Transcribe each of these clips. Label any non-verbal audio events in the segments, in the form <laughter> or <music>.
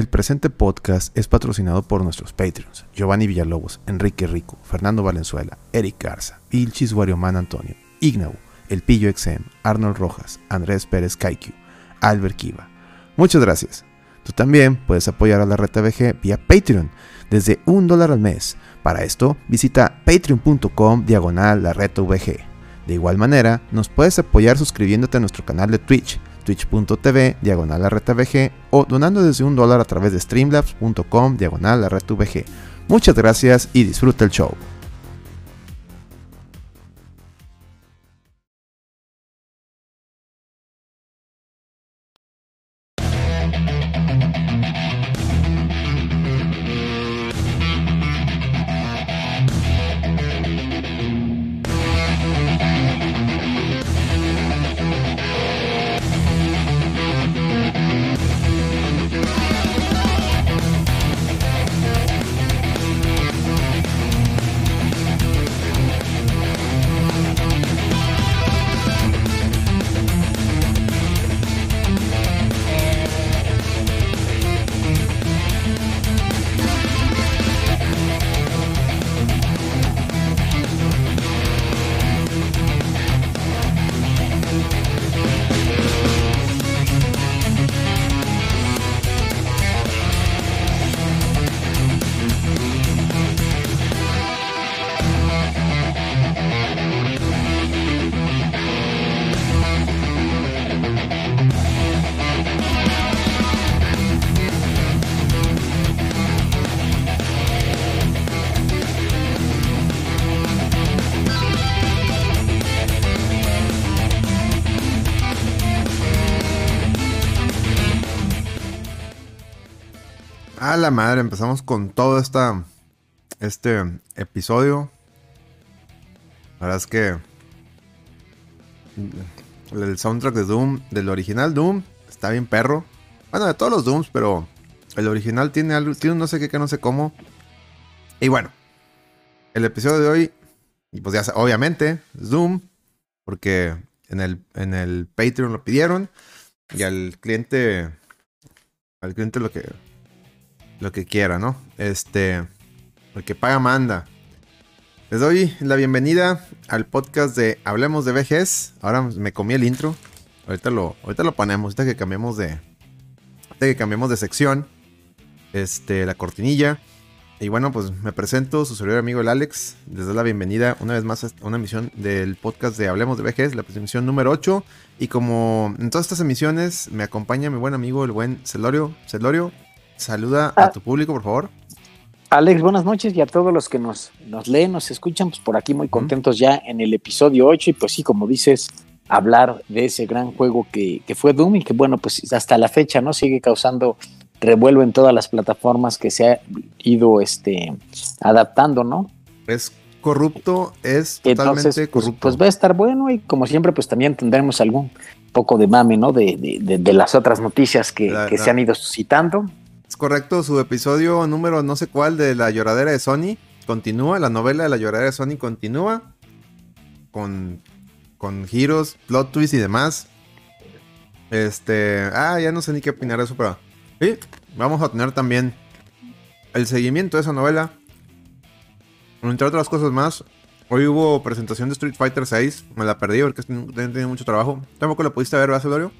El presente podcast es patrocinado por nuestros Patreons, Giovanni Villalobos, Enrique Rico, Fernando Valenzuela, Eric Garza, Ilchis Warioman Antonio, Ignau, El Pillo XM, Arnold Rojas, Andrés Pérez Kaiku, Albert Kiva. Muchas gracias. Tú también puedes apoyar a la Reta VG vía Patreon desde un dólar al mes. Para esto, visita patreon.com diagonal la VG. De igual manera, nos puedes apoyar suscribiéndote a nuestro canal de Twitch twitch.tv diagonal o donando desde un dólar a través de streamlabs.com diagonal. Muchas gracias y disfruta el show. Empezamos con todo esta, este episodio. La verdad es que el soundtrack de Doom, del original Doom, está bien perro. Bueno, de todos los Dooms, pero el original tiene algo, tiene un no sé qué que no sé cómo. Y bueno, el episodio de hoy, y pues ya obviamente, Doom, porque en el, en el Patreon lo pidieron. Y al cliente, al cliente lo que lo que quiera, ¿no? Este, el que paga manda. Les doy la bienvenida al podcast de Hablemos de Vejez. Ahora me comí el intro. Ahorita lo, ahorita lo ponemos, ahorita que cambiemos de. Ahorita que cambiemos de sección. Este, la cortinilla. Y bueno, pues me presento, su servidor amigo el Alex. Les doy la bienvenida una vez más a una emisión del podcast de Hablemos de Vejez, la emisión número 8. Y como en todas estas emisiones, me acompaña mi buen amigo, el buen Celorio. Celorio, Saluda a ah. tu público, por favor. Alex, buenas noches y a todos los que nos, nos leen, nos escuchan, pues por aquí muy contentos ya en el episodio 8 y pues sí, como dices, hablar de ese gran juego que, fue Doom y que bueno, pues hasta la fecha, ¿no? Sigue causando revuelo en todas las plataformas que se ha ido este, adaptando, ¿no? Es corrupto, es totalmente Entonces, pues, corrupto. Pues, va a estar bueno y como siempre, pues también tendremos algún poco de mame, ¿no? De, de, las otras noticias que, que se han ido suscitando. Correcto, su episodio número no sé cuál de La lloradera de Sony continúa, la novela de La lloradera de Sony continúa con, con giros, plot twists y demás. Este, ah, ya no sé ni qué opinar de eso, pero sí, vamos a tener también el seguimiento de esa novela. Entre otras cosas más, hoy hubo presentación de Street Fighter 6, me la perdí porque tenía mucho trabajo. Tampoco la pudiste ver, ¿verdad,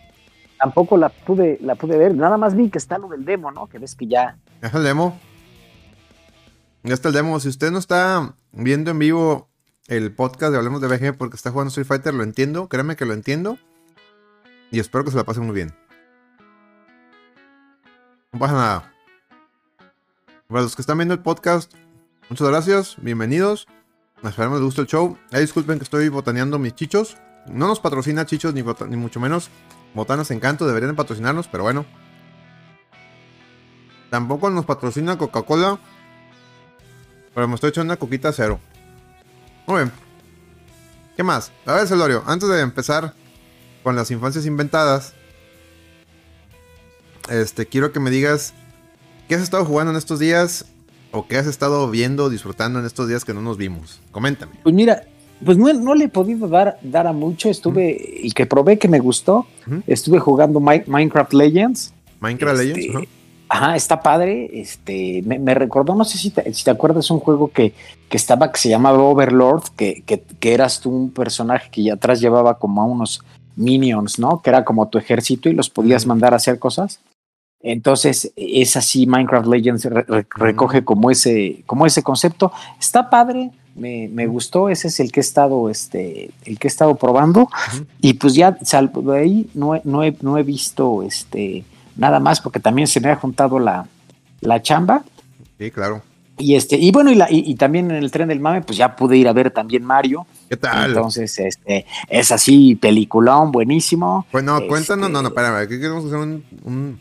tampoco la pude, la pude ver. Nada más vi que está lo del demo, ¿no? Que ves que ya. Ya está el demo. Ya está el demo. Si usted no está viendo en vivo el podcast de Hablemos de VG porque está jugando Street Fighter, lo entiendo. Créeme que lo entiendo. Y espero que se la pase muy bien. No pasa nada. Para los que están viendo el podcast, muchas gracias. Bienvenidos. Esperemos les guste el show. disculpen que estoy botaneando mis chichos. No nos patrocina chichos ni, ni mucho menos. Botanas Encanto deberían patrocinarnos, pero bueno. Tampoco nos patrocina Coca-Cola. Pero me estoy echando una coquita cero. Muy bien. ¿Qué más? A ver, Celorio, antes de empezar con las infancias inventadas, este, quiero que me digas qué has estado jugando en estos días o qué has estado viendo, disfrutando en estos días que no nos vimos. Coméntame. Pues mira, pues no, le he podido dar, dar a mucho. Estuve, y que probé que me gustó, estuve jugando Minecraft Legends. Minecraft Legends, este, Ajá, está padre. Este, me, recordó, no sé si te, si te, acuerdas, un juego que, que estaba que se llamaba Overlord, que, que, que, eras tú un personaje que ya atrás llevaba como a unos minions, ¿no? Que era como tu ejército y los podías mandar a hacer cosas. Entonces, es así, Minecraft Legends recoge como ese, como ese concepto. Está padre, me, me, gustó, ese es el que he estado, este, el que he estado probando. Y pues ya, salvo de ahí, no, no, he, no he visto este nada más, porque también se me ha juntado la, la chamba. Sí, claro. Y este, y bueno, y, la, y, también en el tren del mame, pues ya pude ir a ver también Mario. ¿Qué tal? Entonces, este, es así, peliculón, buenísimo. Bueno, este, cuéntanos, no, no, espérame, aquí queremos hacer un,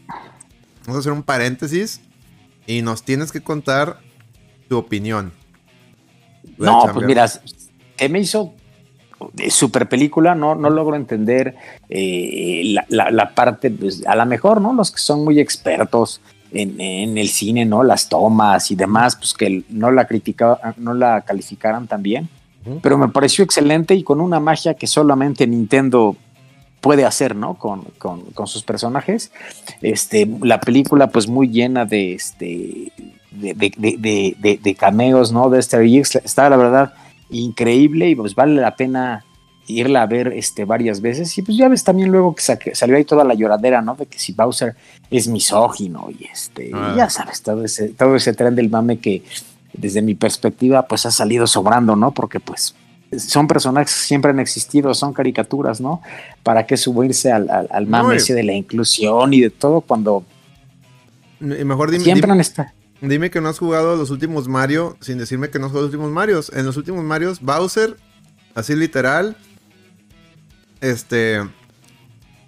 vamos a hacer un paréntesis y nos tienes que contar tu opinión. No, pues mira, ¿qué me hizo super película, no, no logro entender eh, la, parte, pues, a lo mejor, ¿no? Los que son muy expertos en, el cine, ¿no? Las tomas y demás, pues que no la criticaban, no la calificaran tan bien. Pero me pareció excelente y con una magia que solamente Nintendo puede hacer, ¿no? Con, sus personajes. Este, la película, pues, muy llena de este. De, de, de cameos, ¿no? De Star Está, la verdad, increíble y pues vale la pena irla a ver este, varias veces. Y pues ya ves también luego que salió ahí toda la lloradera, ¿no? De que si Bowser es misógino y este, ah. ya sabes, todo ese, todo ese tren del mame que desde mi perspectiva pues ha salido sobrando, ¿no? Porque pues son personajes que siempre han existido, son caricaturas, ¿no? ¿Para qué subirse al, al, mame ese de la inclusión y de todo cuando... Mejor dime, siempre han estado Dime que no has jugado los últimos Mario sin decirme que no has jugado los últimos Marios. En los últimos Marios, Bowser, así literal, este,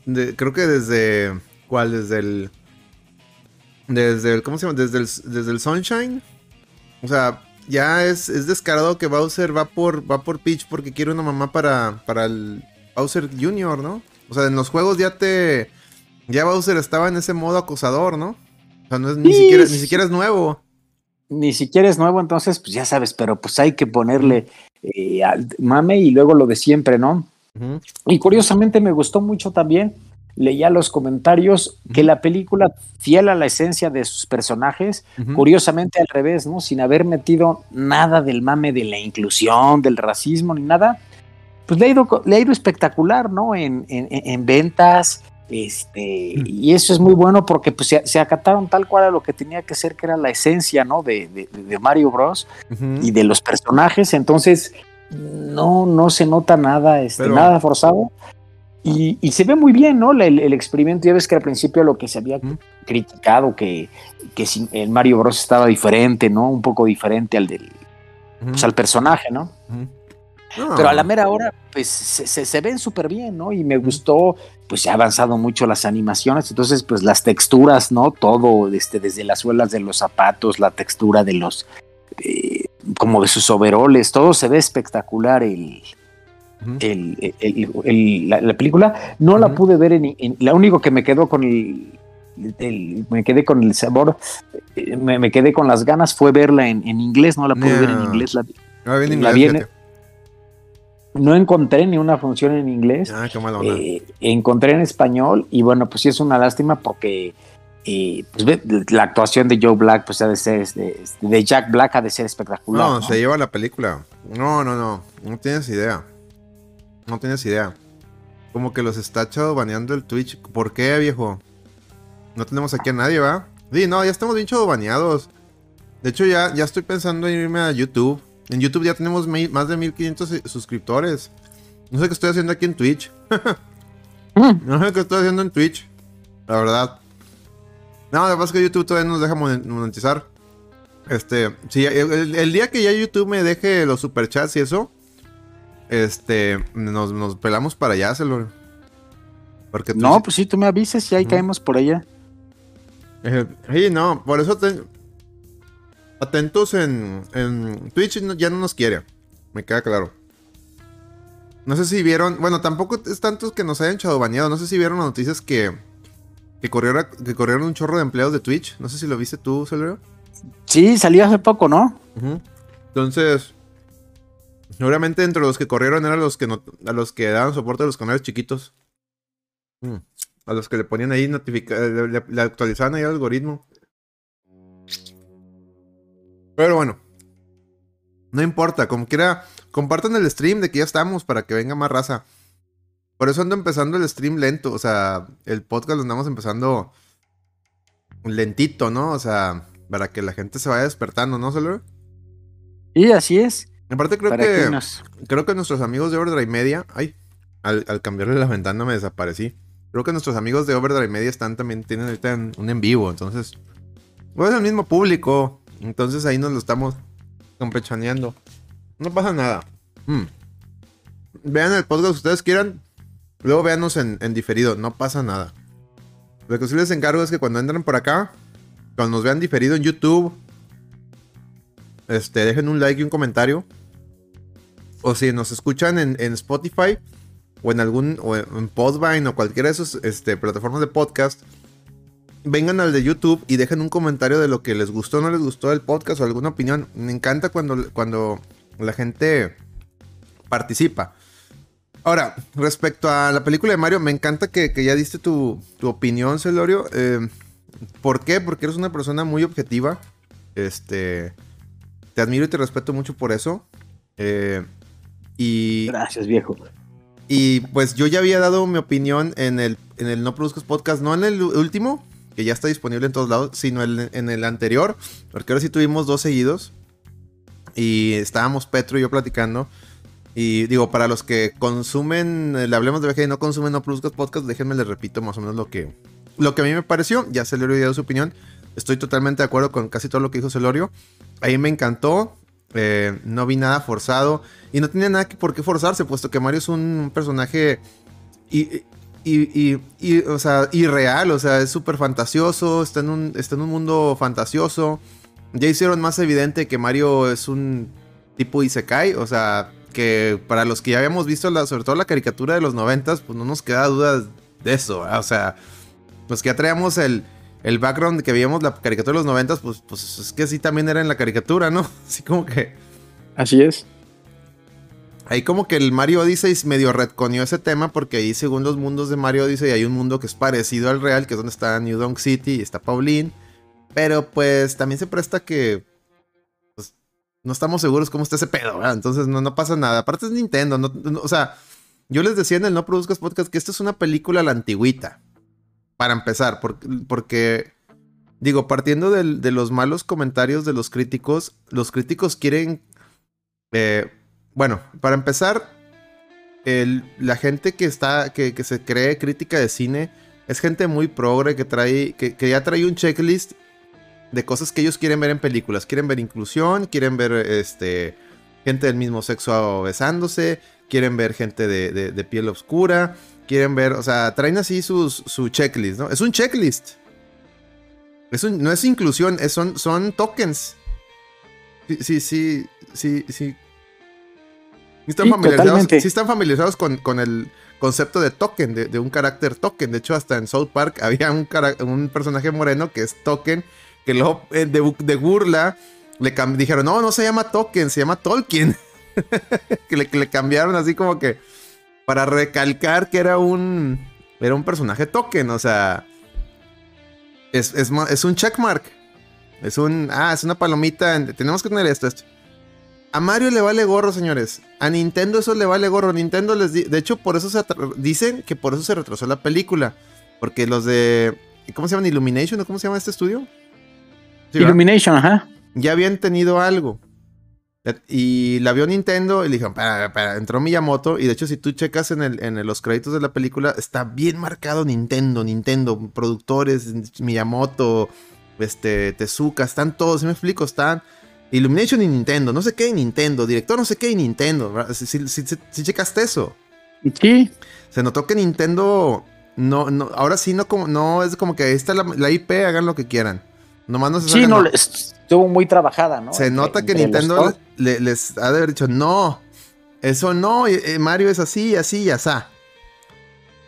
creo que desde, ¿cuál? Desde el, desde el, ¿cómo se llama? Desde el, desde el Sunshine. O sea, ya es, es descarado que Bowser va por, va por Peach porque quiere una mamá para, para el Bowser Jr., ¿no? O sea, en los juegos ya te, ya Bowser estaba en ese modo acosador, ¿no? Sea, no es, ni, siquiera, ni siquiera es nuevo. Ni siquiera es nuevo, entonces, pues ya sabes, pero pues hay que ponerle eh, al mame y luego lo de siempre, ¿no? Y curiosamente me gustó mucho también, leía los comentarios, que la película, fiel a la esencia de sus personajes, curiosamente al revés, ¿no? Sin haber metido nada del mame de la inclusión, del racismo, ni nada, pues le ha ido, le ha ido espectacular, ¿no? En, en, en ventas, este, mm. y eso es muy bueno porque pues, se, acataron tal cual a lo que tenía que ser, que era la esencia ¿no? de, de, Mario Bros. y de los personajes. Entonces, no, no se nota nada, este, nada forzado. Y, se ve muy bien, ¿no? El, experimento, ya ves que al principio lo que se había criticado, que, que el Mario Bros. estaba diferente, ¿no? Un poco diferente al del, pues, al personaje, ¿no? Pero a la mera hora, pues se, se, ven súper bien, ¿no? Y me gustó, pues se ha avanzado mucho las animaciones, entonces, pues las texturas, ¿no? Todo, este, desde las suelas de los zapatos, la textura de los, eh, como de sus overoles, todo se ve espectacular. El, el, la, película no la pude ver en, la único que me quedó con el, me quedé con el sabor, eh, me, quedé con las ganas fue verla en, inglés, no la pude ver en inglés, la, la vi en, no encontré ni una función en inglés. Ah, qué eh, encontré en español y bueno, pues sí es una lástima porque eh, pues, la actuación de Joe Black, pues ha de ser, este, de, Jack Black ha de ser espectacular. No, se lleva la película. No, no, no, no tienes idea. No tienes idea. Como que los está echado baneando el Twitch. ¿Por qué, viejo? No tenemos aquí a nadie, ¿va? Sí, no, ya estamos bien baneados. De hecho, ya, ya estoy pensando en irme a YouTube en YouTube ya tenemos más de 1500 suscriptores. No sé qué estoy haciendo aquí en Twitch. <laughs> No sé qué estoy haciendo en Twitch. La verdad. No, la verdad es que YouTube todavía no nos deja monetizar. Este, sí, el, día que ya YouTube me deje los superchats y eso, este, nos, pelamos para allá, Celor. Porque no, pues sí, tú me avisas y ahí caemos por allá. Eh, sí, no, por eso te, atentos en, en Twitch ya no nos quiere. Me queda claro. No sé si vieron. Bueno, tampoco es tanto que nos hayan bañado. No sé si vieron las noticias que. Que corrieron, que corrieron un chorro de empleados de Twitch. No sé si lo viste tú, Celero. Sí, salió hace poco, ¿no? Entonces. Seguramente entre los que corrieron eran los que a los que daban soporte a los canales chiquitos. Mm. A los que le ponían ahí notificaciones. Le, actualizaban ahí el algoritmo. Pero bueno. No importa, como quiera, compartan el stream de que ya estamos para que venga más raza. Por eso ando empezando el stream lento. O sea, el podcast lo andamos empezando lentito, ¿no? O sea, para que la gente se vaya despertando, ¿no, Solero? Y así es. Aparte creo que, creo que nuestros amigos de Overdrive Media, ay, al, cambiarle la ventana me desaparecí. Creo que nuestros amigos de Overdrive Media están también, tienen ahorita un en vivo, entonces, pues es el mismo público, entonces ahí nos lo estamos campechaneando. No pasa nada. Mm. Vean el podcast que ustedes quieran, luego véanos en, en diferido, no pasa nada. Lo que sí les encargo es que cuando entren por acá, cuando nos vean diferido en YouTube, este, dejen un like y un comentario o si nos escuchan en, Spotify o en algún o en Podvine o cualquiera de esas este, plataformas de podcast, vengan al de YouTube y dejen un comentario de lo que les gustó o no les gustó del podcast o alguna opinión. Me encanta cuando, cuando la gente participa. Ahora, respecto a la película de Mario, me encanta que, ya diste tu, opinión, Celorio. Eh, ¿Por qué? Porque eres una persona muy objetiva. Este. Te admiro y te respeto mucho por eso. Eh, Gracias, viejo. Y pues yo ya había dado mi opinión en el, en el No Produzcas Podcast, no en el último, que ya está disponible en todos lados, sino en, el anterior, porque ahora sí tuvimos dos seguidos. Y estábamos Petro y yo platicando. Y digo, para los que consumen, le hablemos de y no consumen No Produzcas Podcast, déjenme les repito más o menos lo que, lo que a mí me pareció. Ya Celorio dio su opinión. Estoy totalmente de acuerdo con casi todo lo que dijo Celorio. Ahí me encantó. Eh, no vi nada forzado. Y no tenía nada por qué forzarse, puesto que Mario es un personaje. Y, y, o sea, irreal, o sea, es súper fantasioso, está en, un, está en un mundo fantasioso. Ya hicieron más evidente que Mario es un tipo Isekai, o sea, que para los que ya habíamos visto, la, sobre todo la caricatura de los noventas, pues no nos queda duda de eso, o sea, los que ya traíamos el, el background que veíamos la caricatura de los noventas, pues, pues es que así también era en la caricatura, ¿no? <laughs> Así como que... Así es. Ahí como que el Mario Odyssey medio retconió ese tema porque ahí según los mundos de Mario Odyssey hay un mundo que es parecido al real, que es donde está New Donk City y está Pauline. Pero pues también se presta que pues, no estamos seguros cómo está ese pedo, ¿verdad? Entonces no, no pasa nada. Aparte es Nintendo, o sea, yo les decía en el No Produzcas Podcast que esto es una película a la antigüita. Para empezar, porque, digo, partiendo de los malos comentarios de los críticos, los críticos quieren, eh, bueno, para empezar, la gente que está, que, se cree crítica de cine, es gente muy progre que trae, que, ya trae un checklist de cosas que ellos quieren ver en películas. Quieren ver inclusión, quieren ver este gente del mismo sexo besándose, quieren ver gente de piel oscura, quieren ver, o sea, traen así su checklist, ¿no? Es un checklist. Es no es inclusión, son, son tokens. Sí, sí, sí, sí, sí. Están, familiarizados, sí están familiarizados con, con, el concepto de token, de, un carácter token. De hecho, hasta en South Park <laughs> había un, un personaje moreno que es token, que luego eh, de, de burla le dijeron, no, no se llama token, se llama Tolkien. <laughs> que, le, que le cambiaron así como que para recalcar que era un, era un personaje token, o sea, es, es, un checkmark. Es un, ah, es una palomita, tenemos que tener esto, esto. A Mario le vale gorro, señores. A Nintendo eso le vale gorro. Nintendo les de hecho por eso se dicen que por eso se retrasó la película, porque los de ¿cómo se llaman? Illumination, ¿cómo se llama este estudio? Illumination, ajá. Ya habían tenido algo. Y la vio Nintendo y le dijeron, para, para, entró Miyamoto. Y de hecho, si tú checas en, el, en los créditos de la película, está bien marcado Nintendo, Nintendo, productores, Miyamoto, este, Tezuka, están todos, si me explico, están Illumination y Nintendo, no sé qué y Nintendo, director no sé qué y Nintendo. Si, si, checaste eso. Sí. Se notó que Nintendo no, no, ahora sí no como, no es como que ahí está la, la IP, hagan lo que quieran. Nomás no se Sí, no, estuvo muy trabajada, ¿no? Se nota que Nintendo les ha de haber dicho, no, eso no, eh, Mario es así, así y así.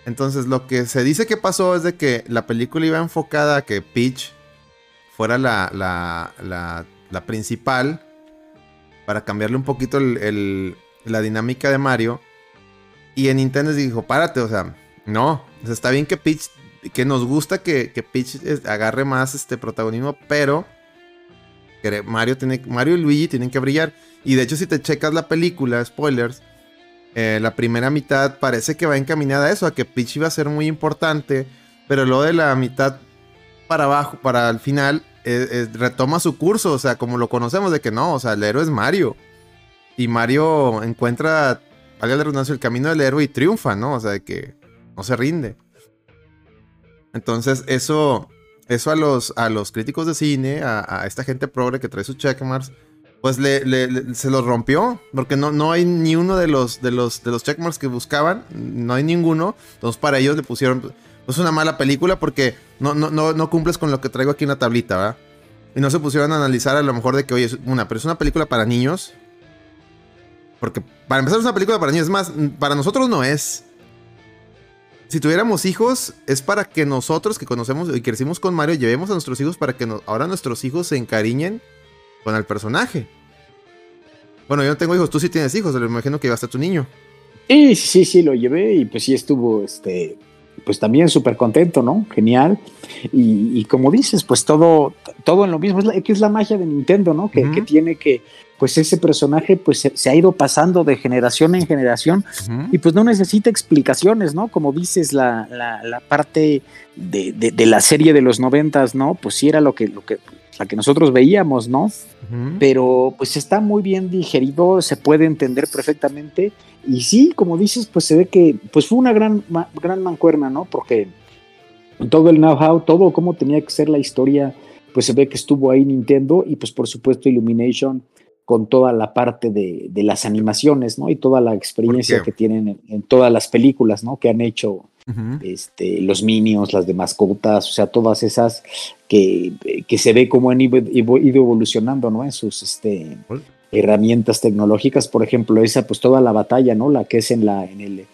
Entonces, lo que se dice que pasó es de que la película iba enfocada a que Peach fuera la, la, la, principal para cambiarle un poquito la dinámica de Mario. Y en Nintendo dijo, párate, o sea, no, está bien que Peach que nos gusta que, que Peach agarre más este protagonismo, pero Mario, tiene, Mario y Luigi tienen que brillar. Y de hecho, si te checas la película, spoilers, eh, la primera mitad parece que va encaminada a eso, a que Peach iba a ser muy importante, pero luego de la mitad para abajo, para el final, retoma su curso, o sea, como lo conocemos, de que no, o sea, el héroe es Mario. Y Mario encuentra, valga la el camino del héroe y triunfa, ¿no? O sea, de que no se rinde. Entonces, eso, eso a los, a los críticos de cine, a, esta gente progre que trae sus checkmarks, pues le, se los rompió, porque no, no hay ni uno de los, de, los, de los checkmarks que buscaban, no hay ninguno. Entonces, para ellos le pusieron, pues una mala película porque no, no, no, no cumples con lo que traigo aquí en la tablita, ¿verdad? Y no se pusieron a analizar a lo mejor de que, oye, es una, pero es una película para niños. Porque para empezar es una película para niños, es más, para nosotros no es si tuviéramos hijos, es para que nosotros que conocemos y crecimos con Mario, llevemos a nuestros hijos para que ahora nuestros hijos se encariñen con el personaje. Bueno, yo no tengo hijos, tú sí tienes hijos, me imagino que ibas a tu niño. Sí, sí, sí, lo llevé y pues sí estuvo, este, pues también súper contento, ¿no? Genial. Y, como dices, pues todo, todo en lo mismo, es, la, que es la magia de Nintendo, ¿no? Que, que tiene que, pues ese personaje pues se, ha ido pasando de generación en generación y pues no necesita explicaciones, ¿no? Como dices, la, la, parte de, de, la serie de los noventas, ¿no? Pues sí era lo que, lo que, la que nosotros veíamos, ¿no? Pero pues está muy bien digerido, se puede entender perfectamente y sí, como dices, pues se ve que pues fue una gran, gran mancuerna, ¿no? Porque todo el know-how, todo cómo tenía que ser la historia, pues se ve que estuvo ahí Nintendo y pues por supuesto Illumination con toda la parte de, las animaciones, ¿no? Y toda la experiencia que tienen en, todas las películas, ¿no? Que han hecho este, los Minions, las de mascotas, o sea, todas esas que, que se ve cómo han ido, evolucionando, ¿no? En sus este, herramientas tecnológicas, por ejemplo, esa, pues toda la batalla, ¿no? La que es en la, en el,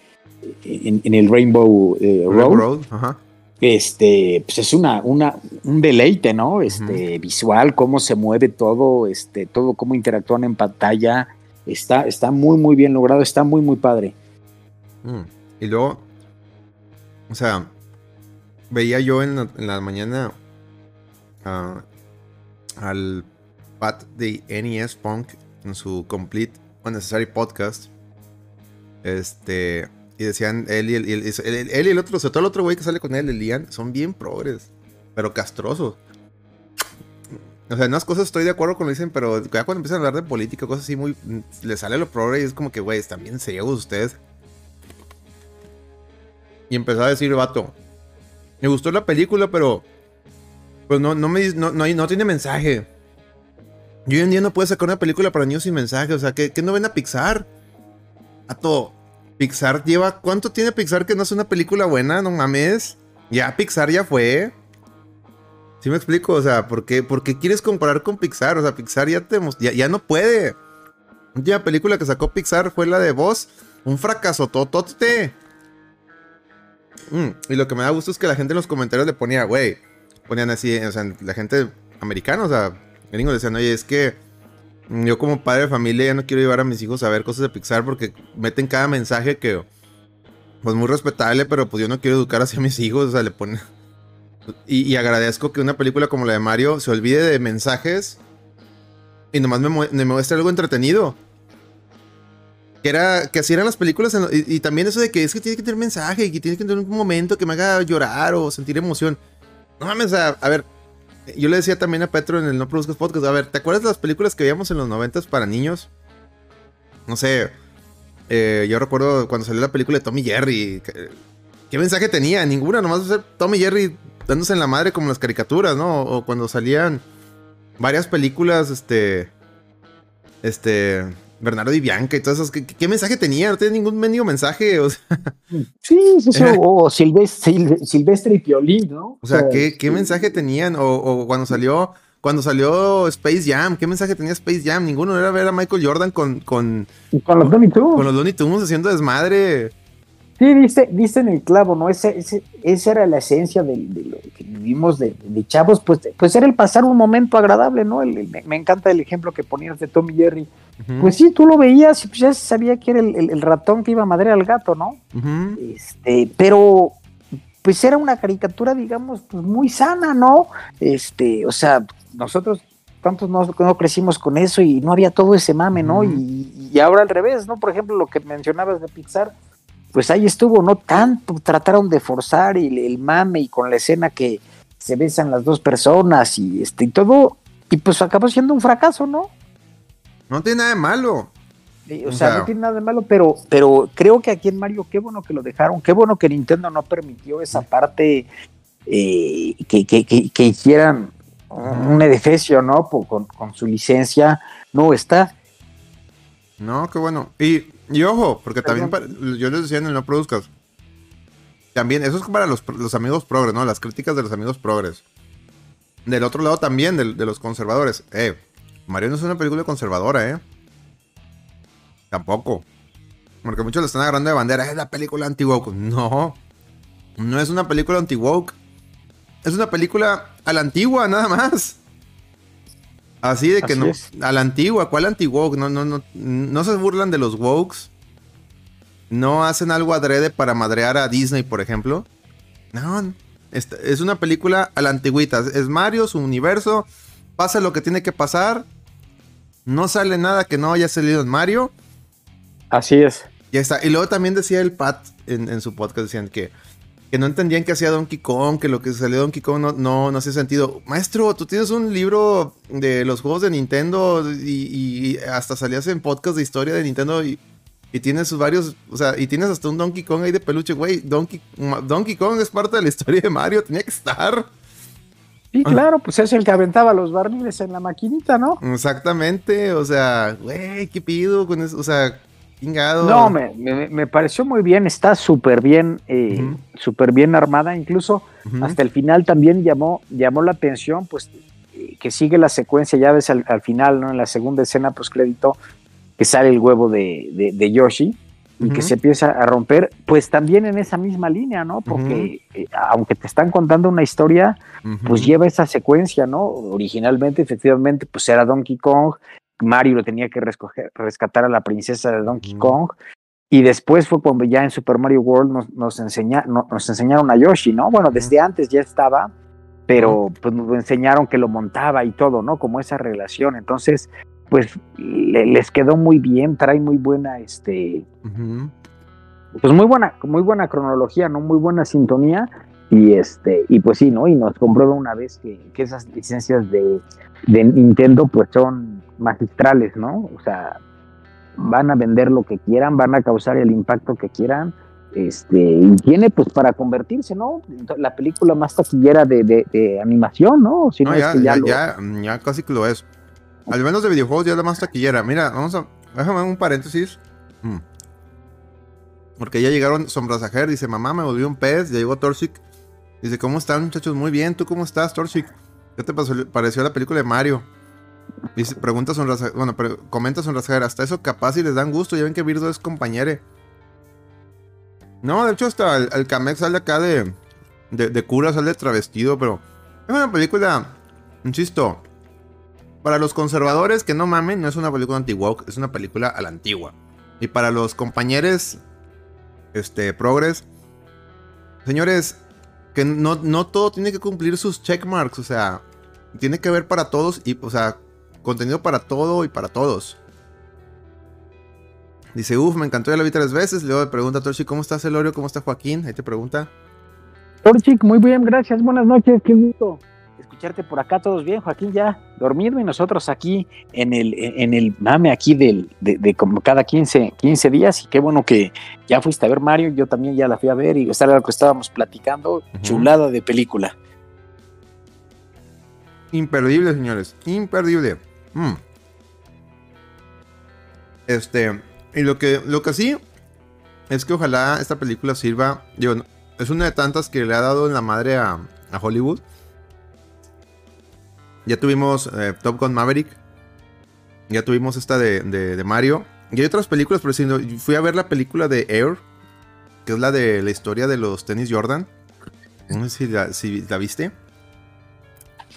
en, el Rainbow eh, Road. Ajá este, pues es una, una, un deleite, ¿no? Este, visual, cómo se mueve todo, este, todo cómo interactúan en pantalla, está, está muy, muy bien logrado, está muy, muy padre. Mm, y luego, o sea, veía yo en la, mañana ah, al Pat de NES Punk en su Complete Unnecessary Podcast. Este, y decían, él y el, y el otro, sobre todo el otro güey que sale con él, el Ian, son bien progres, pero castrosos. O sea, en unas cosas estoy de acuerdo con lo que dicen, pero ya cuando empiezan a hablar de política, cosas así muy. Le sale lo progre y es como que, güey, están bien ciegos ustedes. Y empezó a decir, vato, me gustó la película, pero. Pues no, no, me, no, no, tiene mensaje. Yo hoy en día no puedo sacar una película para niños sin mensaje. O sea, ¿qué, no ven a Pixar? A todo. Pixar lleva. ¿Cuánto tiene Pixar que no es una película buena? No mames. Ya Pixar ya fue. ¿Sí me explico? O sea, ¿por qué, quieres comparar con Pixar? O sea, Pixar ya te ya, ya no puede. La última película que sacó Pixar fue la de Voz. Un fracaso totote. Mm, y lo que me da gusto es que la gente en los comentarios le ponía, güey. Ponían así, o sea, la gente americana, o sea, gringos decían, oye, es que yo como padre de familia ya no quiero llevar a mis hijos a ver cosas de Pixar porque meten cada mensaje que, pues muy respetable, pero pues yo no quiero educar hacia mis hijos, o sea, le ponen... <laughs> Y, agradezco que una película como la de Mario se olvide de mensajes y nomás me, me muestre algo entretenido. Que era, que así eran las películas, y, también eso de que es que tiene que tener mensaje y que tiene que tener un momento que me haga llorar o sentir emoción. No mames, a ver, yo le decía también a Petro en el No Produzcas Podcast, a ver, ¿te acuerdas de las películas que veíamos en los noventas para niños? No sé, eh, yo recuerdo cuando salió la película de Tommy Jerry. ¿Qué mensaje tenía? Ninguna, nomás ser Tommy Jerry dándose en la madre como las caricaturas, ¿no? O cuando salían varias películas, este... Este... Bernardo y Bianca y todas esas. ¿Qué, mensaje tenía? No tenía ningún mendigo mensaje. O sea. Sí, sí, sí. O Silvestre, y Piolín, ¿no? O sea, ¿qué, ¿qué, mensaje tenían? O, cuando salió. Cuando salió Space Jam, ¿qué mensaje tenía Space Jam? Ninguno era ver a Michael Jordan con. Con, con los Looney Tunes. Con los Looney Tunes haciendo desmadre. Sí, dice, dice en el clavo, ¿no? Ese, ese, esa era la esencia de, lo que vivimos de, chavos, pues, pues era el pasar un momento agradable, ¿no? me, encanta el ejemplo que ponías de Tommy Jerry. Pues sí, tú lo veías y pues ya sabía que era el, ratón que iba a madre al gato, ¿no? este, pero pues era una caricatura, digamos, pues muy sana, ¿no? Este, o sea, nosotros tantos no, no, crecimos con eso y no había todo ese mame, ¿no? y, y, ahora al revés, ¿no? Por ejemplo, lo que mencionabas de Pixar, pues ahí estuvo, ¿no? Tanto trataron de forzar el, el mame y con la escena que se besan las dos personas y este y todo, y pues acabó siendo un fracaso, ¿no? No tiene nada de malo. O, sea, no tiene nada de malo, pero, pero creo que aquí en Mario, qué bueno que lo dejaron, qué bueno que Nintendo no permitió esa parte eh, que, que, que, hicieran un edificio, ¿no? Con, con, su licencia, no está. No, qué bueno. Y, y ojo, porque también yo les decía en el No Produzcas, también, eso es para los, los, amigos progres, ¿no? Las críticas de los amigos progres. Del otro lado también, de, de los conservadores. Eh, Mario no es una película conservadora, ¿eh? Tampoco. Porque muchos le están agarrando de bandera. Es la película anti-woke. No. No es una película anti-woke. Es una película a la antigua, nada más. Así de que no. A la antigua. ¿Cuál anti-woke? No, no, no. No se burlan de los wokes. No hacen algo adrede para madrear a Disney, por ejemplo. No. Es una película a la antigüita. Es Mario, su universo. Pasa lo que tiene que pasar. No sale nada que no haya salido en Mario. Así es. Ya está. Y luego también decía el Pat en, su podcast, decían que, que no entendían qué hacía Donkey Kong, que lo que salió Donkey Kong no, no, no hacía sentido. Maestro, tú tienes un libro de los juegos de Nintendo y, hasta salías en podcast de historia de Nintendo y, y tienes varios, o sea, y tienes hasta un Donkey Kong ahí de peluche, güey. Donkey, Donkey Kong es parte de la historia de Mario, tenía que estar. Sí, claro, pues es el que aventaba los barriles en la maquinita, ¿no? Exactamente, o sea, güey, ¿qué pido con eso? O sea, no, me, pareció muy bien, está súper bien, eh, súper bien armada, incluso hasta el final también llamó, llamó la atención, pues eh, que sigue la secuencia, ya ves al, final, ¿no? En la segunda escena pues crédito que sale el huevo de, Yoshi y que se empieza a romper, pues también en esa misma línea, ¿no? Porque eh, aunque te están contando una historia, pues lleva esa secuencia, ¿no? Originalmente, efectivamente, pues era Donkey Kong, Mario lo tenía que rescatar a la princesa de Donkey Kong. Y después fue cuando ya en Super Mario World nos, nos, nos enseñaron a Yoshi, ¿no? Bueno, desde antes ya estaba, pero pues nos enseñaron que lo montaba y todo, ¿no? Como esa relación. Entonces, pues les quedó muy bien, trae muy buena, este, pues muy buena, muy buena cronología, ¿no? Muy buena sintonía. Y este, y pues sí, ¿no? Y nos comprobó una vez que, que esas licencias de, de Nintendo pues son magistrales, ¿no? O sea, van a vender lo que quieran, van a causar el impacto que quieran, este, y tiene pues para convertirse, ¿no? La película más taquillera de, de, animación, ¿no? Si no, ya, ya, ya, ya, casi que lo es. Al menos de videojuegos ya es la más taquillera. Mira, vamos a, déjame un paréntesis. Mm. Porque ya llegaron Sombrasajer, dice, mamá, me volvió un pez, ya llegó Torchic. Dice, ¿cómo están muchachos? Muy bien, ¿tú cómo estás, Torchic? ¿Qué te pareció la película de Mario? Dice, pregunta son bueno, pero comenta son hasta eso capaz y les dan gusto, ya ven que Birdo es compañere. No, de hecho hasta el, el Kamek sale acá de, de, cura, sale travestido, pero es una película, insisto, para los conservadores que no mamen, no es una película anti-woke, es una película a la antigua. Y para los compañeros, este, progres, señores, que no, no todo tiene que cumplir sus checkmarks, o sea, tiene que ver para todos y, o sea, contenido para todo y para todos. Dice, uff, me encantó, ya la vi tres veces. Luego le pregunta a Torchi, ¿cómo estás, Elorio? ¿Cómo está Joaquín? Ahí te pregunta. Torchi, muy bien, gracias. Buenas noches, qué gusto escucharte por acá. Todos bien, Joaquín ya dormido y nosotros aquí en el, en el mame aquí del, de, como cada 15, 15 días. Y qué bueno que ya fuiste a ver Mario. Yo también ya la fui a ver y está lo que estábamos platicando. Chulada de película. Imperdible, señores. Imperdible. Mm. Este. Y lo que, lo que sí es que ojalá esta película sirva. Digo, es una de tantas que le ha dado en la madre a, Hollywood. Ya tuvimos eh, Top Gun Maverick. Ya tuvimos esta de, Mario. Y hay otras películas, pero si fui a ver la película de Air, que es la de la historia de los tenis Jordan. No sé si la viste.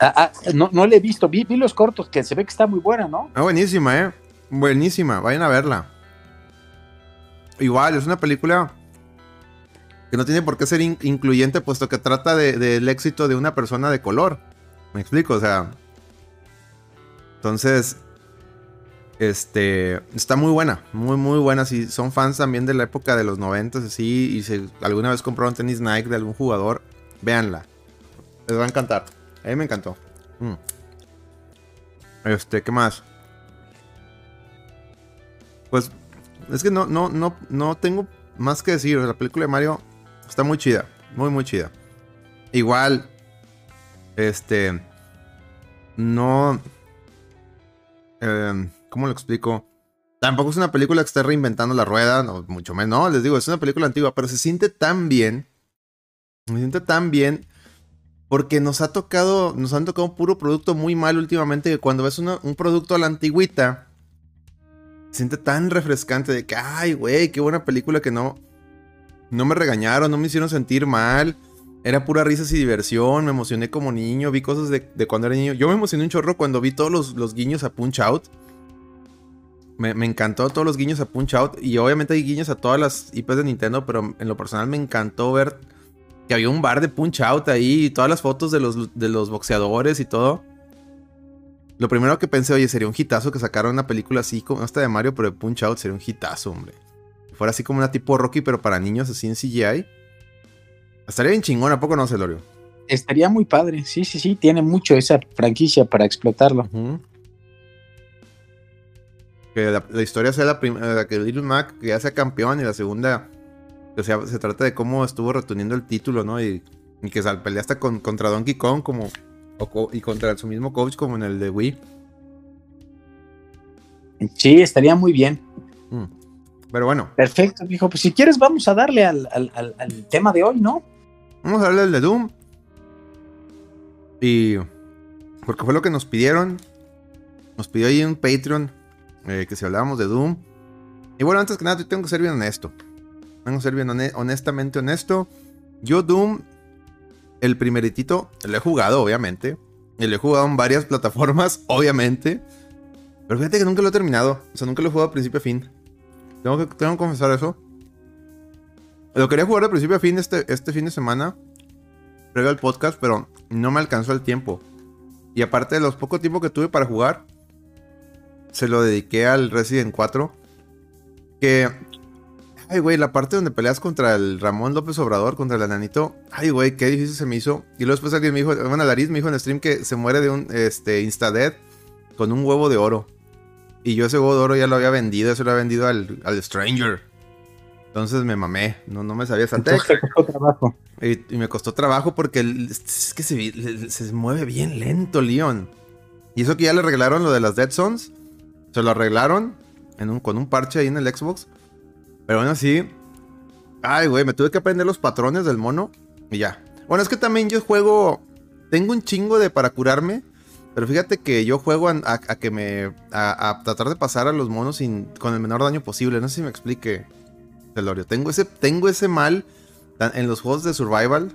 Ah, ah, no, no he visto, vi, los cortos, que se ve que está muy buena, ¿no? Ah, buenísima, ¿eh? Buenísima, vayan a verla. Igual, es una película que no tiene por qué ser incluyente, puesto que trata del éxito de una persona de color. Me explico, o sea. Entonces, este, está muy buena, muy, muy buena. Si son fans también de la época de los 90, así, y si alguna vez compraron tenis Nike de algún jugador, véanla. Les va a encantar. A mí me encantó. Mm. Este, ¿qué más? Pues, es que no, no, no, no tengo más que decir. La película de Mario está muy chida. Muy, muy chida. Igual, este, no... Eh, ¿Cómo lo explico? Tampoco es una película que esté reinventando la rueda, no, mucho menos. No, les digo, es una película antigua, pero se siente tan bien. Se siente tan bien porque nos ha tocado, nos han tocado un puro producto muy mal últimamente que cuando ves un producto a la antigüita, se siente tan refrescante de que, ay, güey, qué buena película que no, no me regañaron, no me hicieron sentir mal. Era pura risas y diversión, me emocioné como niño, vi cosas de, cuando era niño. Yo me emocioné un chorro cuando vi todos los, guiños a Punch Out. Me, encantó todos los guiños a Punch Out. Y obviamente hay guiños a todas las IPs de Nintendo, pero en lo personal me encantó ver que había un bar de Punch Out ahí y todas las fotos de los, de los boxeadores y todo. Lo primero que pensé, oye, sería un hitazo que sacaron una película así como esta de Mario, pero de Punch Out sería un hitazo, hombre. fuera así como una tipo Rocky, pero para niños así en CGI. Estaría bien chingón, ¿a poco no, Celorio? Estaría muy padre, sí, sí, sí, tiene mucho esa franquicia para explotarlo. Que la, historia sea la primera, que Little Mac que ya sea campeón y la segunda, o sea, se trata de cómo estuvo reteniendo el título, ¿no? Y, que se pelea hasta con, contra Donkey Kong como, y contra su mismo coach como en el de Wii. Sí, estaría muy bien. Mm. Pero bueno. Perfecto, hijo. Pues si quieres, vamos a darle al, al tema de hoy, ¿no? Vamos a darle el de Doom. Y. Porque fue lo que nos pidieron. Nos pidió ahí un Patreon. Eh, que si hablábamos de Doom. Y bueno, antes que nada, yo tengo que ser bien honesto. Tengo que ser bien honestamente honesto. Yo Doom. El primeritito. Lo he jugado, obviamente. Y lo he jugado en varias plataformas, <laughs> obviamente. Pero fíjate que nunca lo he terminado. O sea, nunca lo he jugado a principio a fin. Tengo que, tengo que confesar eso. Lo quería jugar de principio a fin este, este fin de semana, previo al podcast, pero no me alcanzó el tiempo. Y aparte de los poco tiempo que tuve para jugar, se lo dediqué al Resident 4. Que. Ay, güey, la parte donde peleas contra el Ramón López Obrador, contra el ananito. Ay, güey, qué difícil se me hizo. Y luego después alguien me dijo, bueno, Lariz me dijo en el stream que se muere de un este, Instadead con un huevo de oro. Y yo ese huevo de oro ya lo había vendido, eso lo había vendido al, al Stranger. Entonces me mamé, no, no me sabía esa Me costó trabajo. Y, me costó trabajo porque es que se, mueve bien lento, Leon. Y eso que ya le arreglaron lo de las Dead Zones. Se lo arreglaron en un, con un parche ahí en el Xbox. Pero bueno, así. Ay, güey, me tuve que aprender los patrones del mono. Y ya. Bueno, es que también yo juego. Tengo un chingo de para curarme. Pero fíjate que yo juego a, que me. A, tratar de pasar a los monos sin, con el menor daño posible. No sé si me explique. Celorio. Tengo ese, tengo ese mal en los juegos de survival.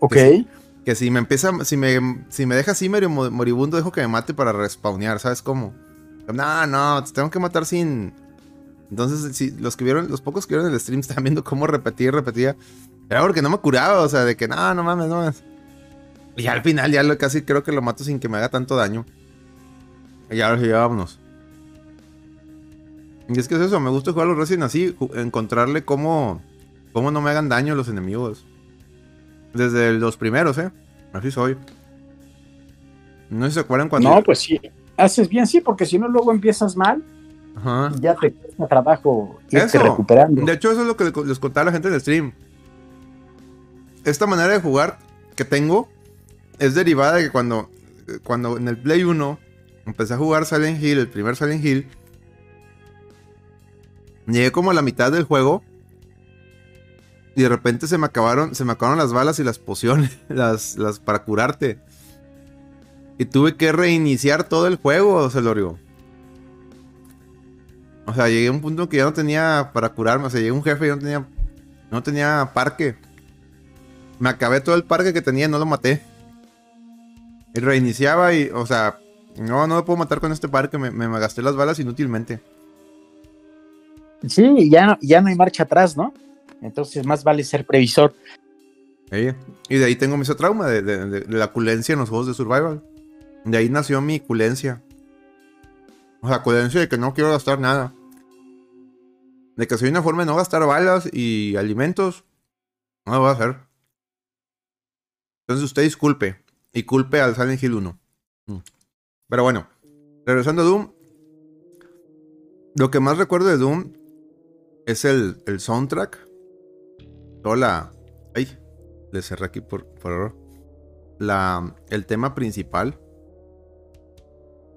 Ok. Que, si me empieza, si me, si me deja así medio moribundo, dejo que me mate para respawnear, ¿sabes cómo? No, no, te tengo que matar sin. Entonces, si los que vieron, los pocos que vieron el stream <laughs> estaban viendo cómo repetía y repetía. Era porque no me curaba, o sea, de que no, no mames, no mames. Y al final ya lo, casi creo que lo mato sin que me haga tanto daño. Y ahora sí, vámonos. Y es que es eso, me gusta jugar los Resident así, encontrarle cómo, cómo no me hagan daño los enemigos. Desde los primeros, ¿eh? Así soy. No sé si se acuerdan cuando... No, pues sí. Haces bien, sí, porque si no luego empiezas mal. Ajá. ya te cuesta trabajo irte recuperando. De hecho, eso es lo que les contaba a la gente del stream. Esta manera de jugar que tengo es derivada de que cuando, cuando en el Play 1 empecé a jugar Silent Hill, el primer Silent Hill, Llegué como a la mitad del juego. Y de repente se me acabaron, se me acabaron las balas y las pociones, <laughs> las, las para curarte. Y tuve que reiniciar todo el juego, Celorio. O sea, llegué a un punto que ya no tenía para curarme. O sea, llegué a un jefe y no tenía, no tenía parque. Me acabé todo el parque que tenía y no lo maté. Y reiniciaba y, o sea, no, no lo puedo matar con este parque. Me, me gasté las balas inútilmente. Sí, ya no, ya no hay marcha atrás, ¿no? Entonces más vale ser previsor. Y de ahí tengo mi trauma de, la culencia en los juegos de survival. De ahí nació mi culencia. O sea, coherencia de que no quiero gastar nada. De que soy una forma de no gastar balas y alimentos. No lo voy a hacer. Entonces usted disculpe. Y culpe al Silent Hill 1. Mm. Pero bueno. Regresando a Doom. Lo que más recuerdo de Doom es el, el soundtrack. Toda la. Ay, le cerré aquí por, por error. La, el tema principal.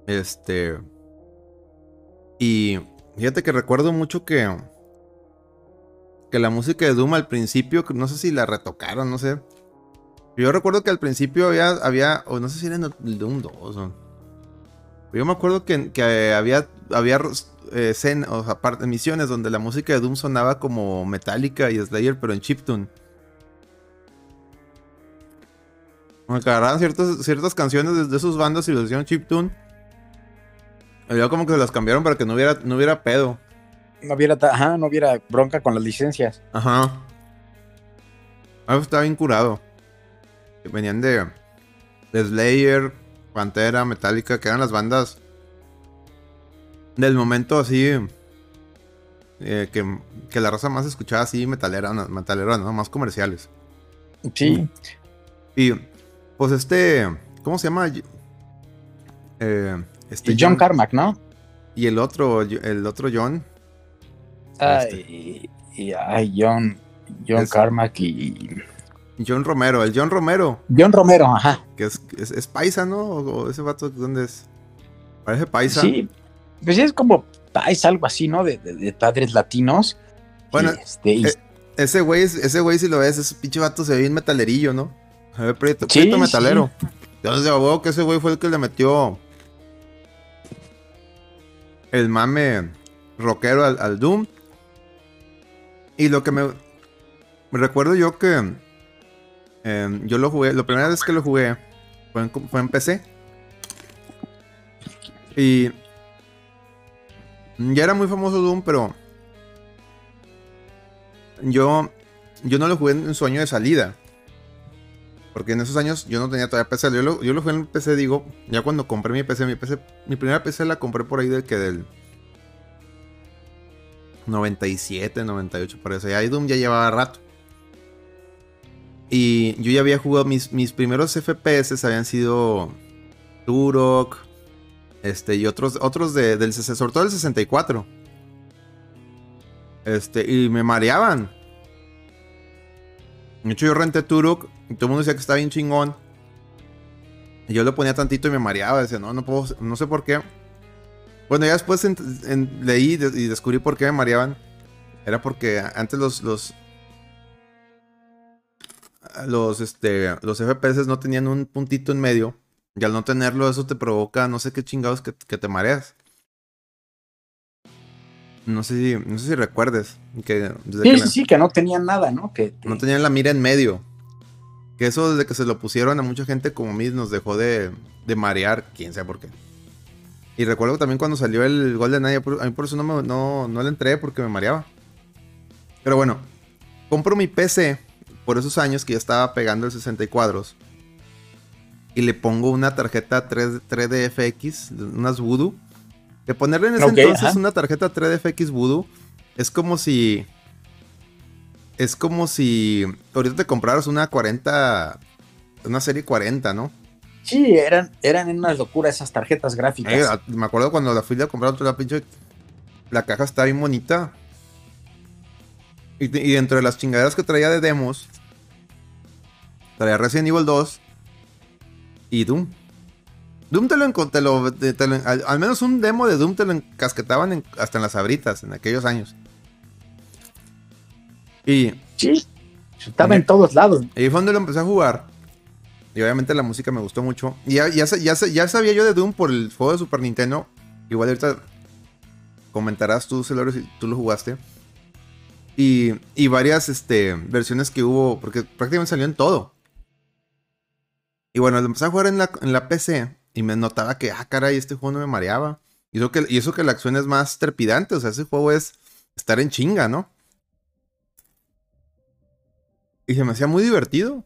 Este. Y fíjate que recuerdo mucho que. Que la música de Doom al principio, no sé si la retocaron, no sé. Yo recuerdo que al principio había, había o no sé si era en Doom 2. O, yo me acuerdo que, había, había eh, o sea, misiones donde la música de Doom sonaba como Metallica y Slayer, pero en chiptune. Agarraban ciertas, ciertas canciones de, sus bandas y los hicieron chiptune. Y luego como que se las cambiaron para que no hubiera, no hubiera pedo. No hubiera, ajá, no hubiera bronca con las licencias. Ajá. Algo estaba bien curado. Venían de, de Slayer, Pantera, Metallica, que eran las bandas del momento así. Eh, que, la raza más escuchaba así, metalera, metalera, ¿no? Más comerciales. Sí. Y pues este, ¿cómo se llama? Eh, este John, Carmack, ¿no? Y el otro, el otro John. Ay, este. ay John, John Carmack y John Romero, el John Romero. John Romero, ajá. Que es, es, paisa, ¿no? O, ese vato, ¿dónde es? Parece paisa. Sí, pues es como paisa, algo así, ¿no? De, de, padres latinos. Bueno, este, e, ese güey, ese güey, si lo ves, ese pinche vato se ve bien metalerillo, ¿no? Se ve prieto, metalero. Entonces, de que ese güey fue el que le metió el mame rockero al, al Doom. Y lo que me, recuerdo yo que Em, yo lo jugué, la primera vez que lo jugué fue en, PC. Y ya era muy famoso Doom, pero yo, yo no lo jugué en sueño de salida. Porque en esos años yo no tenía todavía PC. Yo lo, yo lo jugué en PC, digo, ya cuando compré mi PC, mi PC, mi primera PC la compré por ahí del que del 97, 98, parece. Ya Doom ya llevaba rato. Y yo ya había jugado, mis, mis primeros FPS habían sido Turok, este, y otros, otros de, del, sobre todo del 64. Este, y me mareaban. De hecho, yo renté Turok y todo el mundo decía que estaba bien chingón. Y yo lo ponía tantito y me mareaba. Decía, no, no puedo, no sé por qué. Bueno, ya después leí y descubrí por qué me mareaban. Era porque antes los, los, los, este, los FPS no tenían un puntito en medio. Y al no tenerlo, eso te provoca no sé qué chingados que, te mareas. No sé si, no sé si recuerdes. Que sí, sí, que no tenían nada, ¿no? Que, No tenían la mira en medio. Que eso desde que se lo pusieron a mucha gente como a mí nos dejó de, de marear, quién sabe por qué. Y recuerdo también cuando salió el Golden Eye, a mí por eso no, no, no le entré porque me mareaba. Pero bueno, compro mi PC por esos años que ya estaba pegando el 60 cuadros. Y le pongo una tarjeta 3, 3DFX, unas Voodoo. De ponerle en ese entonces una tarjeta 3DFX Voodoo es como si. Es como si ahorita te compraras una 40. Una serie 40, ¿no? Sí, eran, eran una locura esas tarjetas gráficas. Eh, me acuerdo cuando la fui a comprar la pinche. La caja está bien bonita. Y, y dentro de las chingaderas que traía de demos, Traía Resident Evil 2 y Doom. Doom te lo, encontré, al, menos un demo de Doom te lo encasquetaban hasta en las abritas en aquellos años. Y. Sí, estaba en, todos lados. Y fue donde lo empecé a jugar. Y obviamente la música me gustó mucho. Y ya, ya, ya, sabía yo de Doom por el juego de Super Nintendo. Igual ahorita comentarás tú, Celor, si tú lo jugaste. Y, y varias este, versiones que hubo, porque prácticamente salió en todo. Y bueno, empecé a jugar en la, en la PC y me notaba que, ah, caray, este juego no me mareaba. Y eso, que, y eso que la acción es más trepidante, o sea, ese juego es estar en chinga, ¿no? Y se me hacía muy divertido.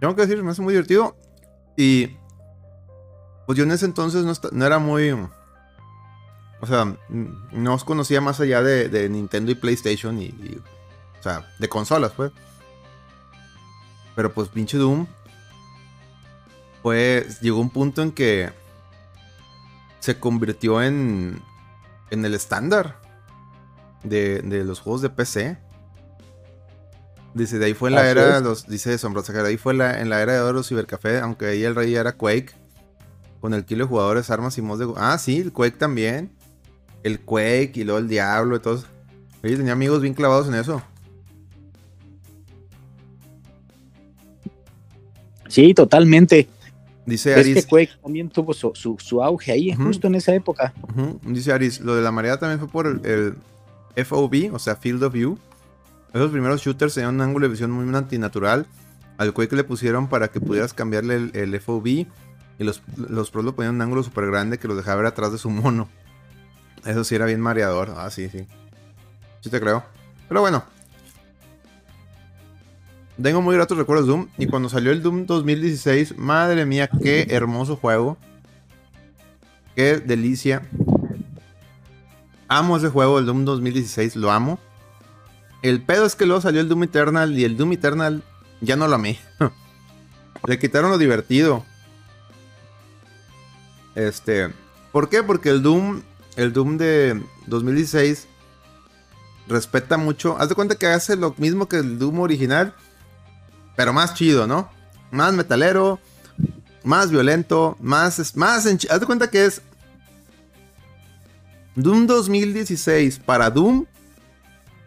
Tengo que decir, me hace muy divertido. Y pues yo en ese entonces no, era muy... O sea, no os conocía más allá de, Nintendo y PlayStation y, O sea, de consolas, pues. Pero pues pinche Doom. Pues llegó un punto en que se convirtió en, en el estándar de, de los juegos de PC. Dice, de ahí fue en la era, los, dice Sombrosa, de ahí fue la, en la era de oro Cibercafé, aunque ahí el rey era Quake. Con el kilo de jugadores, armas y mods de... Ah, sí, el Quake también. El Quake y luego el Diablo y todo. Oye, tenía amigos bien clavados en eso. Sí, totalmente. Dice Aris. Es que Quake también tuvo su, auge ahí, justo en esa época. Dice Aris, lo de la marea también fue por el, FOV, o sea, Field of View. Esos primeros shooters tenían un ángulo de visión muy antinatural. Al Quake le pusieron para que pudieras cambiarle el, FOV. Y los, los pros lo ponían un ángulo súper grande que los dejaba ver atrás de su mono. Eso sí era bien mareador. Ah, sí, sí. Sí te creo. Pero bueno. Tengo muy gratos recuerdos de Doom. Y cuando salió el Doom 2016, madre mía, qué hermoso juego. Qué delicia. Amo ese juego, el Doom 2016, lo amo. El pedo es que luego salió el Doom Eternal y el Doom Eternal ya no lo amé. <laughs> Le quitaron lo divertido. Este. ¿Por qué? Porque el Doom. El Doom de 2016 respeta mucho. Haz de cuenta que hace lo mismo que el Doom original. Pero más chido, ¿no? Más metalero. Más violento. Más. más haz de cuenta que es. Doom 2016 para Doom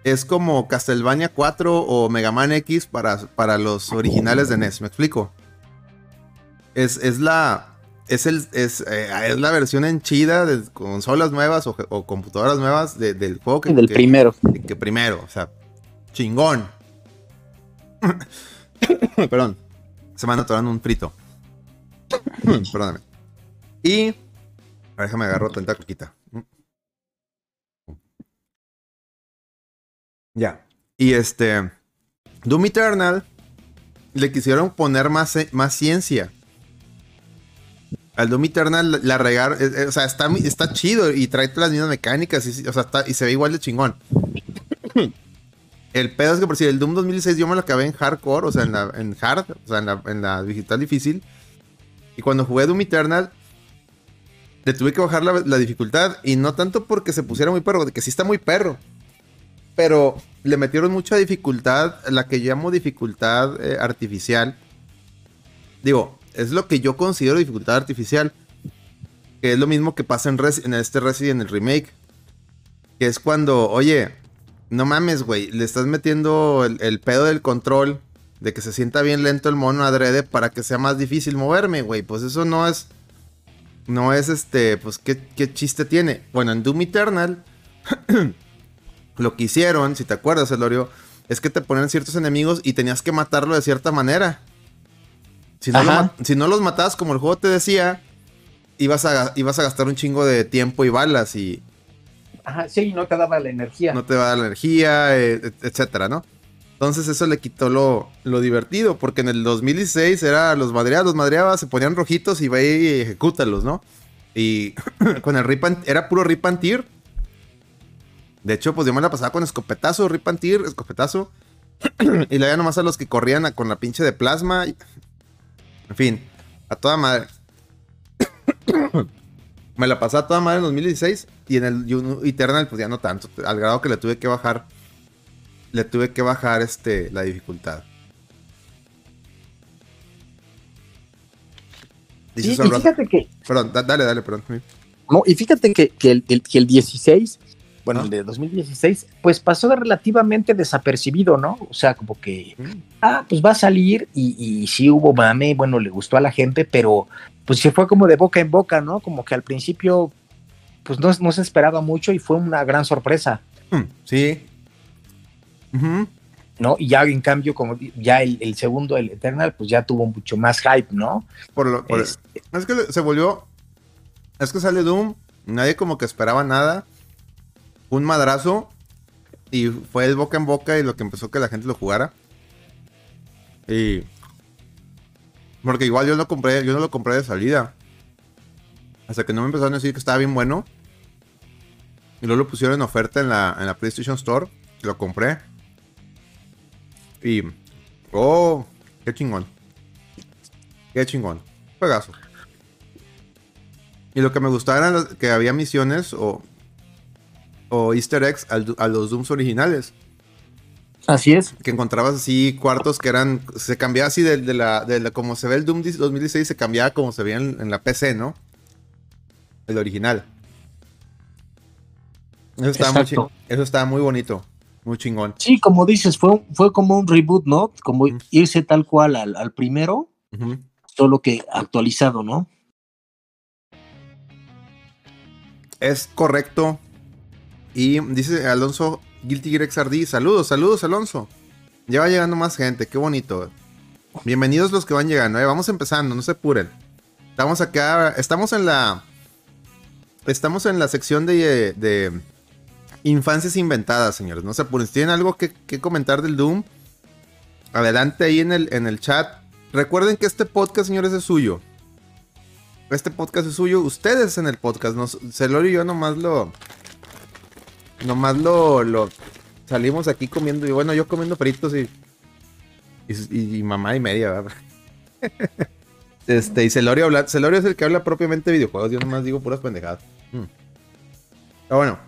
es como Castlevania 4 o Mega Man X para, para los originales de NES, ¿me explico? Es, es la. Es, el, es, eh, es la versión enchida de consolas nuevas o, computadoras nuevas del juego que. Del primero. Que, primero, o sea, chingón. <coughs> Perdón. Se me anda un frito. <coughs> Perdóname. Y. A ver, déjame agarro tanta coquita. Ya. Y este. Doom Eternal le quisieron poner más, más ciencia. Al Doom Eternal la regar, eh, eh, o sea, está, está chido y trae todas las mismas mecánicas y, o sea, se ve igual de chingón. El pedo es que por si el Doom 2006 yo me lo acabé en hardcore, o sea, en, la, en hard, o sea, en la, digital difícil. Y cuando jugué Doom Eternal, le tuve que bajar la, la, dificultad. Y no tanto porque se pusiera muy perro, que sí está muy perro pero le metieron mucha dificultad, la que llamo dificultad eh, artificial. Digo, es lo que yo considero dificultad artificial. Que es lo mismo que pasa en, en este Resident, en el remake. Que es cuando, oye, no mames, güey, le estás metiendo el, pedo del control. De que se sienta bien lento el mono adrede para que sea más difícil moverme, güey. Pues eso no es. No es este. Pues qué chiste tiene. Bueno, en Doom Eternal. <clears throat> Lo que hicieron, si te acuerdas, Elorio, es que te ponen ciertos enemigos y tenías que matarlo de cierta manera. Si no, los matabas como el juego te decía, ibas a, ibas a gastar un chingo de tiempo y balas y... Ajá, sí, no te daba la energía. No te daba la energía, eh, etcétera, ¿no? Entonces eso le quitó lo, lo, divertido, porque en el 2016 era los madreados, los madreabas, se ponían rojitos y va y ejecútalos, ¿no? Y <clears throat> con el rip era puro rip and tear. De hecho, pues yo me la pasaba con escopetazo, ripantir, escopetazo. <clears throat> y le nomás a los que corrían con la pinche de plasma. En fin, a toda madre. <clears throat> me la pasaba a toda madre en 2016. Y en el Eternal, pues ya no tanto. Al grado que le tuve que bajar. Le tuve que bajar este, la dificultad. y, fíjate que. Perdón, dale, dale, perdón. No, y fíjate que, el, que el 16 bueno, el de 2016, pues pasó relativamente desapercibido, ¿no? O sea, como que, ah, pues va a salir y, y sí hubo mame, bueno, le gustó a la gente, pero pues se fue como de boca en boca, ¿no? Como que al principio, pues no, no se esperaba mucho y fue una gran sorpresa. Hmm, sí. ¿No? Y ya en cambio, como ya el, segundo, el Eternal, pues ya tuvo mucho más hype, ¿no? Por lo, es, es que se volvió, es que sale Doom, nadie como que esperaba nada un madrazo y fue el boca en boca y lo que empezó que la gente lo jugara. Y porque igual yo no compré, yo no lo compré de salida. Hasta que no me empezaron a decir que estaba bien bueno. Y luego lo pusieron en oferta en la, en la PlayStation Store. Lo compré. Y. Oh, qué chingón. Qué chingón. Juegazo. Y lo que me gustaba era que había misiones o, o easter eggs a los Dooms originales. Así es. Que encontrabas así cuartos que eran. Se cambiaba así de, la, de como se ve el Doom 2016, se cambiaba como se veía en, la PC, ¿no? El original. Eso estaba, muy, eso estaba muy bonito. Muy chingón. Sí, como dices, fue, fue como un reboot, ¿no? Como irse tal cual al, primero, solo que actualizado, ¿no? Es correcto. Y dice Alonso Guilty Gear XRD. Saludos, saludos, Alonso. Ya va llegando más gente, qué bonito. Bienvenidos los que van llegando, eh. vamos empezando, no se apuren. Estamos acá, estamos en la. Estamos en la sección de, de infancias inventadas, señores. No se apuren. Si tienen algo que, comentar del Doom, adelante ahí en el, en el chat. Recuerden que este podcast, señores, es suyo. Este podcast es suyo. Ustedes en el podcast. Nos, Celor y yo nomás lo, nomás lo, lo salimos aquí comiendo. Y bueno, yo comiendo peritos y. Y, mamá y media, ¿verdad? <laughs> este, y Celorio habla. Celorio es el que habla propiamente de videojuegos. Yo nomás digo puras pendejadas. Mm. Pero bueno.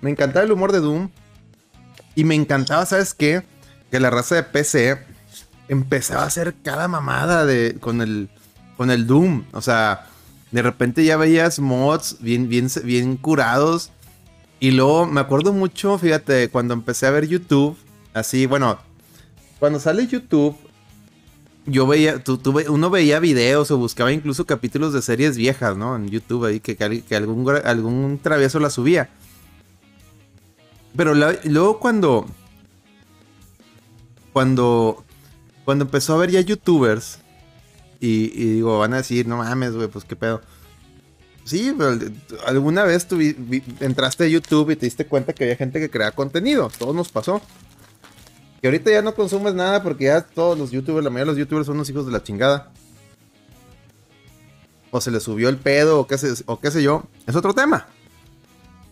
Me encantaba el humor de Doom. Y me encantaba, ¿sabes qué? Que la raza de PC empezaba a hacer cada mamada de, con, el, con el Doom. O sea, de repente ya veías mods bien, bien, bien curados. Y luego me acuerdo mucho, fíjate, cuando empecé a ver YouTube, así, bueno, cuando sale YouTube, yo veía, tú, uno veía videos o buscaba incluso capítulos de series viejas, ¿no? En YouTube ahí, que, que algún, algún travieso la subía. Pero luego cuando, cuando, cuando empezó a ver ya YouTubers, y, digo, van a decir, no mames, güey, pues qué pedo. Sí, pero alguna vez entraste a YouTube y te diste cuenta que había gente que crea contenido. Todo nos pasó. Que ahorita ya no consumes nada porque ya todos los youtubers, la mayoría de los youtubers son los hijos de la chingada. O se les subió el pedo o qué, sé, o qué sé yo. Es otro tema.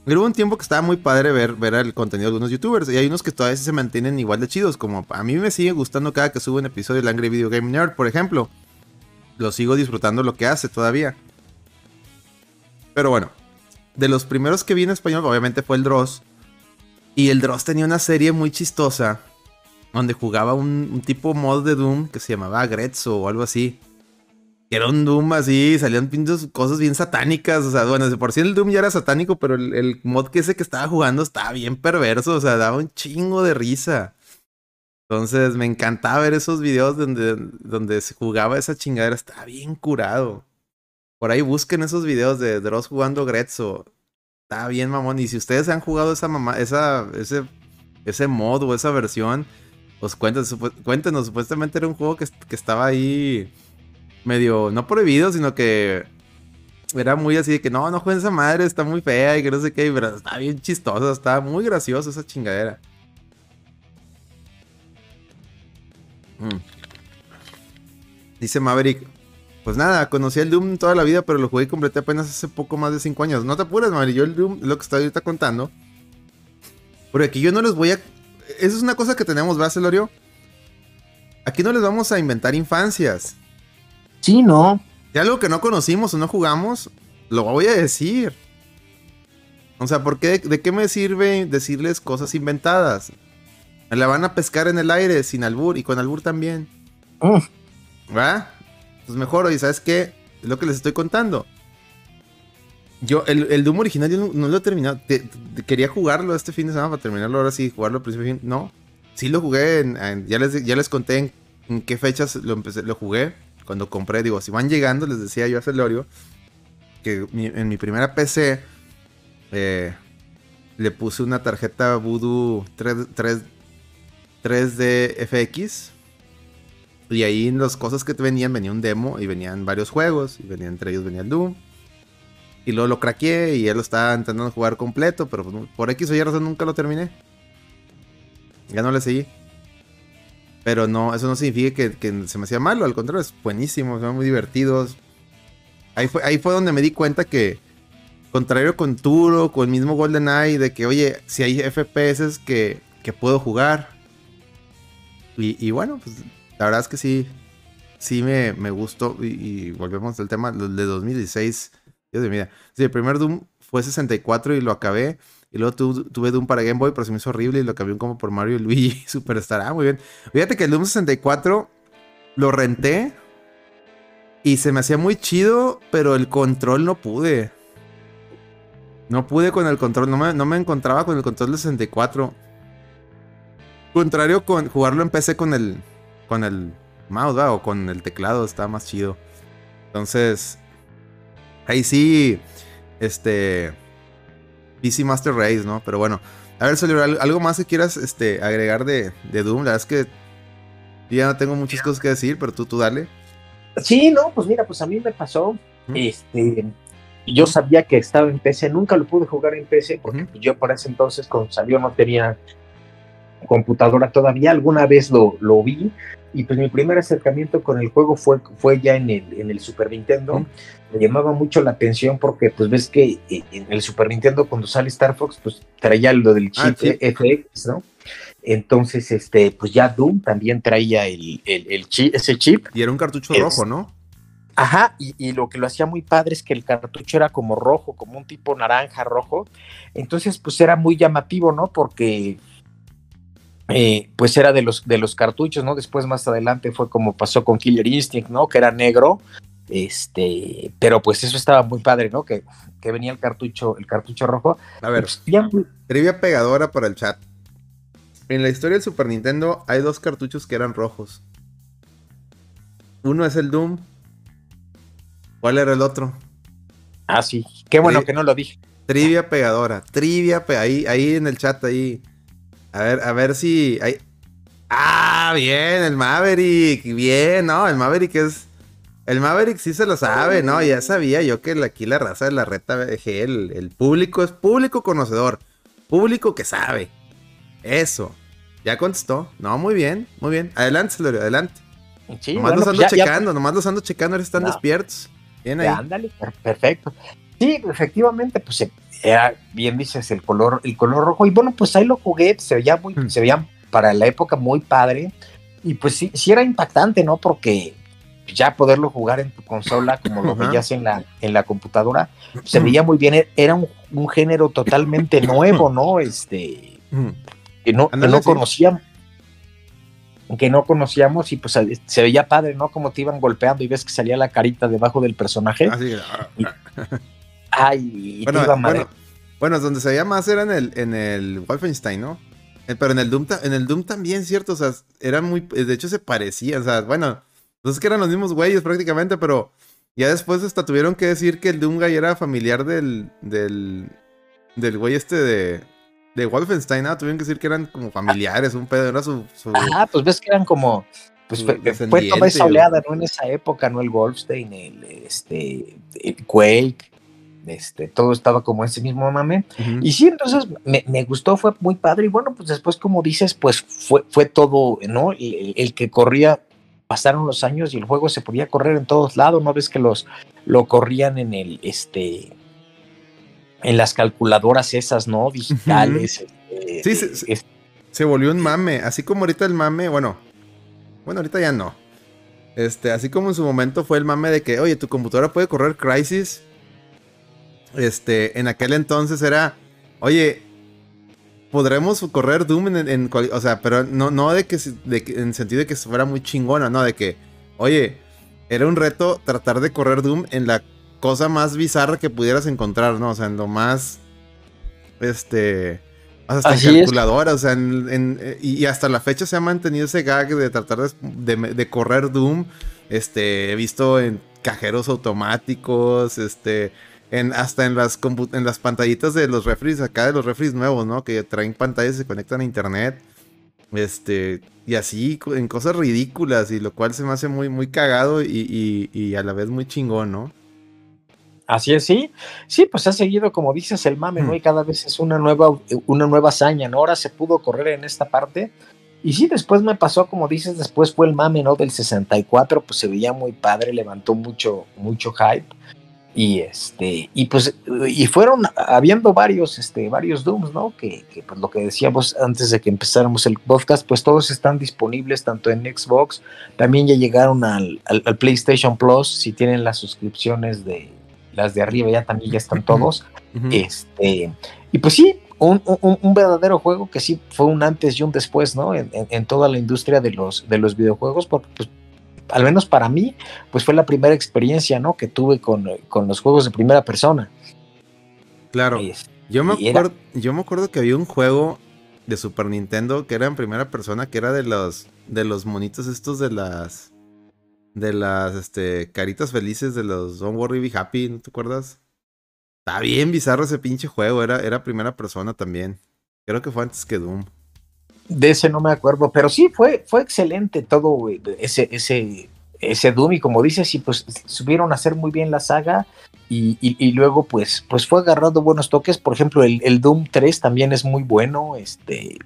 Hubo un tiempo que estaba muy padre ver, ver el contenido de algunos youtubers. Y hay unos que todavía se mantienen igual de chidos. Como a mí me sigue gustando cada que sube un episodio de Angry Video Game Nerd, por ejemplo lo sigo disfrutando lo que hace todavía. Pero bueno, de los primeros que vi en español, obviamente fue el Dross. Y el Dross tenía una serie muy chistosa. Donde jugaba un, tipo mod de Doom que se llamaba Grezzo o algo así. Era un Doom así, salían cosas bien satánicas. O sea, bueno, de por sí el Doom ya era satánico, pero el, el mod que ese que estaba jugando estaba bien perverso. O sea, daba un chingo de risa. Entonces me encantaba ver esos videos donde, donde se jugaba esa chingadera. Estaba bien curado. Por ahí busquen esos videos de Dross jugando Grezzo. Está bien, mamón. Y si ustedes han jugado esa mamá, esa, ese, ese mod o esa versión, pues cuéntenos, cuéntenos. Supuestamente era un juego que, que estaba ahí medio, no prohibido, sino que era muy así de que no, no jueguen esa madre, está muy fea y que no sé qué, pero está bien chistosa, está muy graciosa esa chingadera. Mm. Dice Maverick. Pues nada, conocí el Doom toda la vida, pero lo jugué y completé apenas hace poco más de 5 años. No te apures, Maverick. Yo el Doom, lo que estoy ahorita contando. Porque aquí yo no les voy a. Eso es una cosa que tenemos, ¿verdad, Celorio? Aquí no les vamos a inventar infancias. Sí, no. Si algo que no conocimos o no jugamos, lo voy a decir. O sea, ¿por qué, ¿de qué me sirve decirles cosas inventadas? La van a pescar en el aire sin albur y con albur también. Oh. ¿Va? Pues mejor, oye, ¿sabes qué? Es lo que les estoy contando. Yo, el, el Doom original yo no, lo he terminado. quería jugarlo este fin de semana para terminarlo ahora sí, jugarlo al principio fin. No. Sí lo jugué ya, les, ya les conté en, qué fechas lo empecé, lo jugué. Cuando compré, digo, si van llegando, les decía yo a Celorio que en mi primera PC eh, le puse una tarjeta Voodoo 3, 3, 3D FX. Y ahí en las cosas que te venían, venía un demo y venían varios juegos. Y venían entre ellos venía el Doom. Y luego lo craqueé y él lo estaba intentando jugar completo, pero pues, por X o Y razón nunca lo terminé. Ya no le seguí. Pero no, eso no significa que, se me hacía malo, al contrario, es buenísimo, son muy divertidos. Ahí fue, ahí fue donde me di cuenta que contrario con Turo, con el mismo GoldenEye, de que, oye, si hay FPS que, que puedo jugar. Y, bueno, pues la verdad es que sí, sí me, me gustó. Y, volvemos al tema de 2016. Dios mío, sí, el primer Doom fue 64 y lo acabé. Y luego tuve Doom para Game Boy, pero se me hizo horrible y lo cambié como por Mario y Luigi <laughs> Superstar. Ah, muy bien. Fíjate que el Doom 64 lo renté y se me hacía muy chido, pero el control no pude. No pude con el control, no me, no me encontraba con el control de 64. Contrario con jugarlo en PC con el con el mouse o con el teclado, está más chido. Entonces, ahí sí, este PC Master Race, ¿no? Pero bueno, a ver, Solero, ¿algo más que quieras este, agregar de, Doom? La verdad es que ya no tengo muchas cosas que decir, pero tú, tú dale. Sí, no, pues mira, pues a mí me pasó, este, yo sabía que estaba en PC, nunca lo pude jugar en PC, porque yo por ese entonces cuando salió no tenía computadora todavía, alguna vez lo, lo vi, y pues mi primer acercamiento con el juego fue, fue ya en el, en el Super Nintendo. Me llamaba mucho la atención porque pues ves que eh, en el Super Nintendo cuando sale Star Fox pues traía lo del ah, chip FX, ¿no? Entonces, este, pues ya Doom también traía el, el, chip, ese chip. Y era un cartucho rojo, ¿no? Ajá, y, y, lo que lo hacía muy padre es que el cartucho era como rojo, como un tipo naranja rojo. Entonces, pues era muy llamativo, ¿no? Porque eh, pues era de los, de los cartuchos, ¿no? Después más adelante fue como pasó con Killer Instinct, ¿no? Que era negro, este, pero pues eso estaba muy padre, ¿no? Que, que venía el cartucho, el cartucho rojo. A ver, pues, trivia pegadora para el chat. En la historia del Super Nintendo hay dos cartuchos que eran rojos. Uno es el Doom. ¿Cuál era el otro? Ah, sí. Qué bueno que no lo dije. Trivia pegadora. Trivia, ahí, ahí en el chat, ahí a ver, a ver si hay. Ah, bien, el Maverick. Bien, ¿no? El Maverick es. El Maverick sí se lo sabe, ¿no? Ya sabía yo que aquí la raza de la reta el, el público es público conocedor. Público que sabe. Eso. Ya contestó. No, muy bien, muy bien. Adelante, Celorio, adelante. Sí, nomás los ando checando, nomás los ando checando, ahora están despiertos. Bien ahí. ándale, perfecto. Sí, efectivamente, pues era, bien dices, el color, el color rojo. Y bueno, pues ahí lo jugué, se veía muy, hmm. se veía para la época muy padre. Y pues sí, sí era impactante, ¿no? Porque ya poderlo jugar en tu consola como lo veías en la, en la computadora, se veía muy bien, era un, género totalmente <laughs> nuevo, ¿no? Este, hmm. que no, que no conocíamos que no conocíamos y pues se veía padre, ¿no? Como te iban golpeando y ves que salía la carita debajo del personaje. Así, ah, Ay, bueno, bueno, donde se veía más era en el, en el Wolfenstein, ¿no? Eh, pero en el Doom, en el Doom también, cierto, o sea, era muy, de hecho se parecía, o sea, bueno, no es que eran los mismos güeyes prácticamente, pero ya después hasta tuvieron que decir que el Doomguy era familiar del, del, del güey este de, de Wolfenstein, ¿no? Tuvieron que decir que eran como familiares, un pedo, era su... Ah, pues ves que eran como... Pues fue, toda esa oleada, ¿no? En esa época, ¿no? El Wolfenstein, el, este, el Quake, este, todo estaba como ese mismo mame. Y sí, entonces me, gustó, fue muy padre. Y bueno, pues después, como dices, pues fue, fue todo, ¿no? El, que corría, pasaron los años y el juego se podía correr en todos lados, ¿no? Ves que los lo corrían en el, este, en las calculadoras esas, ¿no? Digitales. Este, sí, se, se volvió un mame. Así como ahorita el mame, bueno, bueno, ahorita ya no. Este, así como en su momento fue el mame de que, oye, tu computadora puede correr Crisis este, en aquel entonces era, oye, podremos correr Doom en, o sea, pero no, no de que, en el sentido de que fuera muy chingona, no, de que, oye, era un reto tratar de correr Doom en la cosa más bizarra que pudieras encontrar, ¿no? O sea, en lo más, este, hasta en calculadora, o sea, y, hasta la fecha se ha mantenido ese gag de tratar de, de correr Doom, este, he visto en cajeros automáticos, este, hasta en las, en las pantallitas de los refres, acá de los refres nuevos, ¿no? Que traen pantallas y se conectan a internet. Este, y así, en cosas ridículas, y lo cual se me hace muy, muy cagado y, a la vez muy chingón, ¿no? Así es, sí. Sí, pues ha seguido, como dices, el mame, ¿no? Hmm. Y cada vez es una nueva, una nueva hazaña, ¿no? Ahora se pudo correr en esta parte. Y sí, después me pasó, como dices, después fue el mame, ¿no? Del 64, pues se veía muy padre, levantó mucho, mucho hype. Y este, y pues, y fueron habiendo varios, este, varios Dooms, ¿no? Que, que pues lo que decíamos antes de que empezáramos el podcast, pues todos están disponibles tanto en Xbox, también ya llegaron al, al, PlayStation Plus, si tienen las suscripciones de las de arriba, ya también ya están todos. Este, y pues sí, un, un, verdadero juego que sí fue un antes y un después, ¿no? En, en, toda la industria de los, de los videojuegos, porque pues al menos para mí, pues fue la primera experiencia, ¿no? Que tuve con, los juegos de primera persona. Claro. yo, me acuerdo, yo me acuerdo que había un juego de Super Nintendo que era en primera persona, que era de los, de los monitos estos de las, de las, este, caritas felices de los Don't Worry Be Happy, ¿no te acuerdas? Está bien bizarro ese pinche juego, era, era primera persona también. Creo que fue antes que Doom. De ese no me acuerdo, pero sí fue, fue excelente todo ese, ese, ese Doom y como dices, sí, pues supieron hacer muy bien la saga y, y, luego pues, pues fue agarrando buenos toques. Por ejemplo, el, el, Doom 3 también es muy bueno, este,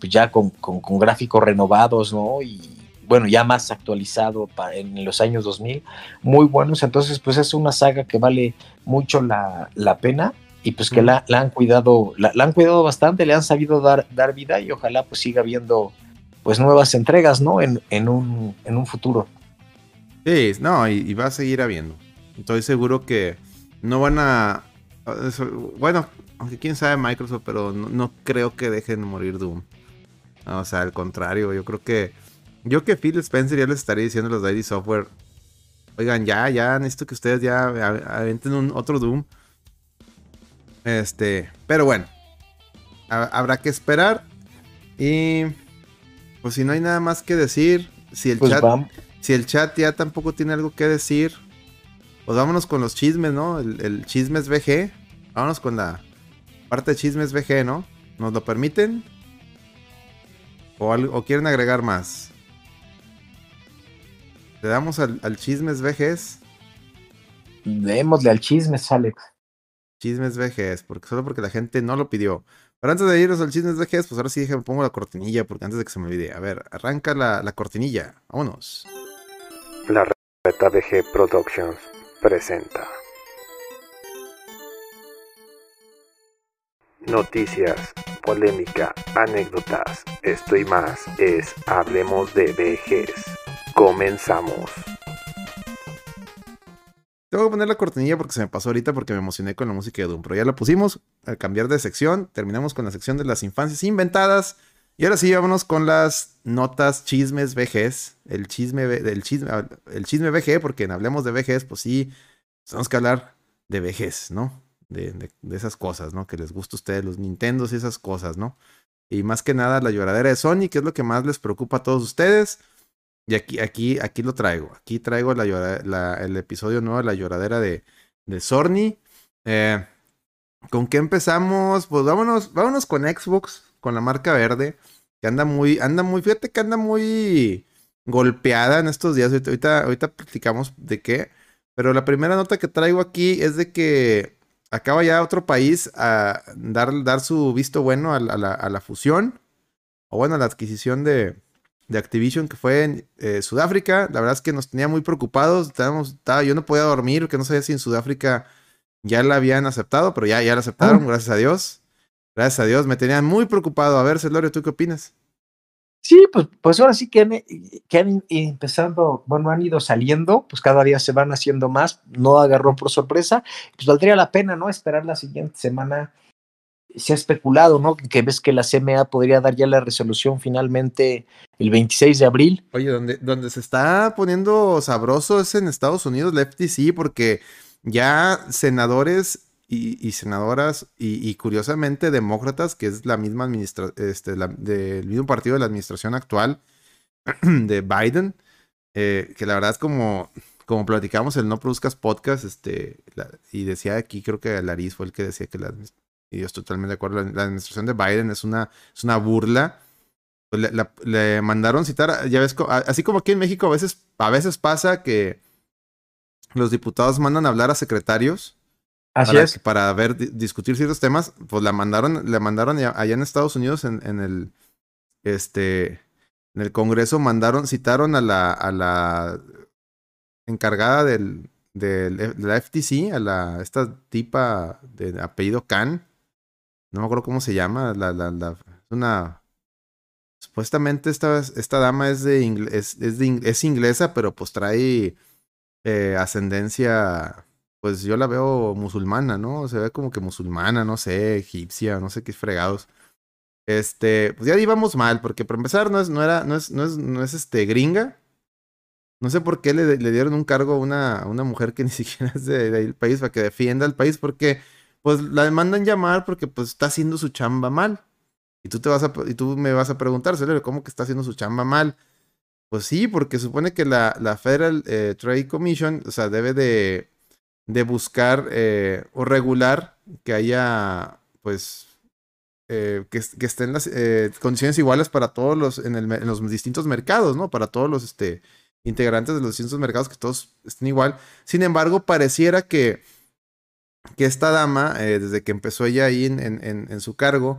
pues ya con, con, con gráficos renovados, ¿no? Y bueno, ya más actualizado para, en los años 2000, muy buenos. Entonces, pues es una saga que vale mucho la, la pena y pues que la, han cuidado, la, han cuidado bastante, le han sabido dar, dar vida y ojalá pues siga habiendo pues nuevas entregas, ¿no? En, en, un, en un futuro. Sí, no, y, va a seguir habiendo. Estoy seguro que no van a... Bueno, aunque quién sabe Microsoft, pero no, creo que dejen morir Doom. O sea, al contrario, yo creo que... Yo que Phil Spencer ya les estaría diciendo a los ID Software, oigan, ya, ya, necesito que ustedes ya aventen un otro Doom este, pero bueno, habrá que esperar. Y pues si no hay nada más que decir, si el, pues chat, si el chat ya tampoco tiene algo que decir, pues vámonos con los chismes, ¿no? El, chismes VG. Vámonos con la parte de chismes VG, ¿no? ¿Nos lo permiten? ¿O, o quieren agregar más? ¿Le damos al, al chismes VGs? Démosle al chismes, Alex. Chismes VGs, porque solo porque la gente no lo pidió. Pero antes de irnos al chismes VGs, pues ahora sí me pongo la cortinilla, porque antes de que se me olvide. A ver, arranca la, la cortinilla. Vámonos. La Reta VG Productions presenta. Noticias, polémica, anécdotas, esto y más es Hablemos de VGs. Comenzamos. Tengo que poner la cortinilla porque se me pasó ahorita porque me emocioné con la música de Doom. Pero ya la pusimos. Al cambiar de sección, terminamos con la sección de las infancias inventadas. Y ahora sí, vámonos con las notas chismes VGs. El chisme, del chisme, el chisme VG, porque en Hablemos de VGs, pues sí, tenemos que hablar de VGs, ¿no? De, de, esas cosas, ¿no? Que les gusta a ustedes, los Nintendos y esas cosas, ¿no? Y más que nada la lloradera de Sony, que es lo que más les preocupa a todos ustedes. Y aquí, aquí, aquí lo traigo. Aquí traigo el episodio nuevo de la lloradera de, de Sorny. Eh, ¿Con qué empezamos? Pues vámonos, vámonos con Xbox, con la marca verde. Que anda muy, anda muy, fíjate que anda muy golpeada en estos días. Ahorita, ahorita, platicamos de qué. Pero la primera nota que traigo aquí es de que acaba ya otro país a dar, dar su visto bueno a la, a la fusión. O bueno, a la adquisición de, de Activision que fue en eh, Sudáfrica. La verdad es que nos tenía muy preocupados. Estábamos, estaba, yo no podía dormir porque no sabía si en Sudáfrica ya la habían aceptado, pero ya, ya la aceptaron, ah. gracias a Dios. Gracias a Dios, me tenían muy preocupado. A ver, Celorio, ¿tú qué opinas? Sí, pues, pues ahora sí que han, que han empezando, bueno, han ido saliendo, pues cada día se van haciendo más, no agarró por sorpresa, pues valdría la pena, ¿no? Esperar la siguiente semana se ha especulado, ¿no? Que ves que la CMA podría dar ya la resolución finalmente el 26 de abril. Oye, donde, donde se está poniendo sabroso es en Estados Unidos, la FTC, porque ya senadores y, senadoras y, curiosamente demócratas, que es la misma administración, este, del mismo partido de la administración actual <clears throat> de Biden, eh, que la verdad es como, como platicamos el No Produzcas Podcast, este, y decía aquí, creo que Laris fue el que decía que la y yo estoy totalmente de acuerdo, la, administración de Biden es una, es una burla. Pues le, mandaron citar, ya ves, así como aquí en México a veces, a veces pasa que los diputados mandan a hablar a secretarios. Así para, es. Para ver, discutir ciertos temas, pues la mandaron, le mandaron allá en Estados Unidos en, en el, este, en el Congreso mandaron, citaron a la, a la encargada del, de, la FTC, a la, esta tipa de apellido Khan, no me acuerdo cómo se llama, la, la, la una... Supuestamente esta, esta dama es, de, es, es, es inglesa, pero pues trae eh, ascendencia, pues yo la veo musulmana, ¿no? Se ve como que musulmana, no sé, egipcia, no sé qué fregados. Este, pues ya íbamos mal, porque para empezar no es, no era, no es, no es, no es este gringa. No sé por qué le, le dieron un cargo a una, una mujer que <laughs> ni siquiera es del de país para que defienda al país, porque pues la mandan llamar porque pues está haciendo su chamba mal. Y tú, te vas a, y tú me vas a preguntar, ¿cómo que está haciendo su chamba mal? Pues sí, porque supone que la, la Federal eh, Trade Commission, o sea, debe de, de buscar eh, o regular que haya, pues, eh, que, estén las condiciones iguales para todos los, en, en, los distintos mercados, ¿no? Para todos los este, integrantes de los distintos mercados, que todos estén igual. Sin embargo, pareciera que que esta dama, eh, desde que empezó ella ahí en, en, en su cargo,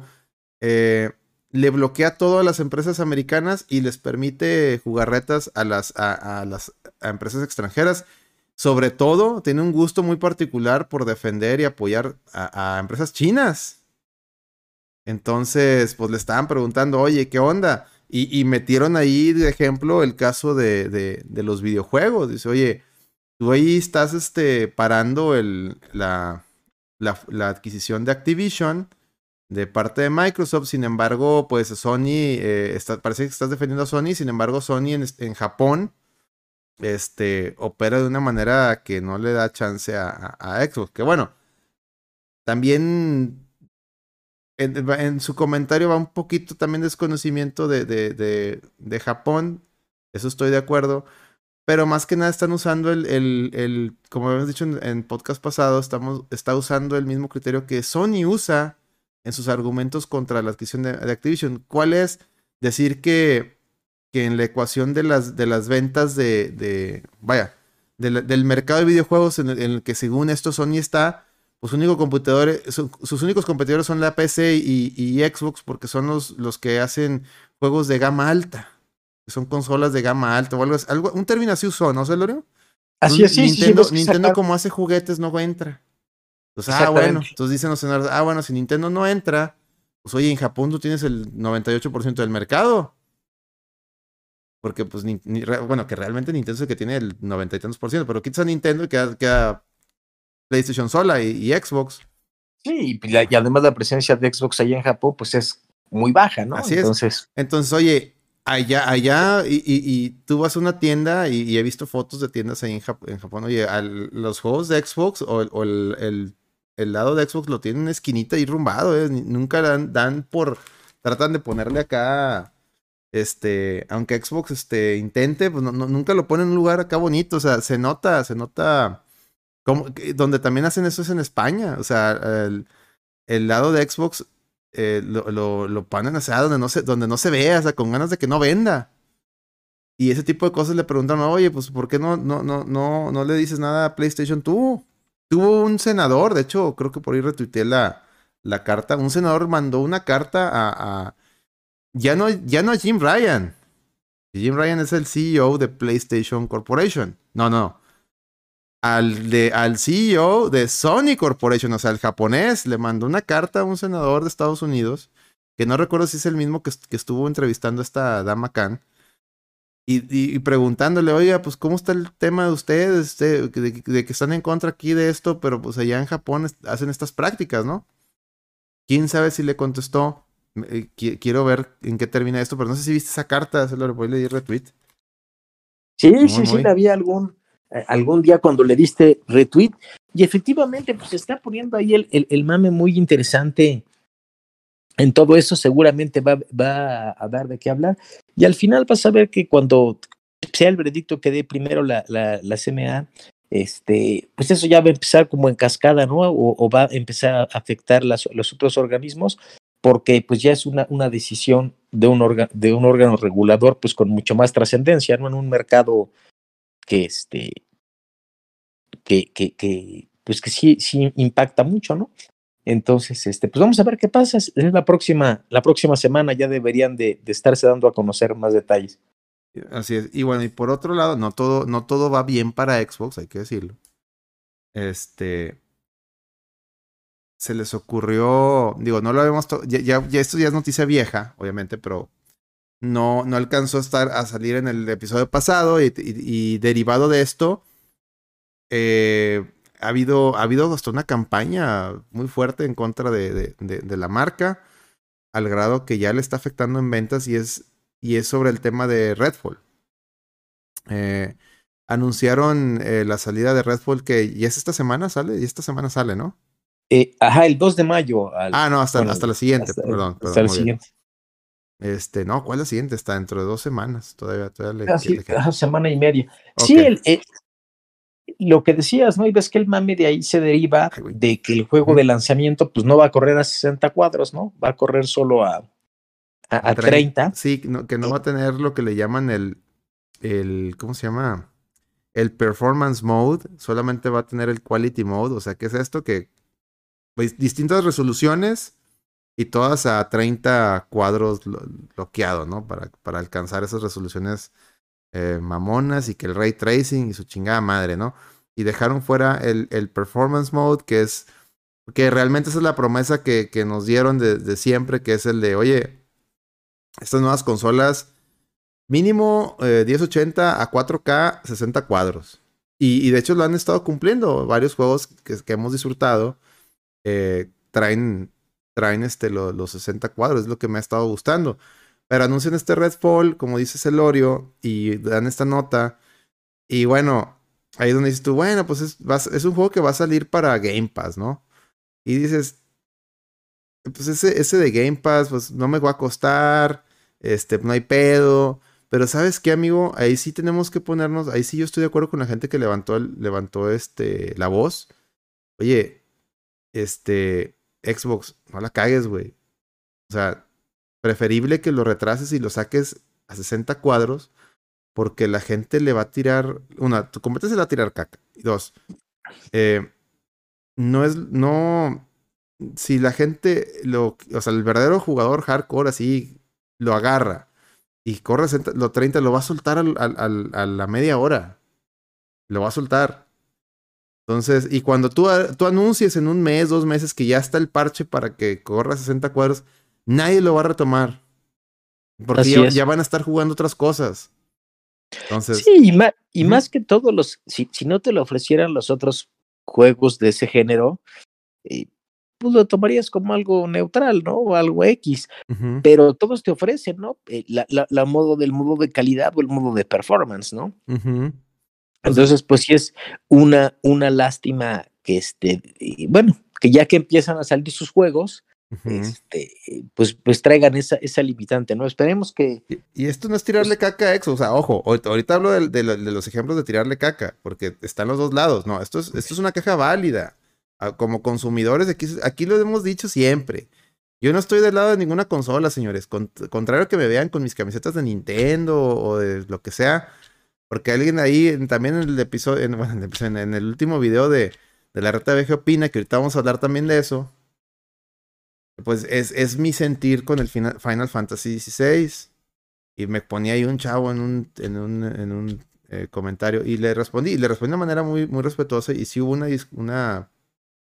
eh, le bloquea todo a las empresas americanas y les permite jugarretas a las, a, a las a empresas extranjeras. Sobre todo, tiene un gusto muy particular por defender y apoyar a, empresas chinas. Entonces, pues le estaban preguntando, oye, ¿qué onda? Y, y metieron ahí de ejemplo el caso de, de, de los videojuegos. Dice, oye, tú ahí estás este, parando la, la, adquisición de Activision de parte de Microsoft. Sin embargo, pues Sony, eh, está, parece que estás defendiendo a Sony. Sin embargo, Sony en, en, Japón este, opera de una manera que no le da chance a, a, a Xbox. Que bueno, también en, en, su comentario va un poquito también desconocimiento de, de, de, de Japón. Eso estoy de acuerdo. Pero más que nada están usando el, el, el como habíamos dicho en, podcast pasado, estamos, está usando el mismo criterio que Sony usa en sus argumentos contra la adquisición de, Activision. ¿Cuál es? Decir que, que en la ecuación de las, de las ventas de, de vaya, de del mercado de videojuegos en el, que según esto Sony está, pues único su, sus únicos competidores son la PC y, y Xbox porque son los, los que hacen juegos de gama alta son consolas de gama alta o algo, algo un término así usó, ¿no, Celorio? Así es, sí, Nintendo, sí, Nintendo como hace juguetes no entra. Entonces, ah, bueno, entonces dicen los senadores, ah, bueno, si Nintendo no entra, pues oye, en Japón tú tienes el 98% del mercado. Porque, pues, ni, ni, bueno, que realmente Nintendo es el que tiene el 90 y tantos por ciento, pero quitas a Nintendo y queda, queda PlayStation sola y, y Xbox. Sí, y, la, y, además la presencia de Xbox ahí en Japón, pues es muy baja, ¿no? Así Entonces... es. Entonces, oye, allá, allá, y, tú vas a una tienda y, he visto fotos de tiendas ahí en, Jap en Japón. Oye, los juegos de Xbox o, el, el, lado de Xbox lo tienen en esquinita y rumbado, ¿eh? Nunca dan, dan por. Tratan de ponerle acá. Este, aunque Xbox este, intente, pues no, no, nunca lo ponen en un lugar acá bonito. O sea, se nota, se nota. Como, donde también hacen eso es en España. O sea, el, el lado de Xbox eh, lo, lo, lo, o sea, donde no, se, donde no se vea, o sea, con ganas de que no venda. Y ese tipo de cosas le preguntan, oye, pues, ¿por qué no, no, no, no, no le dices nada a PlayStation? Tuvo, tuvo un senador, de hecho, creo que por ahí retuiteé la, la carta. Un senador mandó una carta a, a. ya, no, ya no a Jim Ryan. Jim Ryan es el CEO de PlayStation Corporation. No, no al, de, al CEO de Sony Corporation, o sea, el japonés, le mandó una carta a un senador de Estados Unidos, que no recuerdo si es el mismo que, que estuvo entrevistando a esta dama Khan, y, y, y, preguntándole, oiga, pues, ¿cómo está el tema de ustedes? Este, de, de, que están en contra aquí de esto, pero pues allá en Japón hacen estas prácticas, ¿no? ¿Quién sabe si le contestó? Eh, quiero ver en qué termina esto, pero no sé si viste esa carta, se lo voy a leer retweet. Sí, muy, sí, muy... sí, había algún, algún día cuando le diste retweet y efectivamente pues se está poniendo ahí el, el, mame muy interesante en todo eso seguramente va, va a dar de qué hablar y al final vas a ver que cuando sea el veredicto que dé primero la, la, la CMA este, pues eso ya va a empezar como en cascada, ¿no? O, o va a empezar a afectar las, los otros organismos, porque pues ya es una, una decisión de un, orga, de un órgano regulador, pues con mucho más trascendencia, ¿no? En un mercado que este que, que, que, pues que sí, sí impacta mucho, ¿no? Entonces, este, pues vamos a ver qué pasa. Es la próxima, la próxima semana ya deberían de, de, estarse dando a conocer más detalles. Así es. Y bueno, y por otro lado, no todo, no todo va bien para Xbox, hay que decirlo. este, se les ocurrió, digo, no lo habíamos, ya, ya, esto ya es noticia vieja, obviamente, pero no, no alcanzó a, estar, a salir en el episodio pasado y, derivado de esto, eh, ha, habido, ha habido hasta una campaña muy fuerte en contra de, de, la marca, al grado que ya le está afectando en ventas y es, y es sobre el tema de Redfall. Eh, anunciaron eh, la salida de Redfall que ya es esta semana, sale, y esta semana sale, ¿no? Eh, ajá, el 2 de mayo. ah, no, hasta, hasta la siguiente, perdón. hasta la siguiente. Este, no, ¿cuál es la siguiente? Está dentro de dos semanas. Todavía, todavía le, ah, semana y media. Sí, el, lo que decías, ¿no? Y ves que el mame de ahí se deriva de que el juego de lanzamiento, pues no va a correr a 60 cuadros, ¿no? Va a correr solo a, a, 30. Sí, que no va a tener lo que le llaman el, el, ¿cómo se llama? El performance mode, solamente va a tener el quality mode, o sea, ¿qué es esto? Que pues, distintas resoluciones y todas a 30 cuadros bloqueados, ¿no? Para, para alcanzar esas resoluciones eh, mamonas y que el ray tracing y su chingada madre, ¿no? Y dejaron fuera el, el performance mode, que es, que realmente es la promesa que, que nos dieron de, siempre, que es el de, oye, estas nuevas consolas, mínimo 1080 eh, a 4K, 60 cuadros. Y, de hecho lo han estado cumpliendo. Varios juegos que, que hemos disfrutado eh, traen, traen este, los 60 cuadros, es lo que me ha estado gustando. Pero anuncian este Redfall, como dice Celorio, y dan esta nota. Y bueno, ahí donde dices tú, bueno, pues es, es, un juego que va a salir para Game Pass, ¿no? Y dices, pues ese, ese de Game Pass, pues no me va a costar, este, no hay pedo. Pero ¿sabes qué, amigo? Ahí sí tenemos que ponernos, ahí sí yo estoy de acuerdo con la gente que levantó, levantó este, la voz. Oye, este, Xbox, no la cagues, güey. O sea, preferible que lo retrases y lo saques a 60 cuadros, porque la gente le va a tirar, una, tu competencia le va a tirar caca. Dos, eh, no es, no, si la gente, lo, o sea, el verdadero jugador hardcore así lo agarra y corre lo 30, lo va a soltar a la media hora. Lo va a soltar. Entonces, y cuando tú, tú anuncies en un mes, dos meses que ya está el parche para que corra 60 cuadros, nadie lo va a retomar. Porque ya, van a estar jugando otras cosas. Entonces, sí, y, más, que todos los, si, si, no te lo ofrecieran los otros juegos de ese género, eh, pues lo tomarías como algo neutral, ¿no? O algo X. Pero todos te ofrecen, ¿no? Eh, la, la, modo del modo de calidad o el modo de performance, ¿no? Entonces, pues sí es una, una lástima que este, bueno, que ya que empiezan a salir sus juegos, este, pues, pues traigan esa, esa limitante, ¿no? Esperemos que. Y, esto no es tirarle pues caca a Exo, o sea, ojo, ahorita hablo de, los ejemplos de tirarle caca, porque están los dos lados, no, esto es, esto es una caja válida. Como consumidores, aquí, aquí lo hemos dicho siempre. Yo no estoy del lado de ninguna consola, señores. contrario que me vean con mis camisetas de Nintendo o de lo que sea, porque alguien ahí, también en el episodio, en, en, el último video de, de la reta VG Opina, que ahorita vamos a hablar también de eso, pues es, es mi sentir con el Final, Fantasy XVI. Y me ponía ahí un chavo en un, en un, en un eh, comentario y le respondí, y le respondí de manera muy, muy respetuosa y sí hubo una, una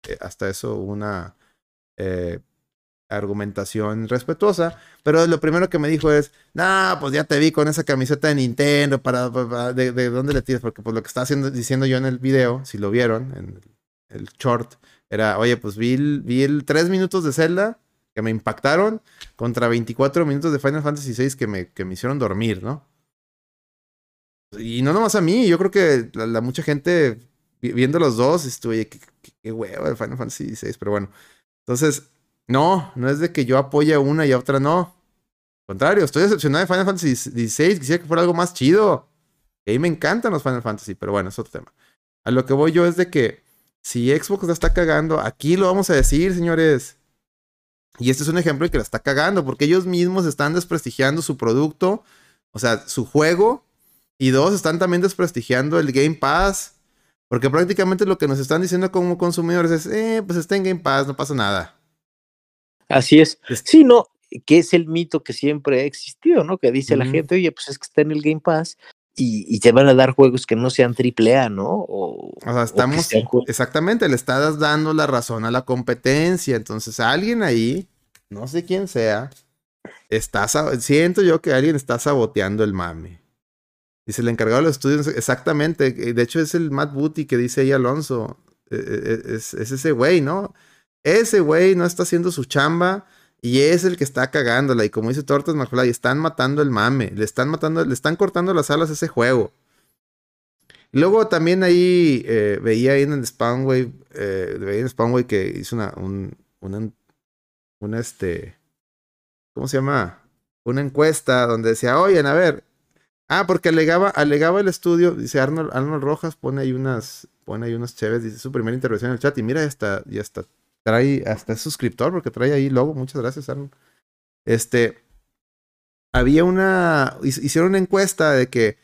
eh, hasta eso, una eh, argumentación respetuosa, pero lo primero que me dijo es, nah, pues ya te vi con esa camiseta de Nintendo, para, de, de, dónde le tiras, porque pues lo que estaba haciendo, diciendo yo en el video, si lo vieron, en el short, era, oye, pues vi, el tres minutos de Zelda que me impactaron contra 24 minutos de Final Fantasy VI que me, que me hicieron dormir, ¿no? Y no nomás a mí, yo creo que la, mucha gente viendo los dos, estuve, qué, qué, qué huevo de Final Fantasy VI, pero bueno. Entonces, no, no es de que yo apoye una y otra no. Al contrario, estoy decepcionado de Final Fantasy XVI. Quisiera que fuera algo más chido. Y ahí me encantan los Final Fantasy, pero bueno, es otro tema. A lo que voy yo es de que si Xbox la está cagando, aquí lo vamos a decir, señores. Y este es un ejemplo de que la está cagando, porque ellos mismos están desprestigiando su producto, o sea, su juego. Y dos, están también desprestigiando el Game Pass. Porque prácticamente lo que nos están diciendo como consumidores es, eh, pues está en Game Pass, no pasa nada. Así es. Sí, no, que es el mito que siempre ha existido, ¿no? Que dice la gente, oye, pues es que está en el Game Pass y, te van a dar juegos que no sean triple A, ¿no? O, sea, estamos, exactamente, le estás dando la razón a la competencia. Entonces, alguien ahí, no sé quién sea, está, siento yo que alguien está saboteando el mame. Dice, el encargado de los estudios, exactamente, de hecho es el Matt Booty que dice ahí Alonso, e, e, e, es, es ese güey, ¿no? Ese güey no está haciendo su chamba y es el que está cagándola. Y como dice Tortas y están matando el mame. Le están matando, le están cortando las alas a ese juego. luego también ahí eh, veía ahí en el Spawnway, eh, veía en que hizo una, un, una, una, este, ¿cómo se llama? Una encuesta donde decía, oigan, a ver, ah, porque alegaba, alegaba el estudio, dice Arnold, Arnold Rojas, pone ahí unas, pone ahí unas chéves, dice su primera intervención en el chat y mira, ya está, ya está trae hasta es suscriptor porque trae ahí logo. Muchas gracias, Arnold. Este, había una, hicieron una encuesta de que,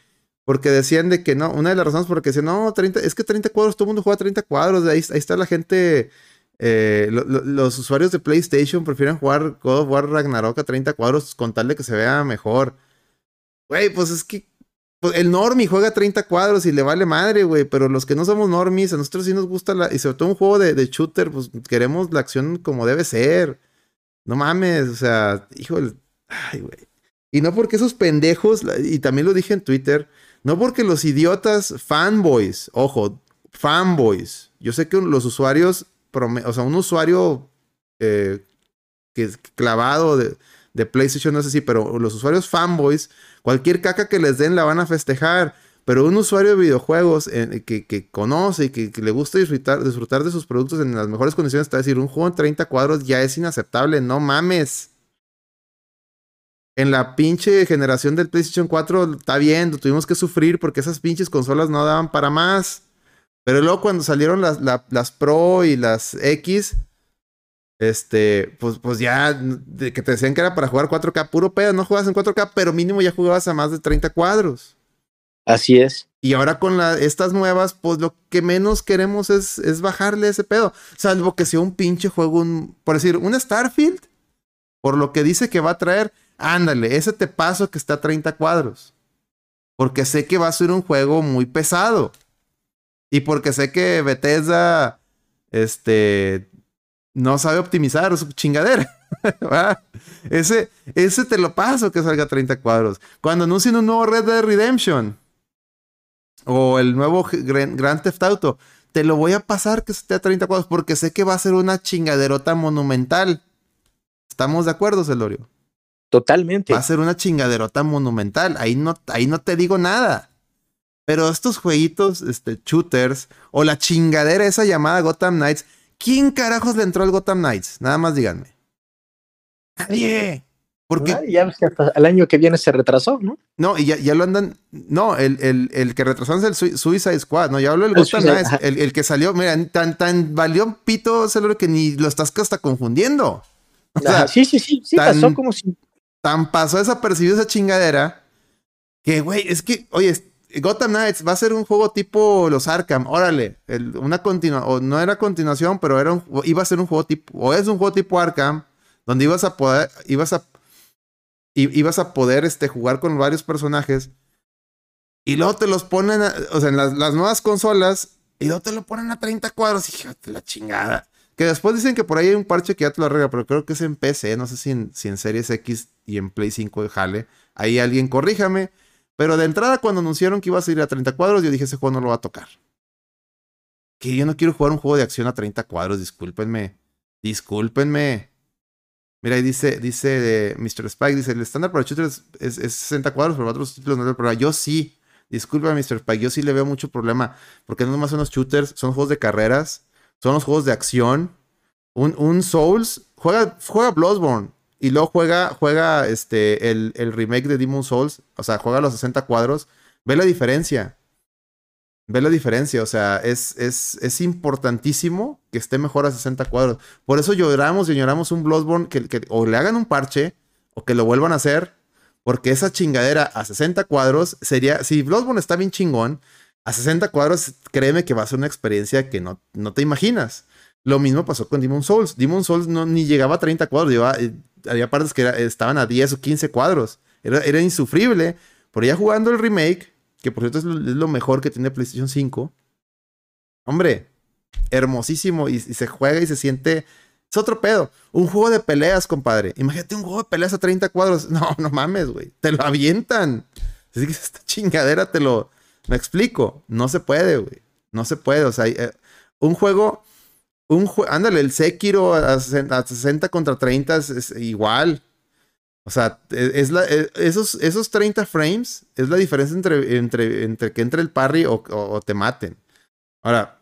porque decían de que no, una de las razones por que decían, no, 30, es que 30 cuadros, todo el mundo juega 30 cuadros, ahí, ahí está la gente, eh, los usuarios de PlayStation prefieren jugar God of War Ragnarok a 30 cuadros con tal de que se vea mejor. Güey, pues es que pues, el normie juega 30 cuadros y le vale madre, güey. Pero los que no somos normies, a nosotros sí nos gusta la. Y sobre todo un juego de, shooter, pues queremos la acción como debe ser. No mames, o sea, híjole. Ay, güey. Y no porque esos pendejos, y también lo dije en Twitter, no porque los idiotas fanboys, ojo, fanboys. Yo sé que los usuarios, o sea, un usuario eh, que es clavado de, de PlayStation, no sé si, pero los usuarios fanboys Cualquier caca que les den la van a festejar. Pero un usuario de videojuegos eh, que, conoce y que, le gusta disfrutar, disfrutar de sus productos en las mejores condiciones, está decir, un juego en 30 cuadros ya es inaceptable, no mames. En la pinche generación del PlayStation 4 está bien, tuvimos que sufrir porque esas pinches consolas no daban para más. Pero luego cuando salieron las, las Pro y las X, este, pues, pues ya, de que te decían que era para jugar 4K, puro pedo, no jugabas en 4K, pero mínimo ya jugabas a más de 30 cuadros. Así es. Y ahora con la, estas nuevas, pues lo que menos queremos es, es bajarle ese pedo. Salvo que sea un pinche juego, un, por decir, un Starfield, por lo que dice que va a traer, ándale, ese te paso que está a 30 cuadros. Porque sé que va a ser un juego muy pesado. Y porque sé que Bethesda, este, no sabe optimizar su chingadera. <laughs> ese, ese te lo paso que salga a 30 cuadros. Cuando anuncien un nuevo Red Dead Redemption o el nuevo Grand Theft Auto, te lo voy a pasar que esté a 30 cuadros porque sé que va a ser una chingaderota monumental. ¿Estamos de acuerdo, Celorio? Totalmente. Va a ser una chingaderota monumental. Ahí no, ahí no te digo nada. Pero estos jueguitos, este, shooters, o la chingadera esa llamada Gotham Knights, ¿Quién carajos le entró al Gotham Knights? Nada más díganme. Nadie. Porque. Ah, ya ves que hasta el año que viene se retrasó, ¿no? No, y ya, ya lo andan. No, el, el, el que retrasó es el Suicide Squad, ¿no? Ya hablo del Gotham Knights. El, el, que salió, mira, tan, tan valió pito, celular que ni lo estás hasta confundiendo. O sea, sí, sí, sí, sí, pasó como si. Tan pasó desapercibido esa chingadera que, güey, es que, oye, Gotham Knights va a ser un juego tipo los Arkham, órale, una continua, o no era continuación, pero era iba a ser un juego tipo, o es un juego tipo Arkham, donde ibas a poder, ibas a, ibas a poder este, jugar con varios personajes, y luego te los ponen, o sea, en las, nuevas consolas, y luego te lo ponen a 30 cuadros, y la chingada. Que después dicen que por ahí hay un parche que ya te lo arregla, pero creo que es en PC, no sé si en, si en Series X y en Play 5 de Jale. Ahí alguien corríjame. Pero de entrada, cuando anunciaron que iba a salir a 30 cuadros, yo dije, ese juego no lo va a tocar. Que yo no quiero jugar un juego de acción a 30 cuadros, discúlpenme. Discúlpenme. Mira, ahí dice, dice Mr. Spike, dice, el estándar para shooters es, 60 cuadros, pero otros títulos no es el problema. Yo sí. Discúlpame, Mr. Spike, yo sí le veo mucho problema. Porque no nomás son los shooters, son juegos de carreras, son los juegos de acción. Un, un Souls, juega, juega Bloodborne. Y luego juega, juega este, el, el, remake de Demon Souls. O sea, juega los 60 cuadros. Ve la diferencia. Ve la diferencia. O sea, es, es, es importantísimo que esté mejor a 60 cuadros. Por eso lloramos y lloramos un Bloodborne que, o le hagan un parche o que lo vuelvan a hacer. Porque esa chingadera a 60 cuadros sería. Si Bloodborne está bien chingón, a 60 cuadros, créeme que va a ser una experiencia que no, no te imaginas. Lo mismo pasó con Demon Souls. Demon Souls no, ni llegaba a 30 cuadros, llevaba, eh, había partes que estaban a 10 o 15 cuadros. Era, era insufrible. Pero ya jugando el remake, que por cierto es lo, mejor que tiene PlayStation 5. Hombre, hermosísimo y, y se juega y se siente. Es otro pedo. Un juego de peleas, compadre. Imagínate un juego de peleas a 30 cuadros. <laughs> No, no mames, güey. Te lo avientan. Así que <laughs> esta chingadera te lo. Me explico. No se puede, güey. No se puede. O sea, eh, un juego. Un Ándale, el Sekiro a, a 60 contra 30 es, igual. O sea, e- es la, e- esos, esos 30 frames es la diferencia entre, entre, entre que entre el parry o, te maten. Ahora,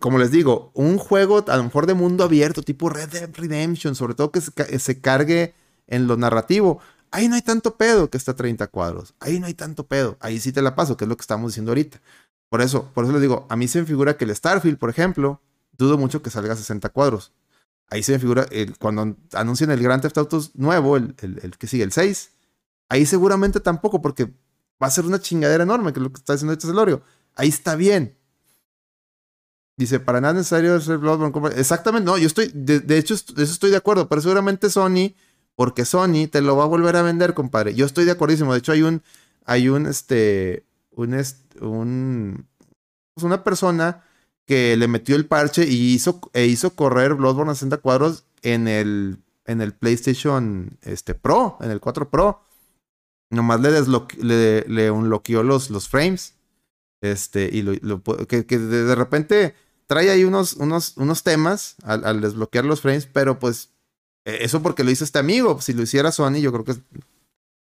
como les digo, un juego a lo mejor de mundo abierto, tipo Red Dead Redemption, sobre todo que se, se cargue en lo narrativo. Ahí no hay tanto pedo que está a 30 cuadros. Ahí no hay tanto pedo. Ahí sí te la paso, que es lo que estamos diciendo ahorita. Por eso, por eso les digo, a mí se me figura que el Starfield, por ejemplo, dudo mucho que salga a 60 cuadros. Ahí se me figura, el- cuando anuncian el Grand Theft Auto nuevo, el, el- que sigue, el 6, ahí seguramente tampoco, porque va a ser una chingadera enorme, que es lo que está diciendo este Celorio. Ahí está bien. Dice, para nada es necesario ser Exactamente, no, yo estoy, de, de hecho, eso estoy de acuerdo, pero seguramente Sony, porque Sony te lo va a volver a vender, compadre. Yo estoy de acuerdísimo. De hecho, hay un, hay un, este, un, un, pues una persona que le metió el parche y hizo, e hizo correr Bloodborne a 60 cuadros en el, en el PlayStation este, Pro, en el 4 Pro. Nomás le, le, unlockeó los, los frames. Este, y lo, que, que de, repente trae ahí unos, unos, unos temas al, desbloquear los frames, pero pues eh, eso porque lo hizo este amigo. Si lo hiciera Sony, yo creo que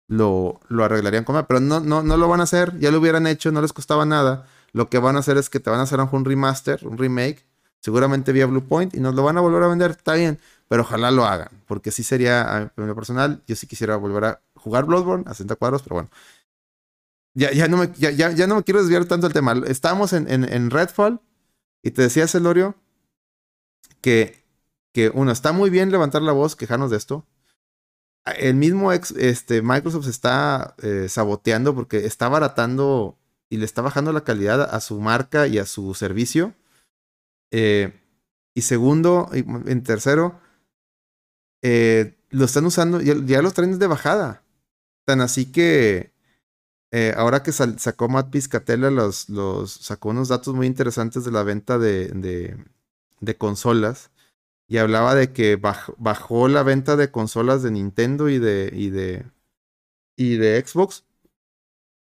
lo, lo arreglarían con pero no, no, no lo van a hacer, ya lo hubieran hecho, no les costaba nada. Lo que van a hacer es que te van a hacer un remaster, un remake, seguramente vía Bluepoint, y nos lo van a volver a vender, está bien, pero ojalá lo hagan, porque sí sería, en lo personal, yo sí quisiera volver a jugar Bloodborne a 60 cuadros, pero bueno. Ya, ya, no, me, ya, ya, no me quiero desviar tanto del tema. Estábamos en, en, en Redfall y te decía Celorio que, que, uno, está muy bien levantar la voz, quejarnos de esto. El mismo ex, este, Microsoft se está eh, saboteando porque está baratando y le está bajando la calidad a su marca y a su servicio. Eh, y segundo, y en tercero, eh, lo están usando, ya, ya los traen de bajada. Tan así que eh, ahora que sacó Matt Piscatella, los, los, sacó unos datos muy interesantes de la venta de, de, consolas. Y hablaba de que baj, bajó la venta de consolas de Nintendo y de, y de, y de Xbox.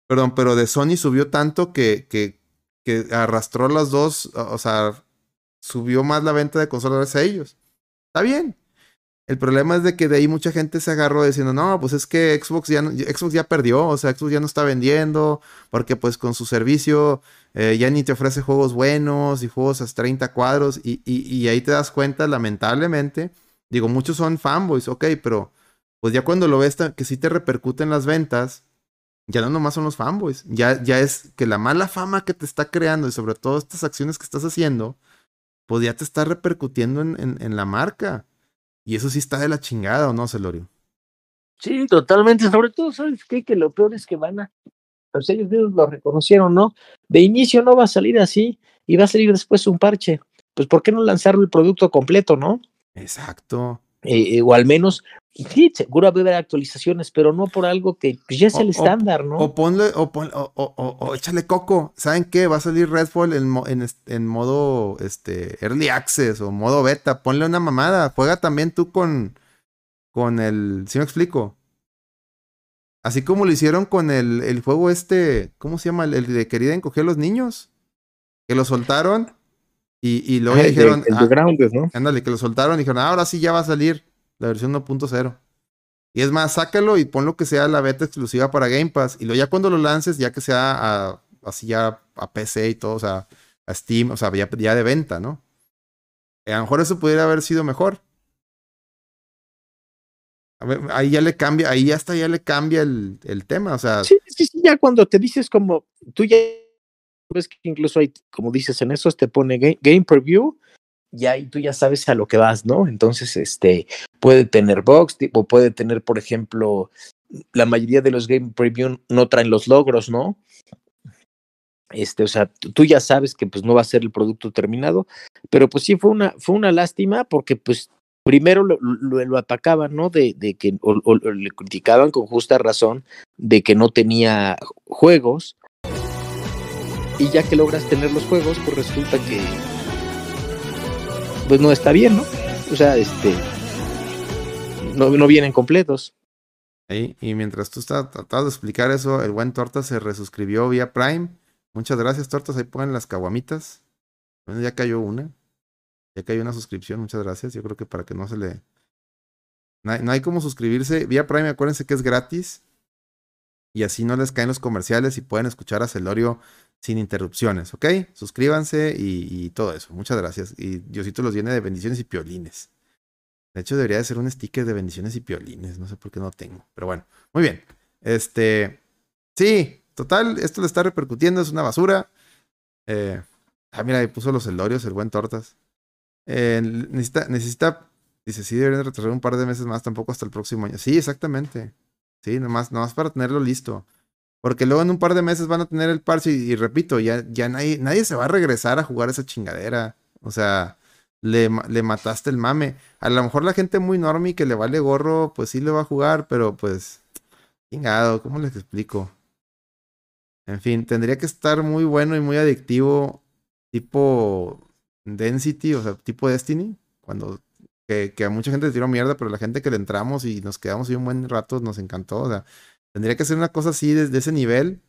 Perdón, pero de Sony subió tanto que, que, que arrastró las dos, o sea, subió más la venta de consolas a ellos. Está bien. El problema es de que de ahí mucha gente se agarró diciendo, no, pues es que Xbox ya, no, Xbox ya perdió, o sea, Xbox ya no está vendiendo, porque pues con su servicio eh, ya ni te ofrece juegos buenos y juegos a 30 cuadros, y, y, y, ahí te das cuenta, lamentablemente, digo, muchos son fanboys, ok, pero pues ya cuando lo ves que sí te repercute en las ventas, ya no nomás son los fanboys, ya, ya es que la mala fama que te está creando y sobre todo estas acciones que estás haciendo, pues ya te está repercutiendo en, en, en la marca. Y eso sí está de la chingada, ¿o no, Celorio? Sí, totalmente. Sobre todo, ¿sabes qué? Que lo peor es que van a. Pues ellos mismos lo reconocieron, ¿no? De inicio no va a salir así y va a salir después un parche. Pues, ¿por qué no lanzar el producto completo, no? Exacto. Eh, o al menos, sí, seguro va a haber actualizaciones, pero no por algo que pues, ya es el o, estándar, ¿no? O ponle, o, pon, o, o, échale coco. ¿Saben qué? Va a salir Redfall en, en, en, modo este, Early Access o modo beta. Ponle una mamada. Juega también tú con, con el. ¿Sí me explico? Así como lo hicieron con el, el juego este. ¿Cómo se llama? El, el de querida encoger a los niños. Que lo soltaron. Y, y luego dijeron. El, el ah, Grounded, ¿no? Ándale, que lo soltaron y dijeron, ah, ahora sí ya va a salir la versión 1.0. Y es más, sácalo y pon lo que sea la beta exclusiva para Game Pass. Y luego ya cuando lo lances, ya que sea a, así ya a PC y todo, o sea, a Steam, o sea, ya, de venta, ¿no? Eh, a lo mejor eso pudiera haber sido mejor. Ahí ya le cambia, ahí hasta ya le cambia el, el tema, o sea. Sí, sí, sí, ya cuando te dices como, tú ya ves que incluso hay, como dices en esos, te pone game, game preview, y tú ya sabes a lo que vas, ¿no? Entonces, este, puede tener box, tipo, puede tener, por ejemplo, la mayoría de los game preview no traen los logros, ¿no? Este, o sea, tú ya sabes que pues no va a ser el producto terminado, pero pues sí fue una, fue una lástima porque pues primero lo, lo, atacaban, ¿no? De, de que, o, le criticaban con justa razón de que no tenía juegos. Y ya que logras tener los juegos, pues resulta que pues no está bien, ¿no? O sea, este no, no vienen completos. y mientras tú estás tratando de explicar eso, el buen Torta se resuscribió vía Prime. Muchas gracias, Tortas. Ahí ponen las caguamitas. Bueno, ya cayó una. Ya cayó una suscripción, muchas gracias. Yo creo que para que no se le. No hay, como suscribirse. Vía Prime, acuérdense que es gratis. Y así no les caen los comerciales y pueden escuchar a Celorio sin interrupciones, ¿ok? Suscríbanse y, todo eso. Muchas gracias. Y Diosito los viene de bendiciones y piolines. De hecho, debería de ser un sticker de bendiciones y piolines. No sé por qué no tengo. Pero bueno, muy bien. Este. Sí, total, esto le está repercutiendo, es una basura. Eh, ah, mira, ahí puso los celorios, el buen tortas. Eh, necesita, necesita, dice, sí, deberían retrasar un par de meses más, tampoco hasta el próximo año. Sí, exactamente. Sí, nomás, nomás para tenerlo listo. Porque luego en un par de meses van a tener el parche y, repito, ya, ya nadie, nadie se va a regresar a jugar esa chingadera. O sea, le, le, mataste el mame. A lo mejor la gente muy normie que le vale gorro, pues sí le va a jugar, pero pues, chingado, ¿cómo les explico? En fin, tendría que estar muy bueno y muy adictivo, tipo Density, o sea, tipo Destiny, cuando que, a mucha gente le tiró mierda, pero la gente que le entramos y nos quedamos ahí un buen rato nos encantó. O sea, tendría que ser una cosa así desde ese nivel,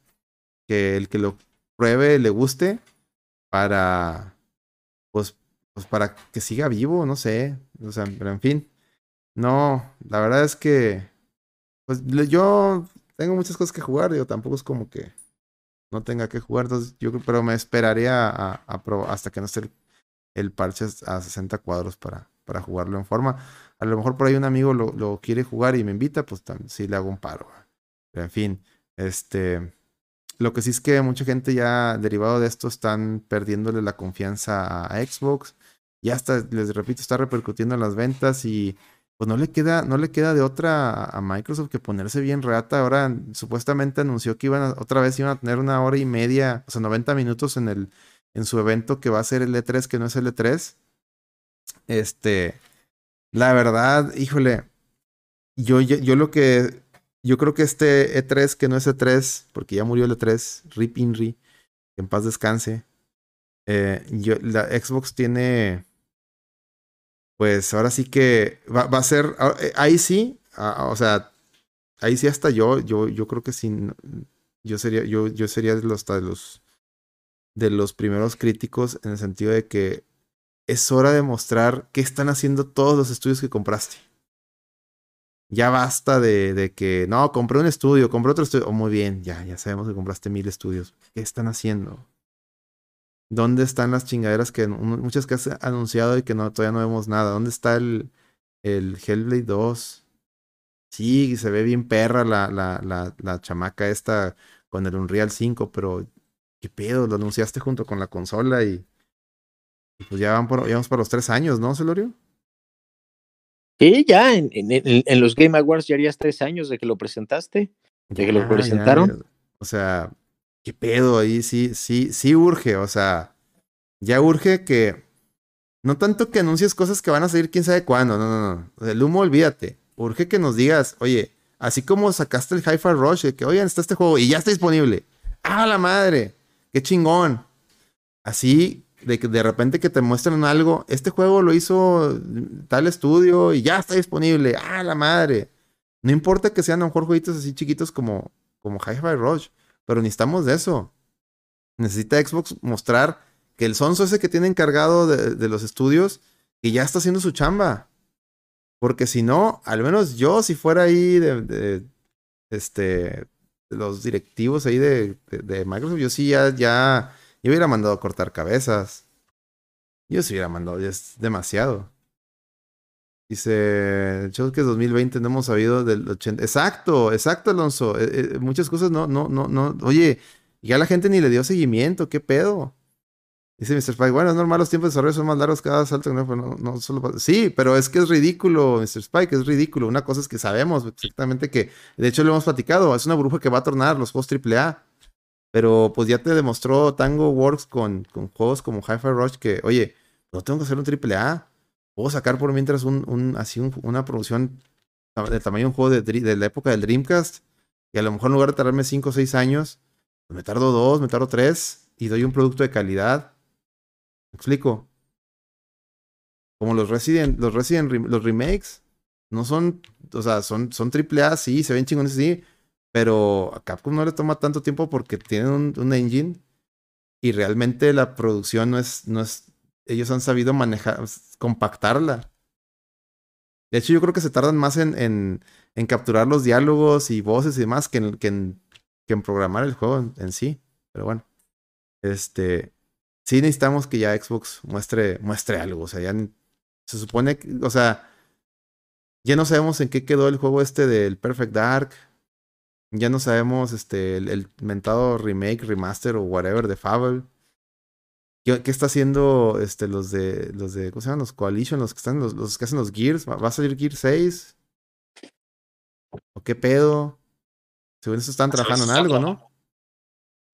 que el que lo pruebe le guste, para, pues, pues para que siga vivo, no sé. O sea, pero en fin. No, la verdad es que, pues yo tengo muchas cosas que jugar, digo, tampoco es como que no tenga que jugar, entonces yo pero me esperaría a, hasta que no esté el parche a 60 cuadros para, para jugarlo en forma. A lo mejor por ahí un amigo lo, lo quiere jugar y me invita, pues sí le hago un paro. En fin, este. Lo que sí es que mucha gente ya derivado de esto están perdiéndole la confianza a Xbox. Ya hasta, les repito, está repercutiendo en las ventas y pues no le queda, no le queda de otra a Microsoft que ponerse bien reata. Ahora supuestamente anunció que iban a, otra vez iban a tener una hora y media, o sea, 90 minutos en el en su evento que va a ser el E3, que no es el E3. Este, la verdad, híjole, yo, yo, lo que, yo creo que este E3, que no es E3, porque ya murió el E3, Rip Inri, que en paz descanse. Eh, yo, la Xbox tiene, pues ahora sí que va, a ser, ah, eh, ahí sí, ah, o sea, ahí sí hasta yo, yo, yo creo que sí, yo sería, yo, yo sería de los, de los de los primeros críticos en el sentido de que es hora de mostrar qué están haciendo todos los estudios que compraste. Ya basta de, de que, no, compré un estudio, compré otro estudio. Oh, muy bien, ya, ya sabemos que compraste mil estudios. ¿Qué están haciendo? ¿Dónde están las chingaderas que muchas que has anunciado y que no, todavía no vemos nada? ¿Dónde está el, el Hellblade 2? Sí, se ve bien perra la, la, la, chamaca esta con el Unreal 5, pero ¿qué pedo? Lo anunciaste junto con la consola y, pues ya, van por, ya vamos por los tres años, ¿no, Celorio? Sí, ya en, en, los Game Awards ya harías tres años de que lo presentaste, de que lo presentaron. O sea, qué pedo ahí, sí, sí, sí urge, o sea, ya urge que, no tanto que anuncies cosas que van a salir quién sabe cuándo, no, no, no, el humo olvídate, urge que nos digas, oye, así como sacaste el Hi-Fi Rush, de que, oigan, está este juego y ya está disponible, ¡ah, la madre! qué chingón. Así, de que de repente que te muestran algo, este juego lo hizo tal estudio y ya está disponible. ¡Ah, la madre! No importa que sean a lo mejor jueguitos así chiquitos como, como Hi-Fi Rush, pero necesitamos de eso. Necesita Xbox mostrar que el sonso ese que tiene encargado de, los estudios, que ya está haciendo su chamba. Porque si no, al menos yo, si fuera ahí de, de este, los directivos ahí de, de, Microsoft, yo sí ya, yo hubiera mandado a cortar cabezas. Yo sí hubiera mandado, es demasiado. Dice, que 2020 no hemos sabido del 80. Exacto, exacto, Alonso. Eh, eh, muchas cosas no, no, no, no. Oye, ya la gente ni le dio seguimiento, ¿qué pedo? Dice Mr. Spike, bueno, es normal, los tiempos de desarrollo son más largos cada salto. No, no, no solo Sí, pero es que es ridículo, Mr. Spike, es ridículo. Una cosa es que sabemos exactamente que, de hecho lo hemos platicado, es una burbuja que va a tornar los juegos AAA. Pero pues ya te demostró Tango Works con, con juegos como Hi-Fi Rush que, oye, no tengo que hacer un AAA. puedo sacar por mientras un, así una producción del tamaño de un juego de, la época del Dreamcast. Y a lo mejor en lugar de tardarme 5 o 6 años, pues me tardo 2, me tardo 3 y doy un producto de calidad. ¿Me explico? Como los Resident, los Resident, los remakes, no son, o sea, son, son AAA, sí, se ven chingones, sí, pero a Capcom no le toma tanto tiempo porque tienen un, engine y realmente la producción no es, no es, ellos han sabido manejar, compactarla. De hecho, yo creo que se tardan más en, en, en capturar los diálogos y voces y demás que en, que en, que en programar el juego en, sí. Pero bueno, este, sí necesitamos que ya Xbox muestre, muestre algo. O sea, ya se supone que, o sea, ya no sabemos en qué quedó el juego este del Perfect Dark. Ya no sabemos este, el, el mentado remake, remaster o whatever de Fable. ¿Qué, está haciendo este, los de los de ¿cómo se llaman? Los Coalition, los que están, los, los que hacen los Gears? ¿Va, a salir Gear 6? ¿O qué pedo? Según eso están trabajando en algo, ¿no?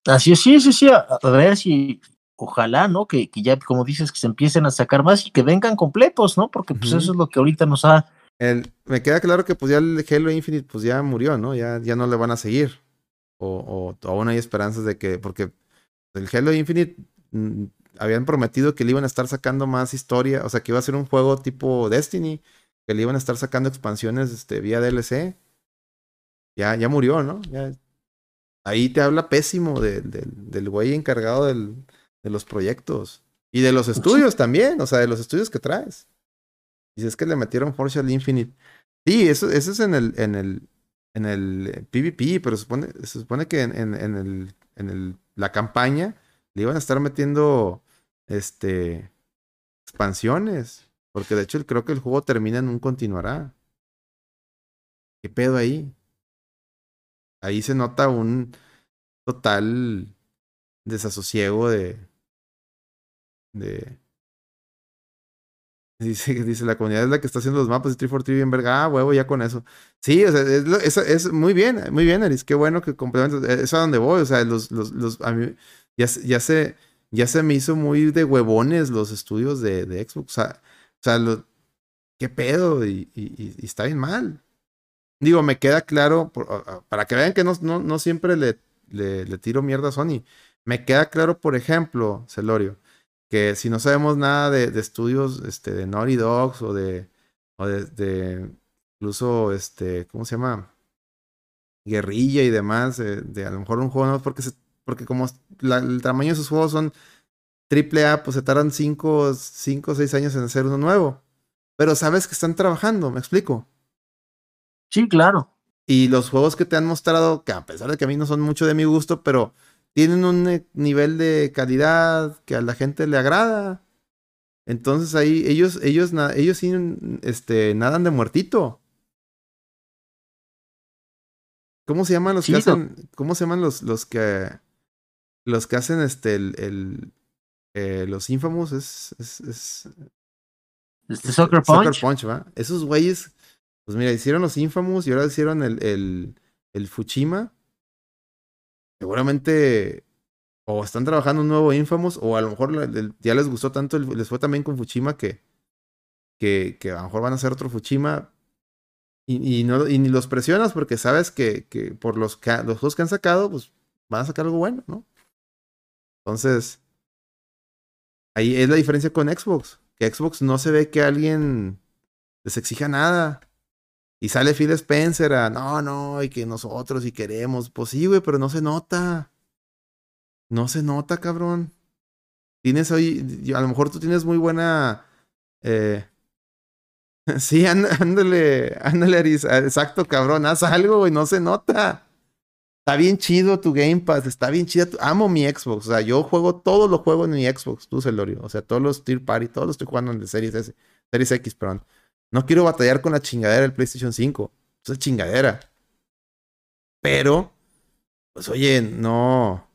Así es, sí, sí, sí. A, ver si, ojalá, ¿no? Que, que, ya, como dices, que se empiecen a sacar más y que vengan completos, ¿no? Porque pues eso es lo que ahorita nos ha. El, me queda claro que pues ya el Halo Infinite pues ya murió, ¿no? Ya, ya no le van a seguir. O, o aún hay esperanzas de que, porque el Halo Infinite mm, habían prometido que le iban a estar sacando más historia, o sea, que iba a ser un juego tipo Destiny, que le iban a estar sacando expansiones este, vía DLC. Ya, ya murió, ¿no? Ya, ahí te habla pésimo de, del güey encargado del, de los proyectos. Y de los estudios también, o sea, de los estudios que traes. Si es que le metieron Force al Infinite. Sí, eso, eso es en el, en el, en el PvP, pero se supone, se supone que en, en, en, el, en el, la campaña le iban a estar metiendo este expansiones. Porque de hecho creo que el juego termina en un continuará. ¿Qué pedo ahí? Ahí se nota un total desasosiego de. de. Dice, dice, la comunidad es la que está haciendo los mapas de 343 bien verga. Ah, huevo, ya con eso. Sí, o sea, es, es, muy bien, muy bien, Aris. Qué bueno que complementas. Es a donde voy. O sea, los, los, los, a mí, ya, ya se ya se me hizo muy de huevones los estudios de, de Xbox. O sea, o sea ¿qué pedo? Y, y, está bien mal. Digo, me queda claro, para que vean que no, no, no siempre le, le, le, tiro mierda a Sony. Me queda claro, por ejemplo, Celorio, que si no sabemos nada de, de estudios este, de Naughty Dogs o de, o de, de, incluso, este, ¿cómo se llama? Guerrilla y demás, de, de a lo mejor un juego no porque se porque como el tamaño de sus juegos son triple A, pues se tardan 5 o 6 años en hacer uno nuevo. Pero sabes que están trabajando, ¿me explico? Sí, claro. Y los juegos que te han mostrado, que a pesar de que a mí no son mucho de mi gusto, pero tienen un eh, nivel de calidad que a la gente le agrada. Entonces ahí ellos, ellos, ellos sí este, nadan de muertito. ¿Cómo se llaman los que hacen? ¿Cómo se llaman los, los que los que hacen este, el, el eh, los Infamous es, es, es este Soccer Punch. Soccer Punch, ¿va? Esos güeyes, pues mira, hicieron los Infamous y ahora hicieron el, el, el Fuchima. Seguramente o están trabajando un nuevo Infamous o a lo mejor ya les gustó tanto, les fue también con Fuchima que, que, a lo mejor van a hacer otro Fuchima. Y, y, no, y ni los presionas porque sabes que, que por los, los juegos que han sacado, pues van a sacar algo bueno, ¿no? Entonces, ahí es la diferencia con Xbox. Que Xbox no se ve que alguien les exija nada. Y sale Phil Spencer a, no, no, y que nosotros y queremos. Pues sí, güey, pero no se nota. No se nota, cabrón. Tienes hoy, a lo mejor tú tienes muy buena... Eh, <laughs> sí, ándale, ándale, exacto, cabrón, haz algo, y no se nota. Está bien chido tu Game Pass, está bien chido. Amo mi Xbox. O sea, yo juego todo lo juego en mi Xbox, tú, Celorio. O sea, todos los Tier Party, todos los estoy jugando en el Series S, Series X, perdón. No quiero batallar con la chingadera del PlayStation 5. Esa chingadera. Pero, pues oye, no.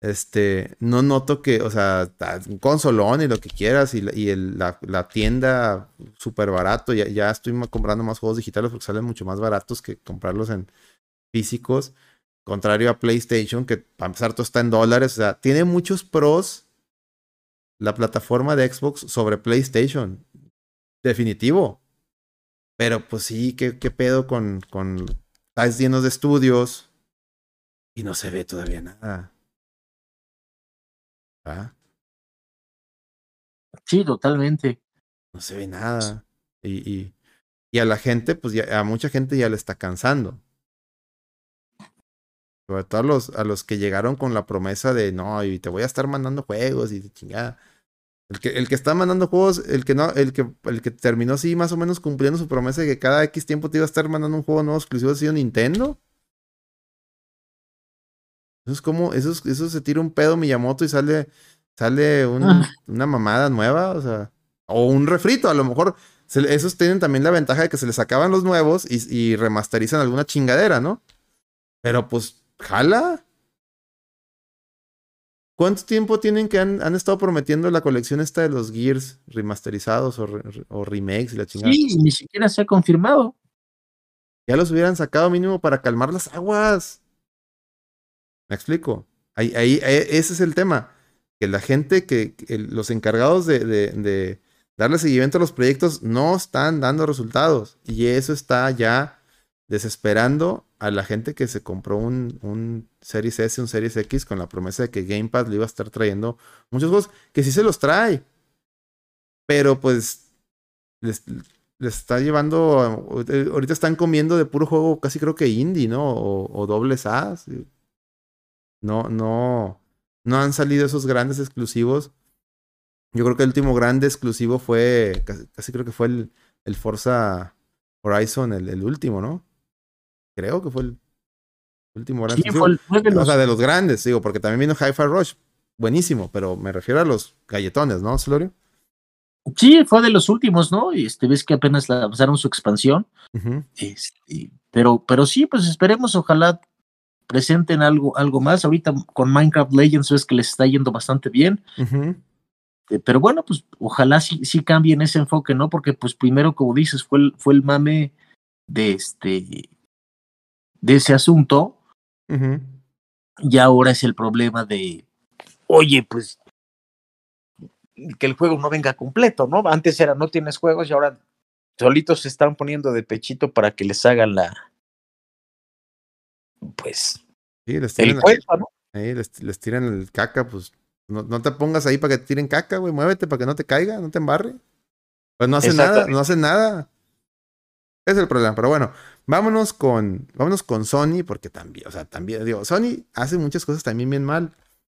Este, no noto que, o sea, un consolón y lo que quieras y, la, tienda súper barato. Ya, ya estoy comprando más juegos digitales porque salen mucho más baratos que comprarlos en físicos. Contrario a PlayStation, que para empezar todo está en dólares. O sea, tiene muchos pros la plataforma de Xbox sobre PlayStation. Definitivo. Pero pues sí, ¿qué, qué pedo con, con sites llenos de estudios? Y no se ve todavía nada. ¿Ah? Sí, totalmente. No se ve nada. Y, y, y a la gente, pues ya, a mucha gente ya le está cansando. Sobre todo a los, a los que llegaron con la promesa de no, y te voy a estar mandando juegos y de chingada. El que, el que está mandando juegos, el que no, el que, el que terminó así más o menos cumpliendo su promesa de que cada X tiempo te iba a estar mandando un juego nuevo exclusivo ha sido Nintendo. Eso es como, eso, es- eso se tira un pedo Miyamoto y sale, sale un- Ah. una mamada nueva, o sea, o un refrito, a lo mejor se esos tienen también la ventaja de que se les acaban los nuevos y, y remasterizan alguna chingadera, ¿no? Pero pues, jala. ¿Cuánto tiempo tienen que han, han estado prometiendo la colección esta de los Gears remasterizados o, re- o remakes y la chingada? Sí, ni siquiera se ha confirmado. Ya los hubieran sacado mínimo para calmar las aguas. ¿Me explico? Ahí, ahí, ahí- ese es el tema. Que la gente, que, los encargados de, de- de darle seguimiento a los proyectos no están dando resultados. Y eso está ya desesperando a la gente que se compró un, un Series S, un Series X con la promesa de que Game Pass le iba a estar trayendo muchos juegos, que sí se los trae. Pero pues les, les está llevando, a- ahorita están comiendo de puro juego casi creo que indie, ¿no? O, o dobles A. No, no, no han salido esos grandes exclusivos. Yo creo que el último grande exclusivo fue, casi, creo que fue el, el Forza Horizon, el último, ¿no? Creo que fue el último gran Sí, fue, el- fue de O los- sea, de los grandes, digo, porque también vino Hi-Fi Rush. Buenísimo, pero me refiero a los galletones, ¿no, Celorio? sí, fue de los últimos, ¿no? Este, ves que apenas lanzaron su expansión. Este, pero, pero sí, pues esperemos, ojalá presenten algo, algo más. Ahorita con Minecraft Legends ves que les está yendo bastante bien. Eh, Pero bueno, pues ojalá sí, sí cambien ese enfoque, ¿no? Porque pues primero, como dices, fue el, fue el mame de este de ese asunto, Ujú. y ahora es el problema de, oye, pues que el juego no venga completo, ¿no? Antes era no tienes juegos y ahora solitos se están poniendo de pechito para que les hagan la, pues, Sí, les el tiran, juego, ¿no? ahí, les, les tiran el caca, pues no, no te pongas ahí para que te tiren caca, güey. Muévete para que no te caiga, no te embarre. Pues no hace nada, no hace nada. Es el problema. Pero bueno, vámonos con, vámonos con Sony, porque también, o sea, también, digo, Sony hace muchas cosas también bien mal.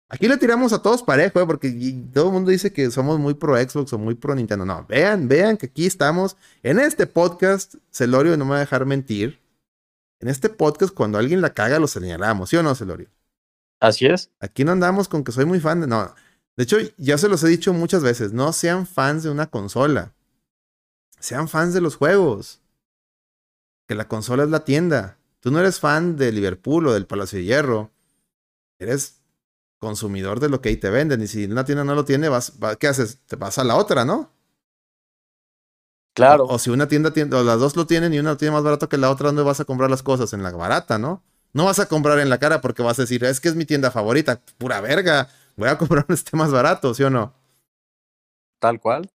Aquí le tiramos a todos parejo, ¿eh? porque todo el mundo dice que somos muy pro Xbox o muy pro Nintendo. No, vean, vean que aquí estamos en este podcast. Celorio no me va a dejar mentir. En este podcast, cuando alguien la caga, lo señalamos, ¿sí o no, Celorio? Así es. Aquí no andamos con que soy muy fan de. No. De hecho, ya se los he dicho muchas veces. No sean fans de una consola. Sean fans de los juegos. Que la consola es la tienda. Tú no eres fan de Liverpool o del Palacio de Hierro. Eres consumidor de lo que ahí te venden. Y si una tienda no lo tiene, vas, va- ¿qué haces? Te vas a la otra, ¿no? Claro. O, o si una tienda tiene, o las dos lo tienen y una lo tiene más barato que la otra, ¿dónde vas a comprar las cosas? En la barata, ¿no? No vas a comprar en la cara porque vas a decir, es que es mi tienda favorita, pura verga, voy a comprar donde esté más barato, ¿sí o no? Tal cual.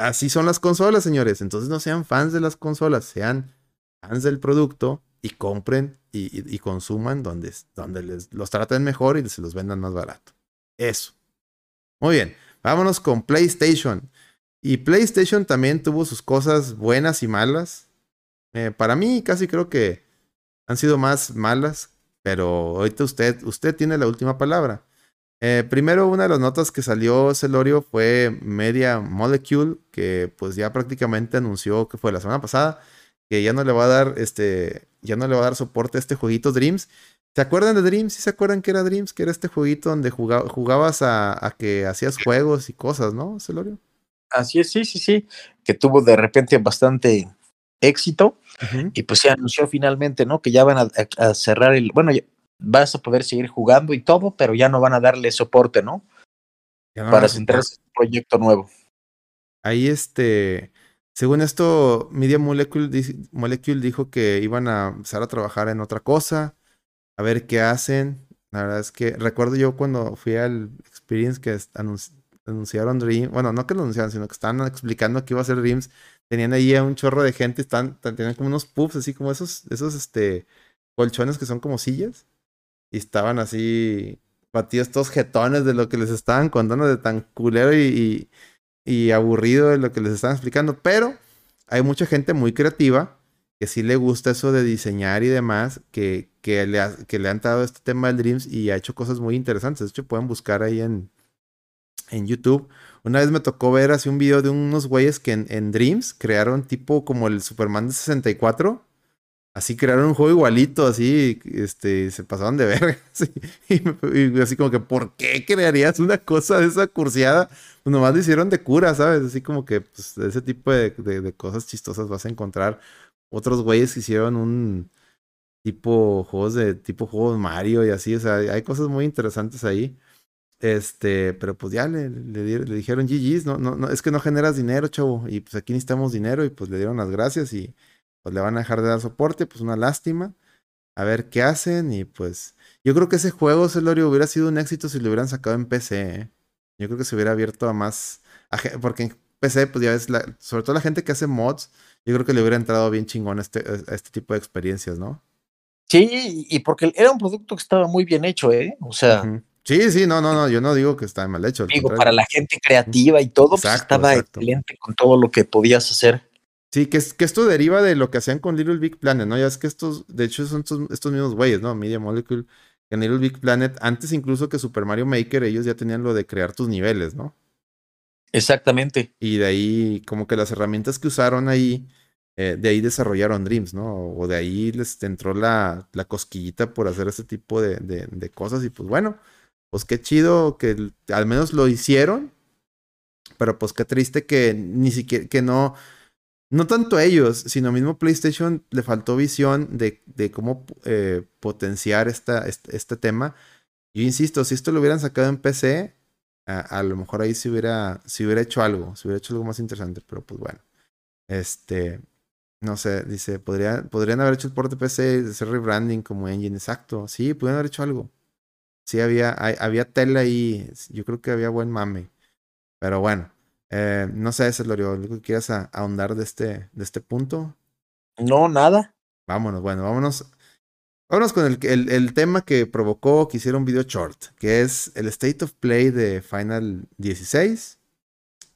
Así son las consolas, señores. Entonces no sean fans de las consolas, sean fans del producto y compren y, y- consuman donde, donde les, los traten mejor y se los vendan más barato. Eso. Muy bien, vámonos con PlayStation. Y PlayStation también tuvo sus cosas buenas y malas. Eh, para mí casi creo que han sido más malas, pero ahorita usted, usted tiene la última palabra. Eh, primero, una de las notas que salió Celorio fue Media Molecule, que pues ya prácticamente anunció que fue la semana pasada, que ya no le va a dar este, ya no le va a dar soporte a este jueguito Dreams. ¿Se acuerdan de Dreams? ¿Sí se acuerdan que era Dreams? Que era este jueguito donde juga- jugabas a, a que hacías juegos y cosas, ¿no, Celorio? Así es, sí, sí, sí. Que tuvo de repente bastante éxito. Y pues se anunció finalmente, ¿no? Que ya van a, a- a cerrar el. Bueno, ya vas a poder seguir jugando y todo, pero ya no van a darle soporte, ¿no? No Para centrarse en un proyecto nuevo. Ahí este, según esto, Media Molecule, dijo que iban a empezar a trabajar en otra cosa, a ver qué hacen. La verdad es que recuerdo yo cuando fui al Experience que, anunciaron Dreams, bueno, no que lo anunciaron, sino que estaban explicando que iba a ser Dreams, tenían ahí a un chorro de gente, están, tenían como unos puffs, así como esos, esos, este, colchones que son como sillas, y estaban así batidos todos jetones de lo que les estaban contando de tan culero y, aburrido de lo que les estaban explicando, pero hay mucha gente muy creativa que sí le gusta eso de diseñar y demás, que, que, le, que le han dado este tema del Dreams y ha hecho cosas muy interesantes. De hecho, pueden buscar ahí en, en YouTube. Una vez me tocó ver así un video de unos güeyes que en, Dreams crearon tipo como el Superman de 64. Así crearon un juego igualito, así, este, se pasaban de ver. <laughs> y, así como que, ¿por qué crearías una cosa de esa cursiada? Pues nomás lo hicieron de cura, ¿sabes? Así como que, pues, ese tipo de, de cosas chistosas vas a encontrar. Otros güeyes que hicieron un tipo juegos de tipo juegos Mario y así, o sea, hay cosas muy interesantes ahí. Este, pero pues ya le, le, dijeron GG's, no, no, no, es que no generas dinero, chavo, y pues aquí necesitamos dinero, y pues le dieron las gracias y pues le van a dejar de dar soporte, pues una lástima. A ver qué hacen, y pues yo creo que ese juego, Celorio, hubiera sido un éxito si lo hubieran sacado en PC. ¿eh? Yo creo que se hubiera abierto a más, porque en PC, pues ya ves, la, sobre todo la gente que hace mods, yo creo que le hubiera entrado bien chingón a este, a este tipo de experiencias, ¿no? Sí, y porque era un producto que estaba muy bien hecho, ¿eh? O sea, Sí, sí, no, no, no, yo no digo que está mal hecho. Digo, para la gente creativa y todo, pues estaba excelente con todo lo que podías hacer. Sí, que, que esto deriva de lo que hacían con Little Big Planet, ¿no? Ya es que estos, de hecho, son estos, mismos güeyes, ¿no? Media Molecule, en Little Big Planet, antes incluso que Super Mario Maker, ellos ya tenían lo de crear tus niveles, ¿no? Exactamente. Y de ahí, como que las herramientas que usaron ahí, eh, de ahí desarrollaron Dreams, ¿no? O de ahí les entró la, la cosquillita por hacer ese tipo de, de cosas y pues bueno pues qué chido que al menos lo hicieron, pero pues qué triste que ni siquiera, que no, no tanto ellos, sino mismo PlayStation le faltó visión de, cómo eh, potenciar este, tema. Yo insisto, si esto lo hubieran sacado en PC, a, lo mejor ahí se hubiera, se hubiera hecho algo, se hubiera hecho algo más interesante, pero pues bueno. Este, no sé, dice, ¿podría, podrían haber hecho el port de PC, hacer rebranding como engine, exacto. Sí, podrían haber hecho algo sí había, había tela ahí. Yo creo que había buen mame. Pero bueno, eh, no sé, Celorio, ¿algo que quieras ahondar de este, de este punto? No, nada. Vámonos, bueno, vámonos. Vámonos con el, el, tema que provocó que hiciera un video short, que es el State of Play de Final 16.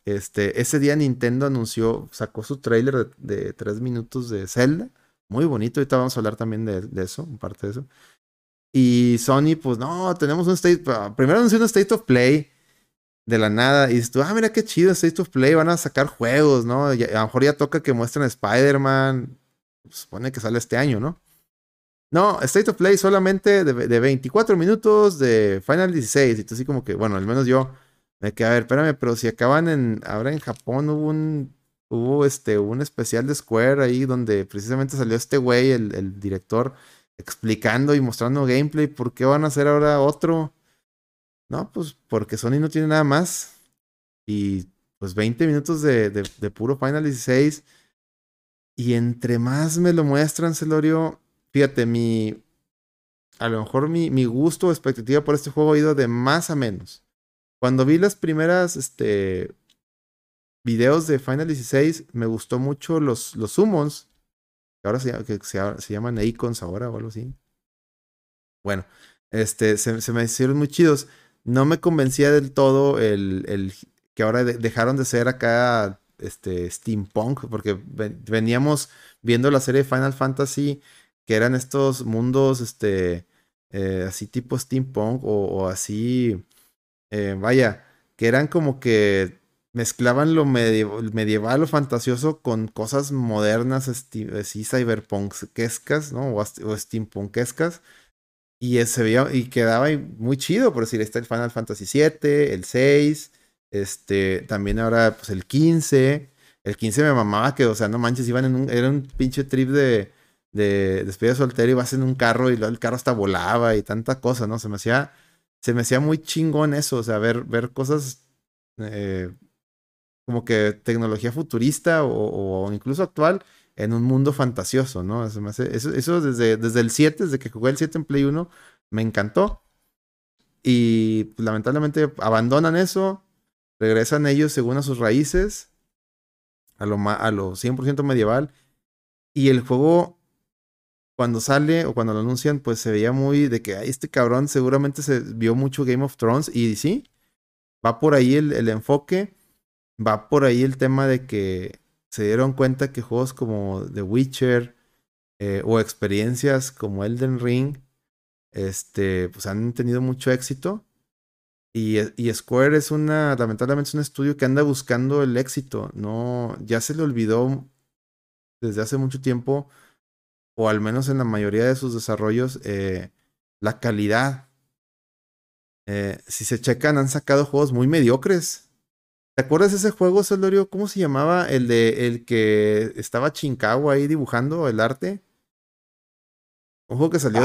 Este, ese día Nintendo anunció, sacó su trailer de, tres minutos de Zelda. Muy bonito, ahorita vamos a hablar también de, de eso, parte de eso. Y Sony, pues no, tenemos un State. Primero anunció un State of Play de la nada. Y dices tú, ah, mira qué chido, State of Play, van a sacar juegos, ¿no? a lo mejor ya toca que muestren Spider-Man. Supone que sale este año, ¿no? No, State of Play solamente de, de, 24 minutos de Final 16. Y tú así como que, bueno, al menos yo me quedé, a ver, espérame, pero si acaban en, ahora en Japón hubo un, hubo este, un especial de Square ahí donde precisamente salió este güey, el, el director explicando y mostrando gameplay. ¿Por qué van a hacer ahora otro? No, pues porque Sony no tiene nada más. Y pues 20 minutos de, de, puro Final 16. Y entre más me lo muestran, Celorio, fíjate, mi. A lo mejor mi, mi gusto o expectativa por este juego ha ido de más a menos. Cuando vi las primeras este, videos de Final 16, me gustó mucho los, los summons ahora se, que se, llaman icons ahora o algo así. Bueno, este, se, me hicieron muy chidos. No me convencía del todo el, el que ahora dejaron de ser acá este, steampunk, porque veníamos viendo la serie Final Fantasy, que eran estos mundos, este, eh, así tipo steampunk o, así, eh, vaya, que eran como que mezclaban lo medieval o fantasioso con cosas modernas, así cyberpunkescas, ¿no? O, o steampunkescas. Y se veía, y quedaba muy chido, por decir, está el Final Fantasy VII, el 6, este, también ahora, pues el 15. El 15 me mamaba que, o sea, no manches, iban en un, era un pinche trip de, de despedida soltero y vas en un carro y el carro hasta volaba y tanta cosa, ¿no? Se me hacía, se me hacía muy chingón eso, o sea, ver, ver cosas eh, como que tecnología futurista o, incluso actual en un mundo fantasioso, ¿no? Eso, eso, desde, desde el 7, desde que jugué el 7 en Play 1, me encantó. Y pues, lamentablemente abandonan eso. regresan ellos según a sus raíces, a lo, a lo 100% medieval, y el juego cuando sale o cuando lo anuncian, pues se veía muy de que este cabrón seguramente se vio mucho Game of Thrones y sí, va por ahí el, el enfoque, va por ahí el tema de que se dieron cuenta que juegos como The Witcher eh, o experiencias como Elden Ring, este, pues han tenido mucho éxito. Y, y, Square es una, lamentablemente un estudio que anda buscando el éxito. No, ya se le olvidó desde hace mucho tiempo, o al menos en la mayoría de sus desarrollos, eh, la calidad. Eh, si se checan, han sacado juegos muy mediocres. ¿Te acuerdas de ese juego, Solorio? ¿Cómo se llamaba? El de el que estaba Chincagua ahí dibujando el arte. Un juego que salió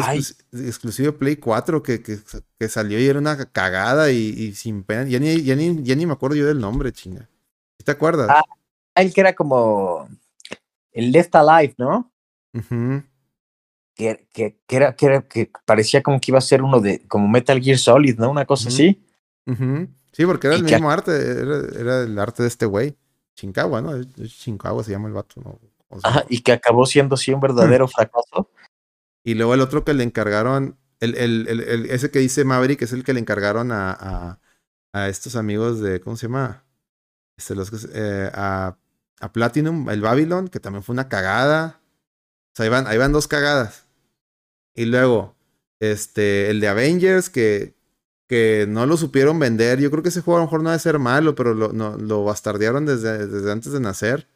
exclusivo de Play 4, que, que, que, salió y era una cagada y, sin pena. Ya ni, ya, ni, ya ni me acuerdo yo del nombre, chinga. ¿Te acuerdas? Ah, el que era como el Left Alive, ¿no? que, que, que, era, que, era, que parecía como que iba a ser uno de, como Metal Gear Solid, ¿no? Una cosa así. Sí, porque era el mismo arte, era, el arte de este güey. Chincagua, ¿no? Chincagua se llama el vato, ¿no? Ajá, y que acabó siendo sí un verdadero fracaso. Y luego el otro que le encargaron, el, el, el, ese que dice Maverick es el que le encargaron a, a, a estos amigos de, ¿cómo se llama? Este, los, eh, a, a Platinum, el Babylon, que también fue una cagada. O sea, ahí van, ahí van dos cagadas. Y luego, este, el de Avengers, que que no lo supieron vender. Yo creo que ese juego a lo mejor no debe ser malo, pero lo, no, lo bastardearon desde, desde, antes de nacer.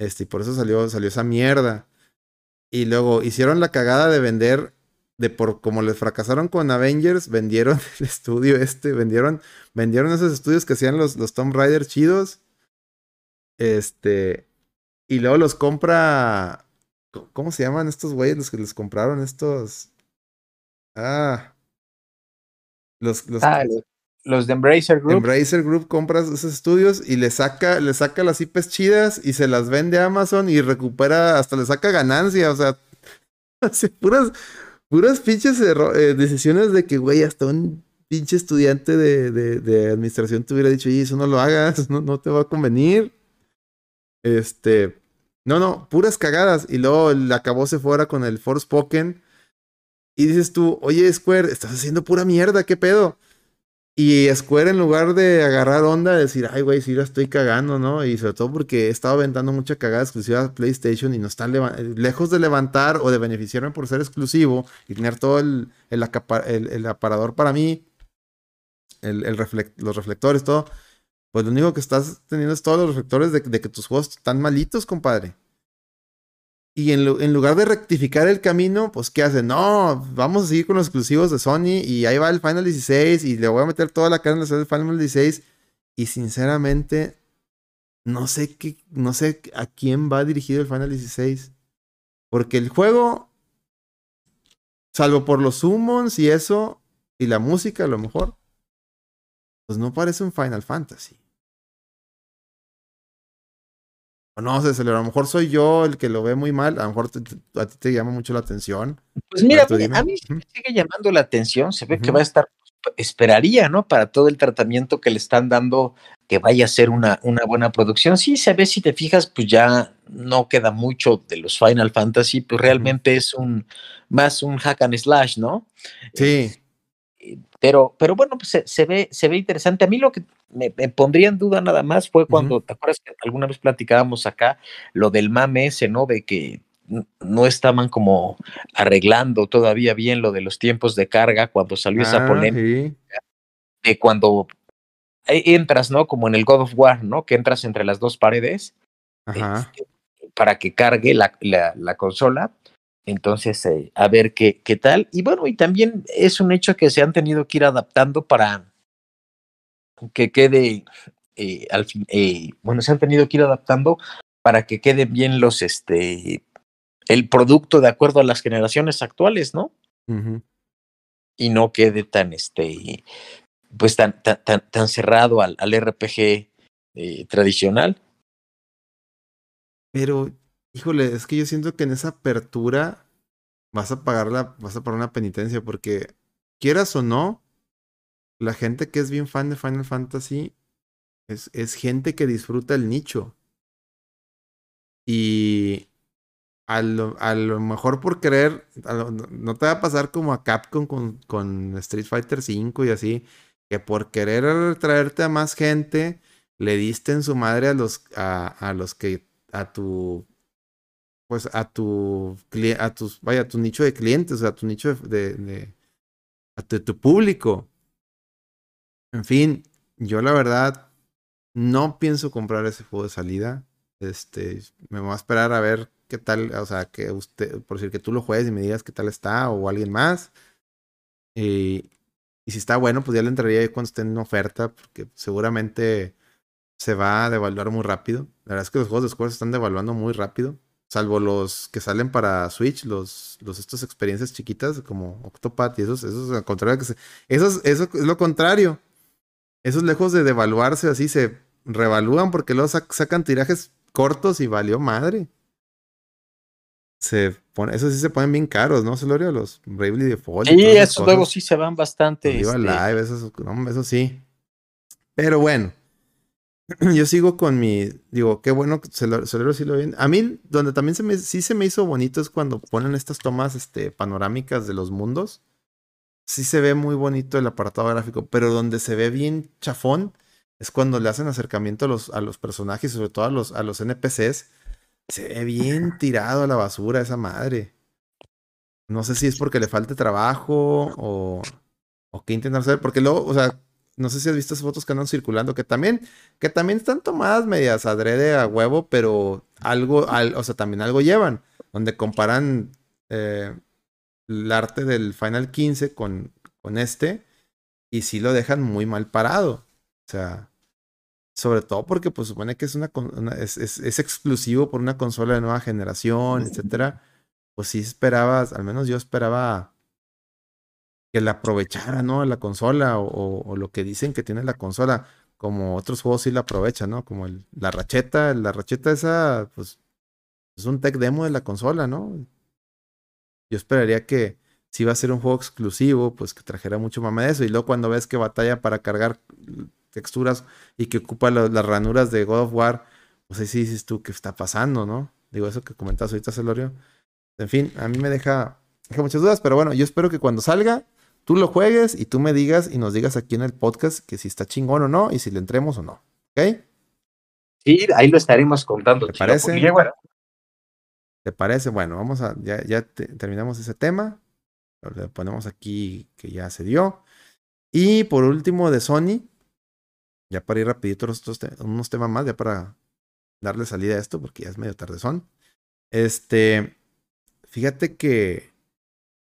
Este, y por eso salió, salió esa mierda. Y luego hicieron la cagada de vender, de por como les fracasaron con Avengers, vendieron <laughs> el estudio este, vendieron, vendieron esos estudios que hacían los, los Tomb Raider chidos. Este, y luego los compra, ¿cómo se llaman estos güeyes los que les compraron estos? Ah, los, los, ah, los de Embracer Group. Embracer Group compra esos estudios y le saca, le saca las IPs chidas y se las vende a Amazon y recupera, hasta le saca ganancia. O sea, <laughs> hace puras, puras pinches eh, decisiones de que, güey, hasta un pinche estudiante de, de, de, administración te hubiera dicho, y eso no lo hagas, <laughs> no, no te va a convenir. Este, no, no, puras cagadas. Y luego le acabó se fuera con el Forspoken y dices tú, oye Square, estás haciendo pura mierda, ¿qué pedo? Y Square en lugar de agarrar onda, decir, ay güey, sí la estoy cagando, ¿no? Y sobre todo porque he estado aventando mucha cagada exclusiva a PlayStation y no están lejos de levantar o de beneficiarme por ser exclusivo y tener todo el, aparador para mí, el, los reflectores, todo. Pues lo único que estás teniendo es todos los reflectores de, de que tus juegos están malitos, compadre. Y en, en, lugar de rectificar el camino, pues ¿qué hacen? No, vamos a seguir con los exclusivos de Sony y ahí va el Final 16 y le voy a meter toda la carne en el Final 16. Y sinceramente, no sé qué, no sé a quién va dirigido el Final 16. Porque el juego, salvo por los summons y eso, y la música a lo mejor, pues no parece un Final Fantasy. No sé, a lo mejor soy yo el que lo ve muy mal, a lo mejor a ti te llama mucho la atención. Pues mira, a mí me sigue llamando la atención, se ve que va a estar, esperaría, ¿no? Para todo el tratamiento que le están dando, que vaya a ser una, una buena producción. Sí, se ve, si te fijas, pues ya no queda mucho de los Final Fantasy, pues realmente es un más un hack and slash, ¿no? Sí. Eh, pero, pero bueno, pues se, ve, se ve interesante. A mí lo que me, pondría en duda nada más fue cuando, ¿te acuerdas que alguna vez platicábamos acá lo del mame ese, ¿no? De que no estaban como arreglando todavía bien lo de los tiempos de carga cuando salió esa ah, polémica. De cuando entras, ¿no? Como en el God of War, ¿no? Que entras entre las dos paredes este, para que cargue la, la, consola. Entonces, eh, a ver qué, qué tal. Y bueno, y también es un hecho que se han tenido que ir adaptando para, que quede eh, al fin, eh, bueno, se han tenido que ir adaptando para que queden bien los, este, el producto de acuerdo a las generaciones actuales, ¿no? Y no quede tan, este, pues tan, tan, tan, cerrado al, al RPG tradicional. Pero, híjole, es que yo siento que en esa apertura vas a pagar la, vas a pagar una penitencia porque quieras o no, la gente que es bien fan de Final Fantasy Es, es gente que disfruta el nicho. Y a lo, a lo mejor por querer, no te va a pasar como a Capcom con, con Street Fighter V y así, que por querer traerte a más gente, le diste en su madre a los, a, a los que, a tu, pues a tu, a tus, vaya, a tu nicho de clientes, a tu nicho de, a tu, público. En fin, yo la verdad no pienso comprar ese juego de salida. Este, me voy a esperar a ver qué tal, o sea, que usted, por decir que tú lo juegues y me digas qué tal está o alguien más. Y, y si está bueno, pues ya le entraría cuando esté en oferta, porque seguramente se va a devaluar muy rápido. La verdad es que los juegos de Square se están devaluando muy rápido. Salvo los que salen para Switch, los, los estas experiencias chiquitas como Octopath y esos, esos al contrario que se, esos, eso es lo contrario. Esos lejos de devaluarse así se revalúan porque luego sac sacan tirajes cortos y valió madre. Se pone, esos sí se ponen bien caros, ¿no, Celorio? Los Bravely Default. Sí, esos luego sí se van bastante. Este... Live, esos, no, eso sí. Pero bueno, <clears throat> yo sigo con mi, digo, qué bueno, Celorio sí lo ven. A mí, donde también se me, sí se me hizo bonito es cuando ponen estas tomas este, panorámicas de los mundos. Sí se ve muy bonito el apartado gráfico, pero donde se ve bien chafón es cuando le hacen acercamiento a los, a los personajes, sobre todo a los, a los NPCs. Se ve bien tirado a la basura esa madre. No sé si es porque le falte trabajo o, o qué intentan hacer, porque luego, o sea, no sé si has visto esas fotos que andan circulando, que también, que también están tomadas medias adrede a huevo, pero algo, al, o sea, también algo llevan, donde comparan eh, el arte del Final 15 con, con este, y sí lo dejan muy mal parado. O sea, sobre todo porque pues supone que es una, una es, es, es, exclusivo por una consola de nueva generación, etcétera. Pues sí esperabas, al menos yo esperaba que la aprovechara, ¿no? La consola o, lo que dicen que tiene la consola, como otros juegos sí la aprovechan, ¿no? Como la racheta, la racheta esa, pues es un tech demo de la consola, ¿no? Yo esperaría que si va a ser un juego exclusivo, pues que trajera mucho más de eso. Y luego cuando ves que batalla para cargar texturas y que ocupa las ranuras de God of War, pues ahí sí dices tú qué está pasando, ¿no? Digo, eso que comentas ahorita, Celorio. En fin, a mí me deja, deja muchas dudas, pero bueno, yo espero que cuando salga, tú lo juegues y tú me digas y nos digas aquí en el podcast que si está chingón o no y si le entremos o no. ¿Ok? Sí, ahí lo estaremos contando. ¿Te parece? ¿Te parece? Bueno, vamos a, ya, ya te, terminamos ese tema. Le ponemos aquí que ya se dio. Y por último de Sony, ya para ir rapidito unos, unos temas más, ya para darle salida a esto, porque ya es medio tarde son. Este, fíjate que,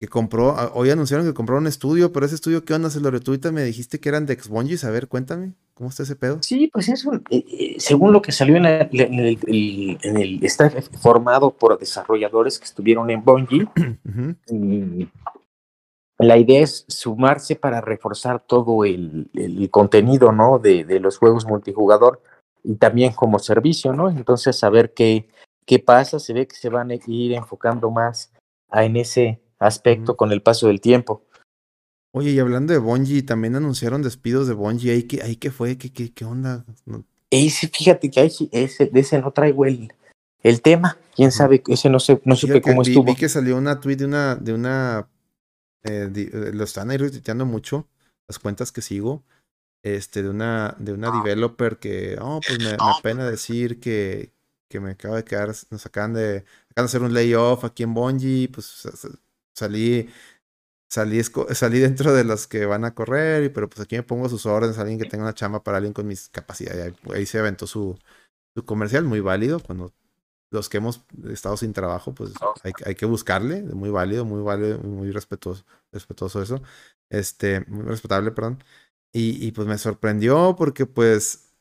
que compró, hoy anunciaron que compró un estudio, pero ese estudio, ¿qué onda, Celorio? Tú ahorita me dijiste que eran de Xbonges, a ver, cuéntame, ¿cómo está ese pedo? Sí, pues eso, eh, según lo que salió en el, en el, en el, está formado por desarrolladores que estuvieron en Bungie, <clears throat> uh -huh. la idea es sumarse para reforzar todo el, el contenido, ¿no? De, de, los juegos multijugador y también como servicio, ¿no? Entonces, saber qué, qué pasa, se ve que se van a ir enfocando más a, en ese aspecto uh -huh. con el paso del tiempo. Oye, y hablando de Bungie, también anunciaron despidos de Bungie. ¿Ahí qué, ahí qué fue? ¿Qué, qué, qué onda? No. Ese, fíjate que ahí, ese, de ese no traigo el, el tema. Quién sabe, ese no sé, no supe cómo vi, estuvo. Vi que salió una tweet de una, de una eh, di, lo están ahí retuiteando mucho, las cuentas que sigo, este, de una, de una developer que, oh, pues me, me pena decir que, que me acabo de quedar, nos acaban de, acaban de hacer un layoff aquí en Bungie, pues salí, salí, salí dentro de los que van a correr, pero pues aquí me pongo sus órdenes, alguien que tenga una chamba para alguien con mis capacidades, ahí se aventó su, su comercial, muy válido, cuando los que hemos estado sin trabajo, pues hay, hay, que buscarle, muy válido, muy válido, muy respetuoso, respetuoso eso, este, muy respetable, perdón. Y, y pues me sorprendió porque pues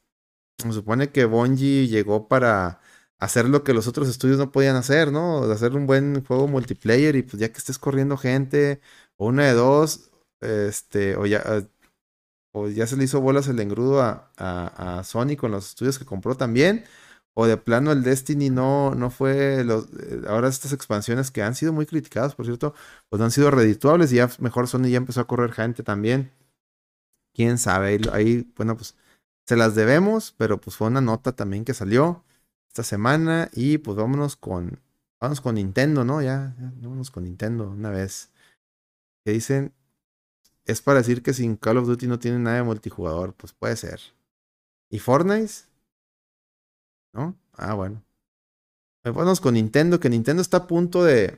se supone que Bungie llegó para hacer lo que los otros estudios no podían hacer, ¿no? Hacer un buen juego multiplayer y pues ya que estés corriendo gente, o una de dos, este, o ya, o ya se le hizo bolas el engrudo a, a, Sony con los estudios que compró también o de plano el Destiny no, no fue los, ahora estas expansiones que han sido muy criticadas, por cierto, pues no han sido redituables y ya mejor Sony ya empezó a correr gente también. Quién sabe, ahí bueno, pues se las debemos, pero pues fue una nota también que salió esta semana y pues vámonos con, vámonos con Nintendo, ¿no? Ya, vámonos con Nintendo una vez. Que dicen, es para decir que sin Call of Duty no tiene nada de multijugador, pues puede ser. ¿Y Fortnite? ¿No? Ah, bueno. Vámonos con Nintendo, que Nintendo está a punto de,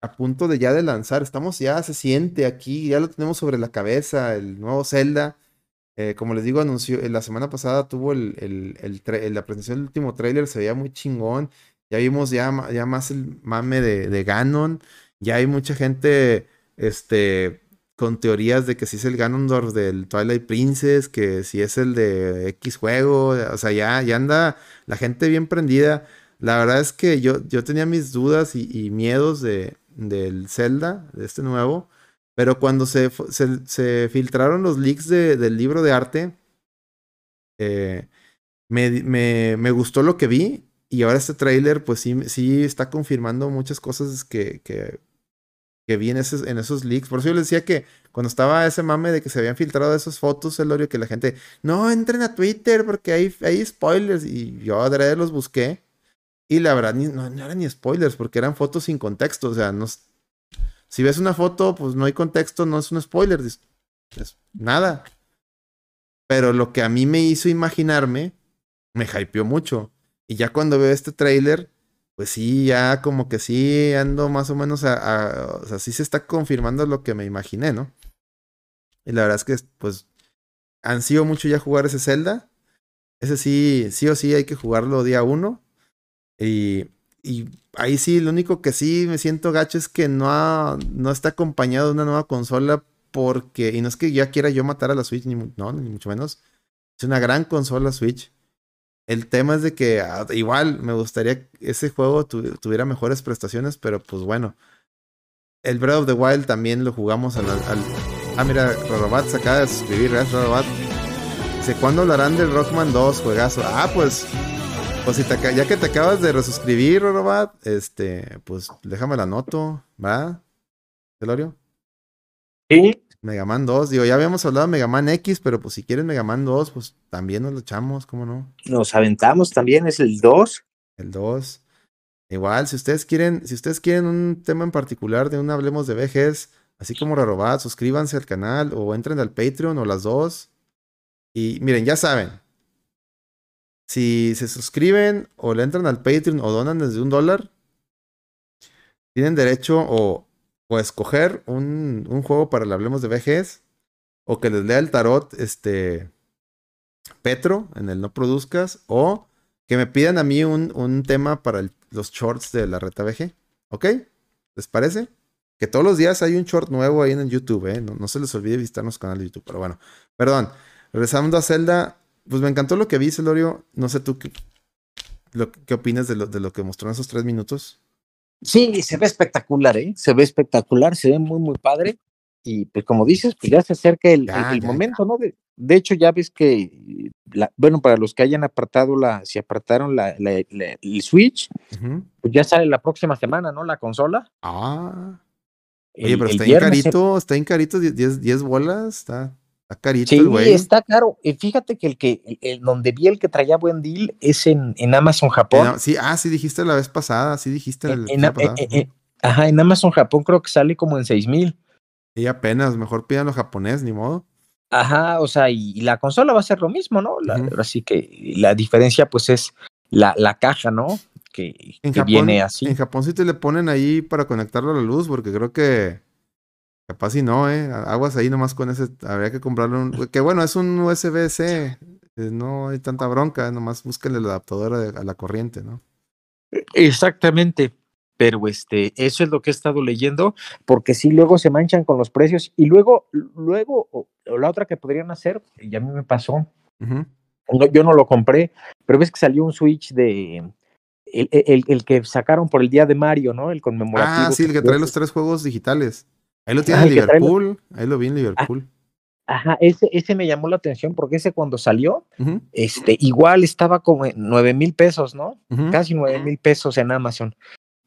a punto de ya de lanzar. Estamos ya, se siente aquí, ya lo tenemos sobre la cabeza, el nuevo Zelda. Eh, como les digo, anunció, la semana pasada tuvo el, el, el, la presentación del último tráiler, se veía muy chingón. Ya vimos ya, ya más el mame de, de Ganon. Ya hay mucha gente este, con teorías de que si es el Ganondorf del Twilight Princess, que si es el de X juego. O sea, ya, ya anda la gente bien prendida. La verdad es que yo, yo tenía mis dudas y, y miedos de, del Zelda, de este nuevo. Pero cuando se, se, filtraron los leaks de, del libro de arte, eh, me, me, me, gustó lo que vi. Y ahora este tráiler, pues sí, sí está confirmando muchas cosas que, que, que vi en esos, en esos leaks. Por eso yo les decía que cuando estaba ese mame de que se habían filtrado esas fotos, Elorio, que la gente, no entren a Twitter porque hay, hay spoilers. Y yo adrede los busqué. Y la verdad, no, no, eran ni spoilers, porque eran fotos sin contexto. O sea, no, si ves una foto, pues no hay contexto, no es un spoiler. Es, nada. Pero lo que a mí me hizo imaginarme, me hypeó mucho. Y ya cuando veo este trailer, pues sí, ya como que sí ando más o menos a, o sea, sí se está confirmando lo que me imaginé, ¿no? Y la verdad es que, pues, han sido mucho ya jugar ese Zelda. Ese sí, sí o sí hay que jugarlo día uno. Y, y ahí sí, lo único que sí me siento gacho es que no, no está acompañado de una nueva consola porque, y no es que ya quiera yo matar a la Switch, ni, no, ni mucho menos. Es una gran consola Switch. El tema es de que ah, igual me gustaría que ese juego tuviera mejores prestaciones, pero pues bueno. El Breath of the Wild también lo jugamos al... ah, mira, Rorobat se acaba de suscribir, gracias Rorobat. Dice, ¿cuándo hablarán del Rockman 2, juegazo? Ah, pues pues si ya que te acabas de resuscribir, Robat, este, pues déjame la noto, ¿va? ¿Celorio? Sí. Mega Man 2, digo, ya habíamos hablado de Mega Man X, pero pues si quieren Mega Man 2, pues también nos lo echamos, ¿cómo no? Nos aventamos también, es el 2. El 2. Igual, si ustedes quieren, si ustedes quieren un tema en particular de un Hablemos de Vejes, así como Robat, suscríbanse al canal o entren al Patreon o las dos. Y miren, ya saben, si se suscriben o le entran al Patreon o donan desde un dólar, tienen derecho o, o a escoger un, un, juego para el Hablemos de VGs o que les lea el tarot este Petro en el No Produzcas o que me pidan a mí un, un tema para los shorts de la reta VG. ¿Ok? ¿Les parece? Que todos los días hay un short nuevo ahí en el YouTube, ¿eh? No, no se les olvide visitar nuestro canal de YouTube, pero bueno. Perdón. Regresando a Zelda, pues me encantó lo que vi, Celorio. No sé tú qué, lo, qué opinas de lo, de lo que mostró en esos tres minutos. Sí, se ve espectacular, ¿eh? Se ve espectacular, se ve muy, muy padre. Y pues como dices, pues ya se acerca el, el, momento, ¿no? De, de, hecho, ya ves que, la, bueno, para los que hayan apartado la, si apartaron la, la el Switch, uh -huh. pues ya sale la próxima semana, ¿no? La consola. Ah. Oye, pero está en carito, se... está en carito, 10, 10 bolas, está, Está carito sí, el güey. está caro. Fíjate que el que, el, el, donde vi el que traía buen deal es en, en Amazon Japón. En, sí, ah, sí dijiste la vez pasada, sí dijiste en, el, en, eh, eh, Ajá, en Amazon Japón creo que sale como en seis mil. Y apenas, mejor pidan lo japonés, ni modo. Ajá, o sea, y, y, la consola va a ser lo mismo, ¿no? La, uh -huh. Así que la diferencia, pues, es la, la caja, ¿no? Que, que Japón, viene así. En Japón sí te le ponen ahí para conectarlo a la luz, porque creo que Capaz si no, ¿eh? Aguas ahí nomás con ese. Habría que comprarle un. Que bueno, es un USB-C. No hay tanta bronca. Nomás búsquenle el adaptador a, a, la corriente, ¿no? Exactamente. Pero este, eso es lo que he estado leyendo, porque sí, luego se manchan con los precios. Y luego, luego, o, o la otra que podrían hacer, y a mí me pasó. Uh -huh. no, yo no lo compré, pero ves que salió un Switch de. El, el, el, que sacaron por el día de Mario, ¿no? El conmemorativo. Ah, sí, el que trae los tres juegos digitales. Ahí lo tiene en Liverpool, ahí lo vi en Liverpool. Ajá, ese, ese me llamó la atención porque ese cuando salió, uh -huh. este, igual estaba como en nueve mil pesos, ¿no? Uh -huh. Casi nueve mil pesos en Amazon.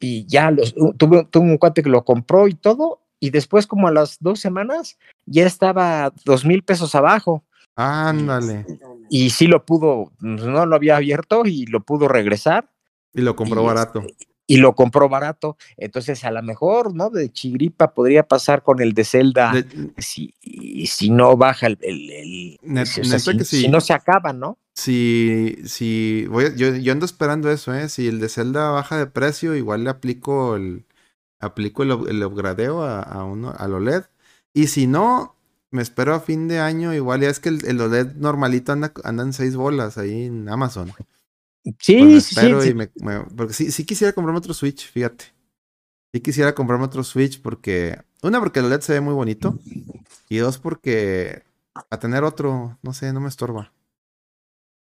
Y ya los, tuve, tuve un cuate que lo compró y todo, y después como a las dos semanas ya estaba dos mil pesos abajo. Ándale. Y sí lo pudo, no lo había abierto y lo pudo regresar. Y lo compró y, barato. Y lo compró barato. Entonces, a lo mejor, ¿no? De chigripa podría pasar con el de Zelda De- si, si no baja el. el- el- Net- o sea, neta si, que sí. si no se acaba, ¿no? Si, si voy a- yo, yo ando esperando eso, ¿eh? Si el de Zelda baja de precio, igual le aplico el, aplico el, el upgradeo a, a uno, al OLED. Y si no, me espero a fin de año, igual ya es que el, el OLED normalito anda, anda en seis bolas ahí en Amazon. Sí, Pues sí, sí, sí. me- me- porque sí, sí quisiera comprarme otro Switch, fíjate. Sí quisiera comprarme otro Switch porque, una, porque el OLED se ve muy bonito. Y dos, porque a tener otro, no sé, no me estorba.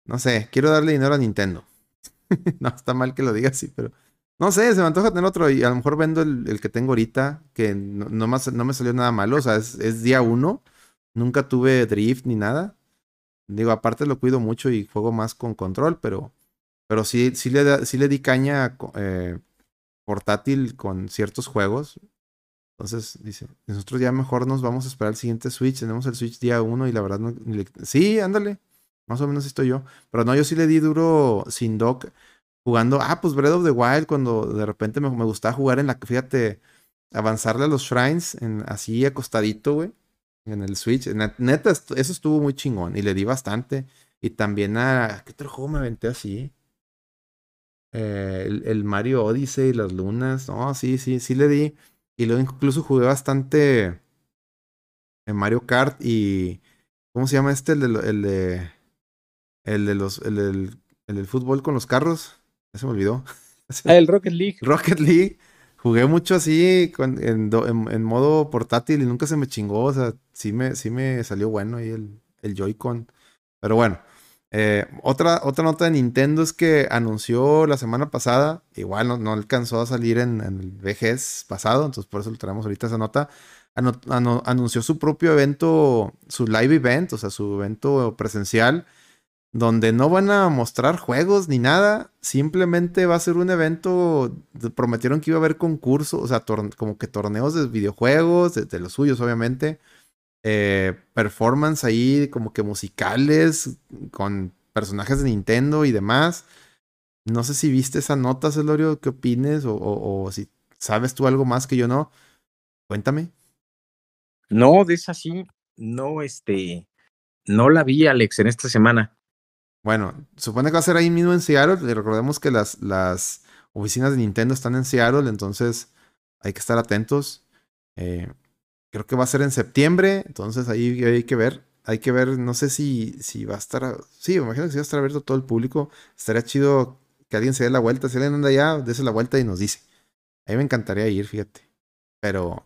No sé, quiero darle dinero a Nintendo. <laughs> no, está mal que lo diga así, pero... No sé, se me antoja tener otro y a lo mejor vendo el, el que tengo ahorita, que no, no, más- no me salió nada malo, o sea, es, es día uno. Nunca tuve drift ni nada. Digo, aparte lo cuido mucho y juego más con control, pero... Pero sí, sí, le, da- sí le di caña eh, portátil con ciertos juegos. Entonces, dice, nosotros ya mejor nos vamos a esperar el siguiente Switch. Tenemos el Switch día 1 y la verdad Sí, ándale. Más o menos estoy yo. Pero no, yo sí le di duro sin dock jugando. Ah, pues Breath of the Wild cuando de repente me, me gustaba jugar en la... Fíjate, avanzarle a los shrines en, así acostadito, güey. En el Switch. Net- Neta, eso estuvo muy chingón. Y le di bastante. Y también a... ¿Qué otro juego me aventé así? Eh, el, el Mario Odyssey, las lunas. No, sí, sí, sí le di. Y luego incluso jugué bastante en Mario Kart y. ¿Cómo se llama este? El de, el de. El de los. El del, el del fútbol con los carros. Ya se me olvidó. <laughs> Ah, el Rocket League. Rocket League. Jugué mucho así con- en, do- en- en modo portátil y nunca se me chingó. O sea, sí me, sí me salió bueno ahí el, el Joy-Con. Pero bueno. Eh, otra, otra nota de Nintendo es que anunció la semana pasada, igual no, no alcanzó a salir en, el VGS pasado, entonces por eso le traemos ahorita esa nota. Anunció su propio evento, su live event, o sea, su evento presencial, donde no van a mostrar juegos ni nada, simplemente va a ser un evento, prometieron que iba a haber concursos, o sea, como que torneos de videojuegos, de, de los suyos obviamente, eh, performance ahí como que musicales con personajes de Nintendo y demás. No sé si viste esa nota, Celorio, ¿qué opines? O, o- o si sabes tú algo más que yo no. Cuéntame. No, de esa sí, no, este, no la vi, Alex, en esta semana. Bueno, supone que va a ser ahí mismo en Seattle. y Recordemos que las, las oficinas de Nintendo están en Seattle, entonces hay que estar atentos. Eh, creo que va a ser en septiembre, entonces ahí hay que ver. Hay que ver, no sé si, si va a estar. Sí, me imagino que sí va a estar abierto todo el público. Estaría chido que alguien se dé la vuelta. Si alguien anda allá, dése la vuelta y nos dice. A mí me encantaría ir, fíjate. Pero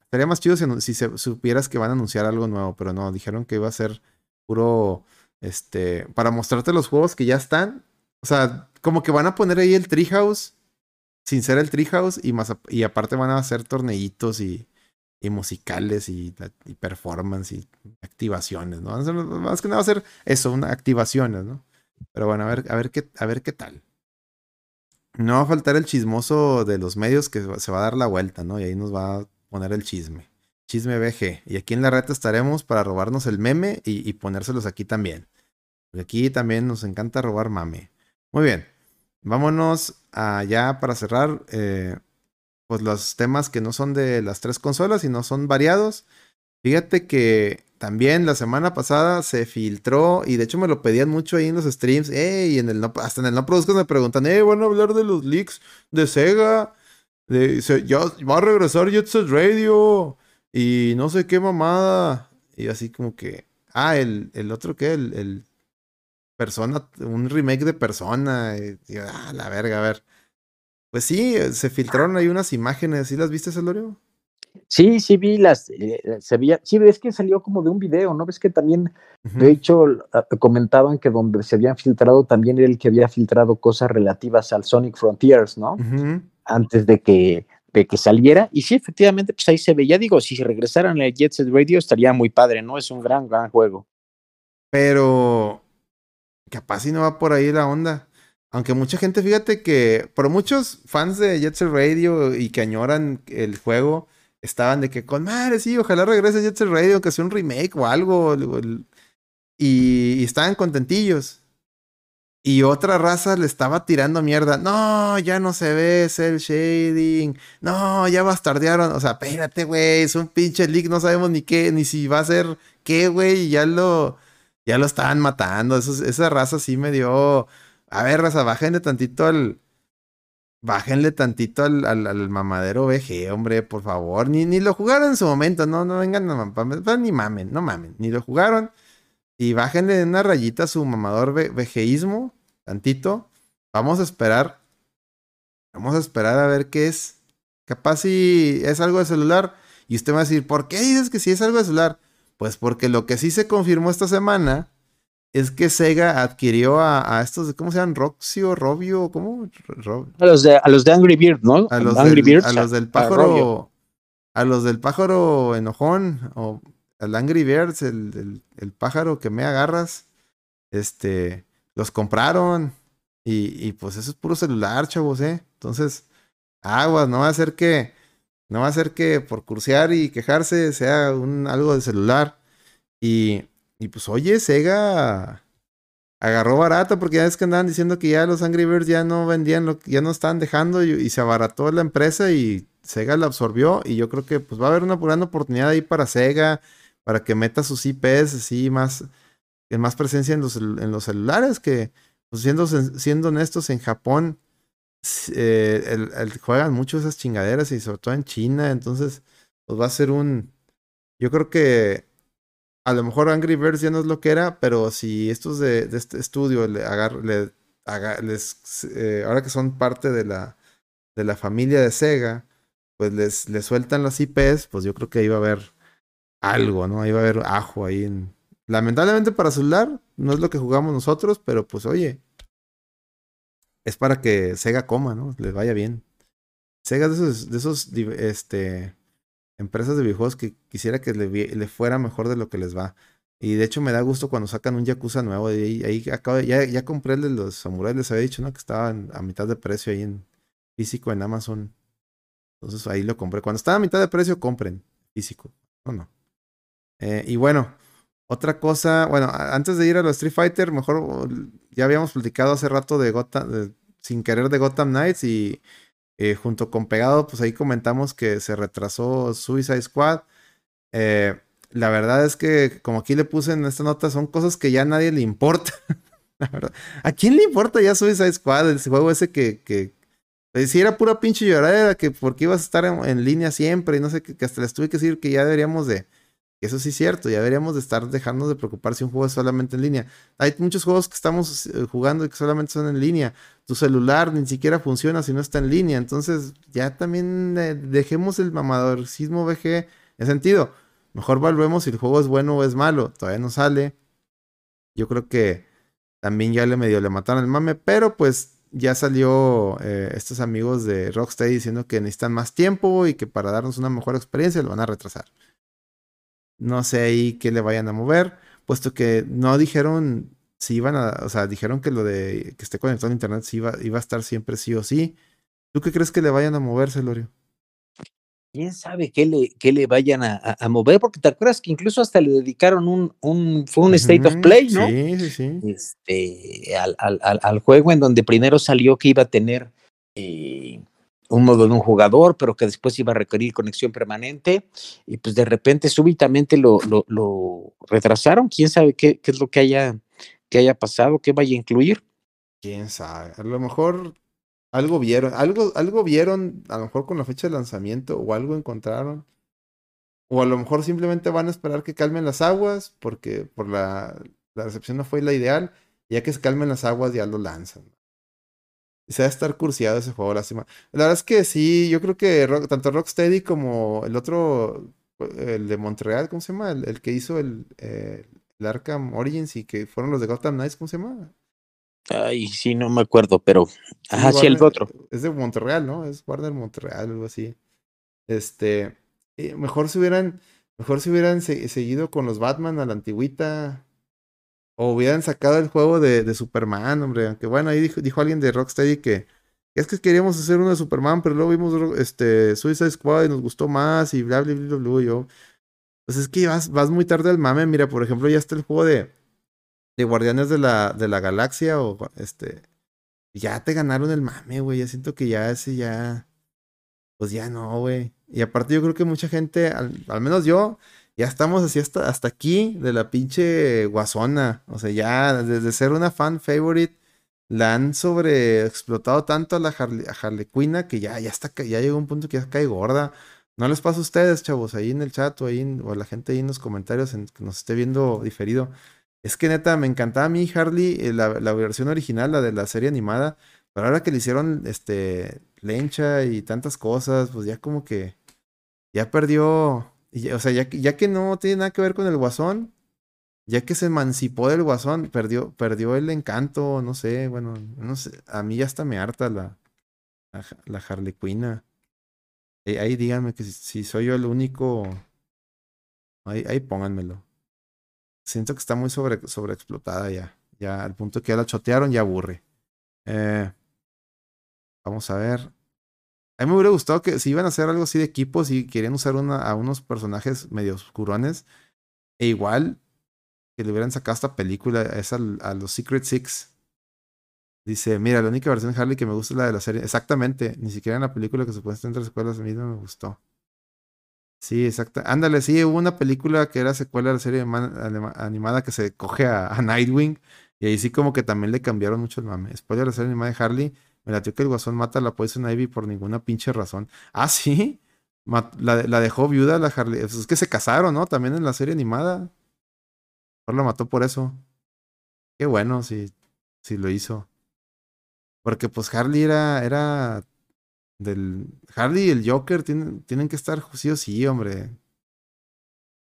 estaría más chido si, si supieras que van a anunciar algo nuevo, pero no, dijeron que iba a ser puro este, para mostrarte los juegos que ya están. O sea, como que van a poner ahí el Treehouse sin ser el Treehouse y más y aparte van a hacer torneitos y, y musicales y, y performance y activaciones, ¿no? Más que nada va a ser eso, una, activaciones, ¿no? Pero bueno, a ver, a ver qué, a ver qué tal. No va a faltar el chismoso de los medios que se va a dar la vuelta, ¿no? Y ahí nos va a poner el chisme. Chisme BG. Y aquí en la red estaremos para robarnos el meme y, y ponérselos aquí también. Porque aquí también nos encanta robar mame. Muy bien. Vámonos allá para cerrar. eh, pues los temas que no son de las tres consolas y no son variados. Fíjate que también la semana pasada se filtró y de hecho me lo pedían mucho ahí en los streams. Ey, en el no, hasta en el no produzcas me preguntan, eh, van a hablar de los leaks de Sega. De, se- va a regresar Jet Set Radio. Y no sé qué mamada. Y así como que. Ah, el, el otro que, el, el Persona, un remake de Persona. Y, ah, la verga, a ver. Pues sí, se filtraron ahí unas imágenes. ¿Sí las viste, Celorio? Sí, sí vi las, eh, se veía, sí ves que salió como de un video, ¿no? Ves que también, de hecho, ah, comentaban que donde se habían filtrado también era el que había filtrado cosas relativas al Sonic Frontiers, ¿no? Antes de que, de que saliera. Y sí, efectivamente, pues ahí se veía, digo, si regresaran al Jet Set Radio estaría muy padre, ¿no? Es un gran, gran juego. Pero capaz si no va por ahí la onda. Aunque mucha gente, fíjate que, por muchos fans de Jet Set Radio y que añoran el juego, estaban de que con madre, sí, ojalá regrese Jet Set Radio, que sea un remake o algo. y, estaban contentillos. Y otra raza le estaba tirando mierda. No, ya no se ve el shading. No, ya bastardearon. O sea, espérate, güey. Es un pinche leak. No sabemos ni qué, ni si va a ser qué, güey. Ya lo, ya lo estaban matando. esa raza sí me dio. A ver, raza, bájenle tantito al. Bájenle tantito al, al, mamadero VG, hombre, por favor. Ni, ni lo jugaron en su momento. No, no vengan, no, ni mamen, no mamen. Ni lo jugaron. Y bájenle una rayita a su mamador vejeísmo, tantito. Vamos a esperar. Vamos a esperar a ver qué es. Capaz si es algo de celular. Y usted va a decir, ¿por qué dices que si es algo de celular? Pues porque lo que sí se confirmó esta semana es que Sega adquirió a, estos, ¿cómo se llaman? Roxio, Robio, ¿cómo? A, los de, a los de Angry Bird, ¿no? A los, Angry del, a los del pájaro. A, los del pájaro enojón. O el Angry Birds, el, pájaro que me agarras, este, los compraron. Y, pues eso es puro celular, chavos, ¿eh? Entonces, aguas, no va a ser que, no va a ser que por cursear y quejarse sea un, algo de celular. Y, y pues, oye, Sega agarró barato porque ya es que andaban diciendo que ya los Angry Birds ya no vendían, lo, ya no estaban dejando y, se abarató la empresa y Sega la absorbió. Y yo creo que pues va a haber una gran oportunidad ahí para Sega para que meta sus IPs así más, en más presencia en los, en los celulares, que pues siendo, siendo honestos, en Japón eh, juegan mucho esas chingaderas y sobre todo en China, entonces pues va a ser un... Yo creo que a lo mejor Angry Birds ya no es lo que era, pero si estos de, este estudio le, le les, eh, ahora que son parte de la, de la familia de Sega, pues les, les sueltan las IPs, pues yo creo que iba a haber algo, ¿no? Va a haber ajo ahí en... Lamentablemente para celular no es lo que jugamos nosotros, pero pues oye, es para que Sega coma, ¿no? Les vaya bien. Sega de esos, de esos este, empresas de videojuegos que quisiera que le, fuera mejor de lo que les va. Y de hecho me da gusto cuando sacan un Yakuza nuevo. Ahí, acabo, ya, ya compré el de los samuráis, les había dicho, ¿no? Que estaba a mitad de precio ahí en físico en Amazon. Entonces ahí lo compré. Cuando estaba a mitad de precio, compren físico. No, no. Eh, y bueno, otra cosa, bueno, antes de ir a los Street Fighter, mejor ya habíamos platicado hace rato de Gotham, sin querer de Gotham Knights y eh, junto con Pegado, pues ahí comentamos que se retrasó Suicide Squad. Eh, la verdad es que, como aquí le puse en esta nota, son cosas que ya a nadie le importa. <laughs> ¿A quién le importa ya Suicide Squad? El juego ese que, que si era pura pinche lloradera, que porque ibas a estar en, línea siempre y no sé, que, que hasta les tuve que decir que ya deberíamos de eso sí es cierto, ya deberíamos de estar dejando de preocupar si un juego es solamente en línea. Hay muchos juegos que estamos eh, jugando que solamente son en línea. Tu celular ni siquiera funciona si no está en línea. Entonces ya también eh, dejemos el mamadorcismo VG en sentido. Mejor volvemos si el juego es bueno o es malo. Todavía no sale. Yo creo que también ya le medio le mataron el mame, pero pues ya salió eh, estos amigos de Rocksteady diciendo que necesitan más tiempo y que para darnos una mejor experiencia lo van a retrasar. No sé ahí qué le vayan a mover, puesto que no dijeron si iban a, o sea, dijeron que lo de que esté conectado a internet sí iba, iba a estar siempre sí o sí. ¿Tú qué crees que le vayan a moverse, Lorio? quién sabe qué le, qué le vayan a, mover, porque te acuerdas que incluso hasta le dedicaron un, un fue un state of play, ¿no? Sí, sí, sí. Este, al, al, al, juego en donde primero salió que iba a tener eh, un modo de un jugador, pero que después iba a requerir conexión permanente, y pues de repente súbitamente lo, lo, retrasaron, quién sabe qué, qué, es lo que haya, que haya pasado, qué vaya a incluir. Quién sabe, a lo mejor algo vieron, algo, algo vieron, a lo mejor con la fecha de lanzamiento, o algo encontraron, o a lo mejor simplemente van a esperar que calmen las aguas, porque por la, la recepción no fue la ideal, ya que se calmen las aguas ya lo lanzan se va a estar cursiado ese juego, lástima. La verdad es que sí, yo creo que tanto Rocksteady como el otro, el de Montreal, ¿cómo se llama? El, que hizo el, el, Arkham Origins y que fueron los de Gotham Knights, ¿cómo se llama? Ay, sí, no me acuerdo, pero. Ajá, sí, el otro. Es de Montreal, ¿no? Es Warner Montreal, algo así. Este. Eh, mejor si hubieran. Mejor si hubieran seguido con los Batman a la antigüita. O hubieran sacado el juego de, de Superman, hombre. Aunque bueno, ahí dijo, dijo alguien de Rocksteady que es que queríamos hacer uno de Superman, pero luego vimos este Suicide Squad y nos gustó más y bla, bla, bla, bla, bla. Yo, pues es que vas, vas muy tarde al mame. Mira, por ejemplo, ya está el juego de, de Guardianes de la, de la Galaxia o este. Ya te ganaron el mame, güey. Ya siento que ya ese ya. Pues ya no, güey. Y aparte yo creo que mucha gente, al, al menos yo, ya estamos así hasta, hasta aquí de la pinche guasona. O sea, ya desde ser una fan favorite, la han sobreexplotado tanto a la Harley, a que ya, ya, está, ya llegó un punto que ya cae gorda. No les pasa a ustedes, chavos, ahí en el chat o, ahí o la gente ahí en los comentarios en, que nos esté viendo diferido. Es que neta, me encantaba a mí Harley, eh, la, la, versión original, la de la serie animada. Pero ahora que le hicieron este lencha y tantas cosas, pues ya como que ya perdió. O sea, ya, ya que no tiene nada que ver con el guasón, ya que se emancipó del guasón, perdió, perdió el encanto, no sé, bueno, no sé, a mí ya hasta me harta la, la, la Harley Quinn. Ahí, díganme que si, soy yo el único. Ahí, ahí pónganmelo. Siento que está muy sobre, sobreexplotada ya. Ya al punto que ya la chotearon, ya aburre. Eh, vamos a ver. A mí me hubiera gustado que si iban a hacer algo así de equipos y querían usar a unos personajes medio oscurones, e igual que le hubieran sacado esta película, es a los Secret Six. Dice, mira, la única versión de Harley que me gusta es la de la serie. Exactamente, ni siquiera en la película que puede entre escuelas a mí no me gustó. Sí, exacto. Ándale, sí, hubo una película que era secuela de la serie animada que se coge a, Nightwing. Y ahí sí como que también le cambiaron mucho el mame. Spoiler de la serie animada de Harley. Me latió que el guasón mata a la Poison Ivy por ninguna pinche razón. Ah, sí. La, la dejó viuda la Harley. Es que se casaron, ¿no? También en la serie animada. Mejor la mató por eso. Qué bueno si, si lo hizo. Porque pues Harley era, era del... Harley y el Joker tienen, tienen que estar sí sí, hombre.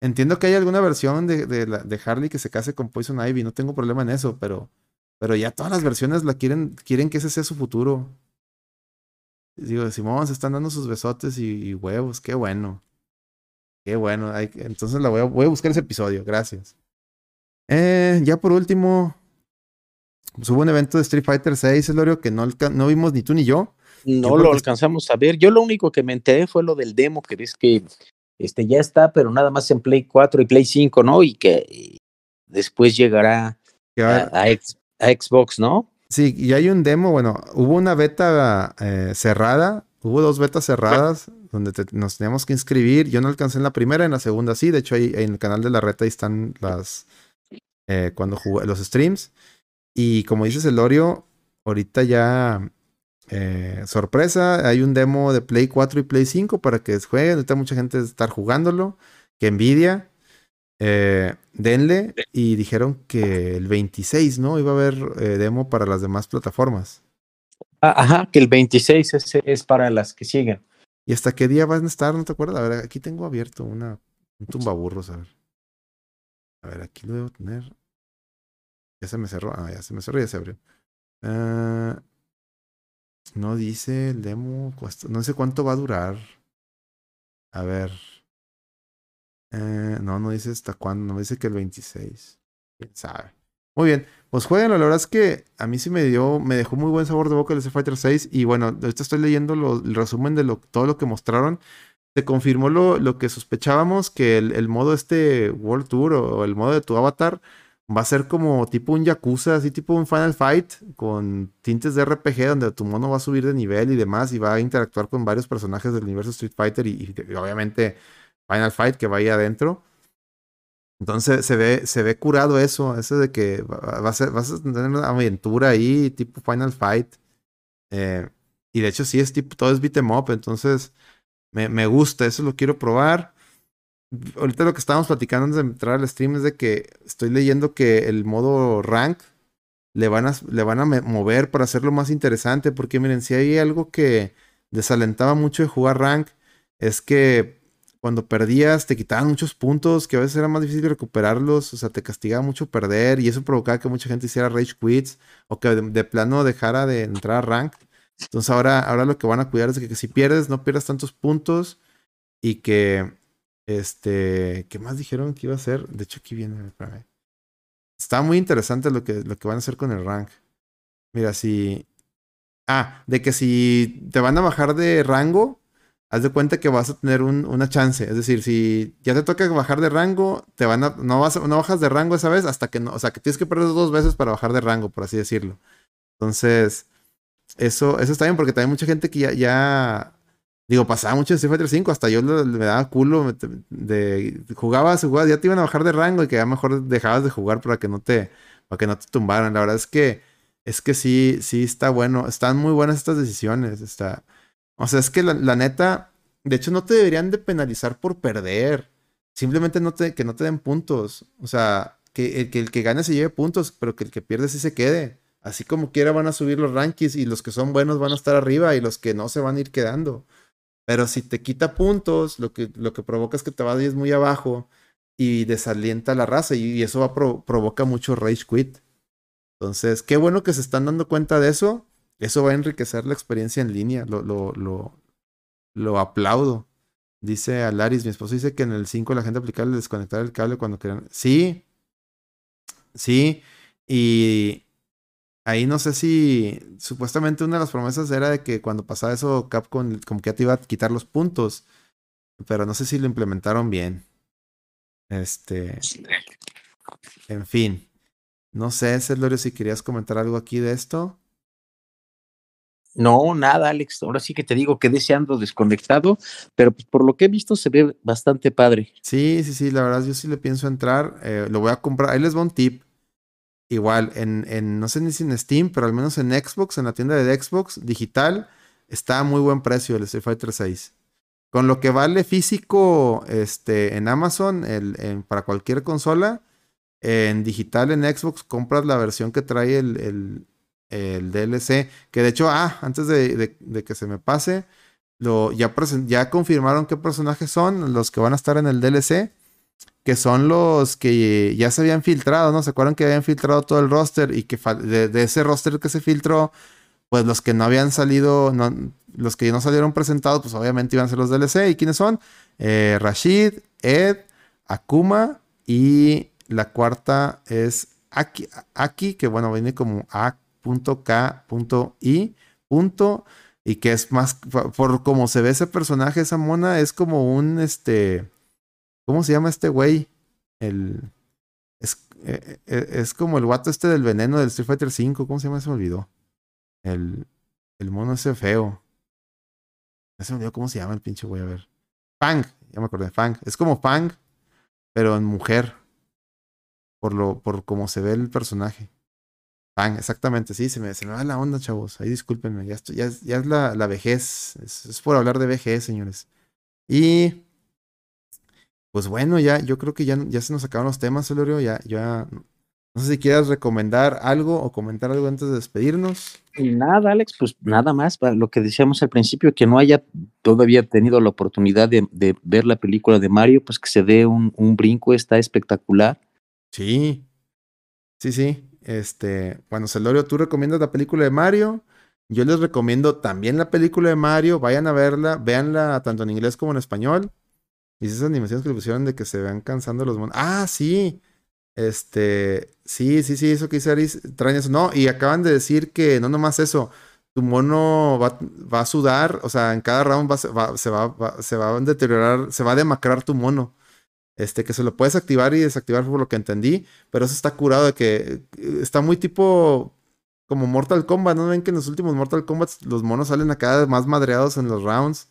Entiendo que hay alguna versión de, de, de, Harley que se case con Poison Ivy, no tengo problema en eso, pero, pero ya todas las versiones la quieren, quieren que ese sea su futuro. Digo, Simón se están dando sus besotes y, huevos, qué bueno. Qué bueno. entonces la voy a, voy a buscar ese episodio, gracias. Eh, ya por último, pues hubo un evento de Street Fighter 6, Elorio, que no, no vimos ni tú ni yo. No lo alcanzamos a ver. Yo lo único que me enteré fue lo del demo, que ves que este, ya está, pero nada más en Play 4 y Play 5, ¿no? Y que después llegará a, Xbox, ¿no? Sí, y hay un demo, bueno, hubo una beta eh, cerrada, hubo dos betas cerradas donde nos teníamos que inscribir. Yo no alcancé en la primera, en la segunda sí. De hecho, ahí, en el canal de la reta ahí están las, eh, cuando jugué los streams. Y como dices, Elorio, ahorita ya eh, sorpresa, hay un demo de Play 4 y Play 5 para que jueguen. Ahorita mucha gente estar jugándolo. Que envidia. Eh, denle. Y dijeron que el 26, ¿no? Iba a haber eh, demo para las demás plataformas. Ah, ajá, que el 26 es, es, para las que siguen. ¿Y hasta qué día van a estar? ¿No te acuerdas? A ver, aquí tengo abierto una, un tumbaburros, a ver. A ver, aquí lo debo tener. Ya se me cerró. Ah, ya se me cerró, ya se abrió. Uh, no dice el demo. No sé cuánto va a durar. A ver. Eh, no, no dice hasta cuándo. No dice que el 26. Quién sabe. Muy bien. Pues jueguen. La verdad es que a mí sí me dio. Me dejó muy buen sabor de boca el Street Fighter 6. Y bueno, ahorita estoy leyendo el resumen de lo, todo lo que mostraron. Se confirmó lo, lo que sospechábamos. Que el, el modo este World Tour o el modo de tu avatar va a ser como tipo un Yakuza, así tipo un Final Fight, con tintes de RPG, donde tu mono va a subir de nivel y demás, y va a interactuar con varios personajes del universo Street Fighter y, obviamente Final Fight que va ahí adentro. Entonces se ve, se ve curado eso, eso de que va a vas a tener una aventura ahí, tipo Final Fight. Eh, y de hecho sí es tipo, todo es beat em up, entonces me, me gusta, eso lo quiero probar ahorita lo que estábamos platicando antes de entrar al stream es de que estoy leyendo que el modo rank le van a, le van a mover para hacerlo más interesante. Porque miren, si hay algo que desalentaba mucho de jugar rank, es que cuando perdías te quitaban muchos puntos, que a veces era más difícil recuperarlos, o sea, te castigaba mucho perder y eso provocaba que mucha gente hiciera rage quits o que de, plano dejara de entrar a rank. Entonces ahora, ahora lo que van a cuidar es de que si pierdes, no pierdas tantos puntos y que este, ¿qué más dijeron que iba a hacer? De hecho, aquí viene, Está muy interesante lo que, lo que van a hacer con el rank. Mira, si. Ah, de que si te van a bajar de rango, haz de cuenta que vas a tener una chance. Es decir, si ya te toca bajar de rango, te van a, no, vas, no bajas de rango esa vez hasta que no, o sea, que tienes que perder dos veces para bajar de rango, por así decirlo. Entonces, eso, eso está bien porque también mucha gente que ya, digo, pasaba mucho en Street Fighter 5, hasta yo me daba culo de, jugabas, jugabas, ya te iban a bajar de rango y que ya mejor dejabas de jugar para que no te, para que no te tumbaran. La verdad es que, es que sí, sí está bueno, están muy buenas estas decisiones, está o sea, es que la, neta, de hecho no te deberían de penalizar por perder. Simplemente que no te den puntos. O sea, que el, que el gane se lleve puntos, pero que el que pierde sí se quede. Así como quiera van a subir los rankings y los que son buenos van a estar arriba y los que no se van a ir quedando. Pero si te quita puntos, lo que, lo que provoca es que te vayas muy abajo y desalienta la raza y, eso va provoca mucho rage quit. Entonces, qué bueno que se están dando cuenta de eso eso va a enriquecer la experiencia en línea. Lo, lo, lo, lo aplaudo. Dice Alaris, mi esposo dice que en el 5 la gente aplicaba desconectar el cable cuando querían. Sí. Sí. Y ahí no sé si supuestamente una de las promesas era de que cuando pasaba eso Capcom como que ya te iba a quitar los puntos. Pero no sé si lo implementaron bien. Este. En fin. No sé, Celorio, si querías comentar algo aquí de esto. No, nada, Alex. Ahora sí que te digo que deseando desconectado, pero pues por lo que he visto se ve bastante padre. Sí, sí, sí, la verdad yo sí le pienso entrar. Eh, lo voy a comprar. Ahí les va un tip. Igual, en, en, no sé ni si en Steam, pero al menos en Xbox, en la tienda de Xbox digital, está a muy buen precio el Street Fighter 6. Con lo que vale físico este, en Amazon, el, para cualquier consola, en digital en Xbox compras la versión que trae el, el DLC. Que de hecho, ah, antes de, que se me pase, lo, ya, ya confirmaron qué personajes son los que van a estar en el DLC. Que son los que ya se habían filtrado, ¿no? ¿Se acuerdan que habían filtrado todo el roster? Y que de, ese roster que se filtró, pues los que no habían salido, no, los que no salieron presentados, pues obviamente iban a ser los DLC. ¿Y quiénes son? Eh, Rashid, Ed, Akuma y la cuarta es Aki, Aki que bueno, viene como Ak .k.i. Y que es más, por como se ve ese personaje, esa mona, es como un, este, ¿cómo se llama este güey? El, es, eh, eh, es como el guato este del veneno del Street Fighter 5, ¿cómo se llama? Se me olvidó. El, el mono ese feo. se me olvidó cómo se llama el pinche güey, a ver. Fang, ya me acordé, Fang. Es como Fang, pero en mujer. Por lo, por cómo se ve el personaje exactamente, sí, se me, se me va la onda, chavos. Ahí discúlpenme, ya, ya, ya es la, la vejez. Es, por hablar de vejez, señores. Y pues bueno, ya, yo creo que ya, ya se nos acabaron los temas, Celorio. Ya, ya. No sé si quieras recomendar algo o comentar algo antes de despedirnos. Nada, Alex, pues nada más, para lo que decíamos al principio, que no haya todavía tenido la oportunidad de, de ver la película de Mario, pues que se dé un, un brinco, está espectacular. Sí, sí, sí. Este, bueno, Celorio, tú recomiendas la película de Mario. Yo les recomiendo también la película de Mario. Vayan a verla, véanla tanto en inglés como en español. Y esas animaciones que le pusieron de que se vean cansando los monos. Ah, sí. Este, sí, sí, sí, eso que dice Aris, eso. No, y acaban de decir que no nomás eso, tu mono va, a sudar, o sea, en cada round se va a deteriorar, se va a demacrar tu mono. Este, que se lo puedes activar y desactivar por lo que entendí, pero eso está curado de que eh, está muy tipo como Mortal Kombat, ¿no ven que en los últimos Mortal Kombat los monos salen acá más madreados en los rounds?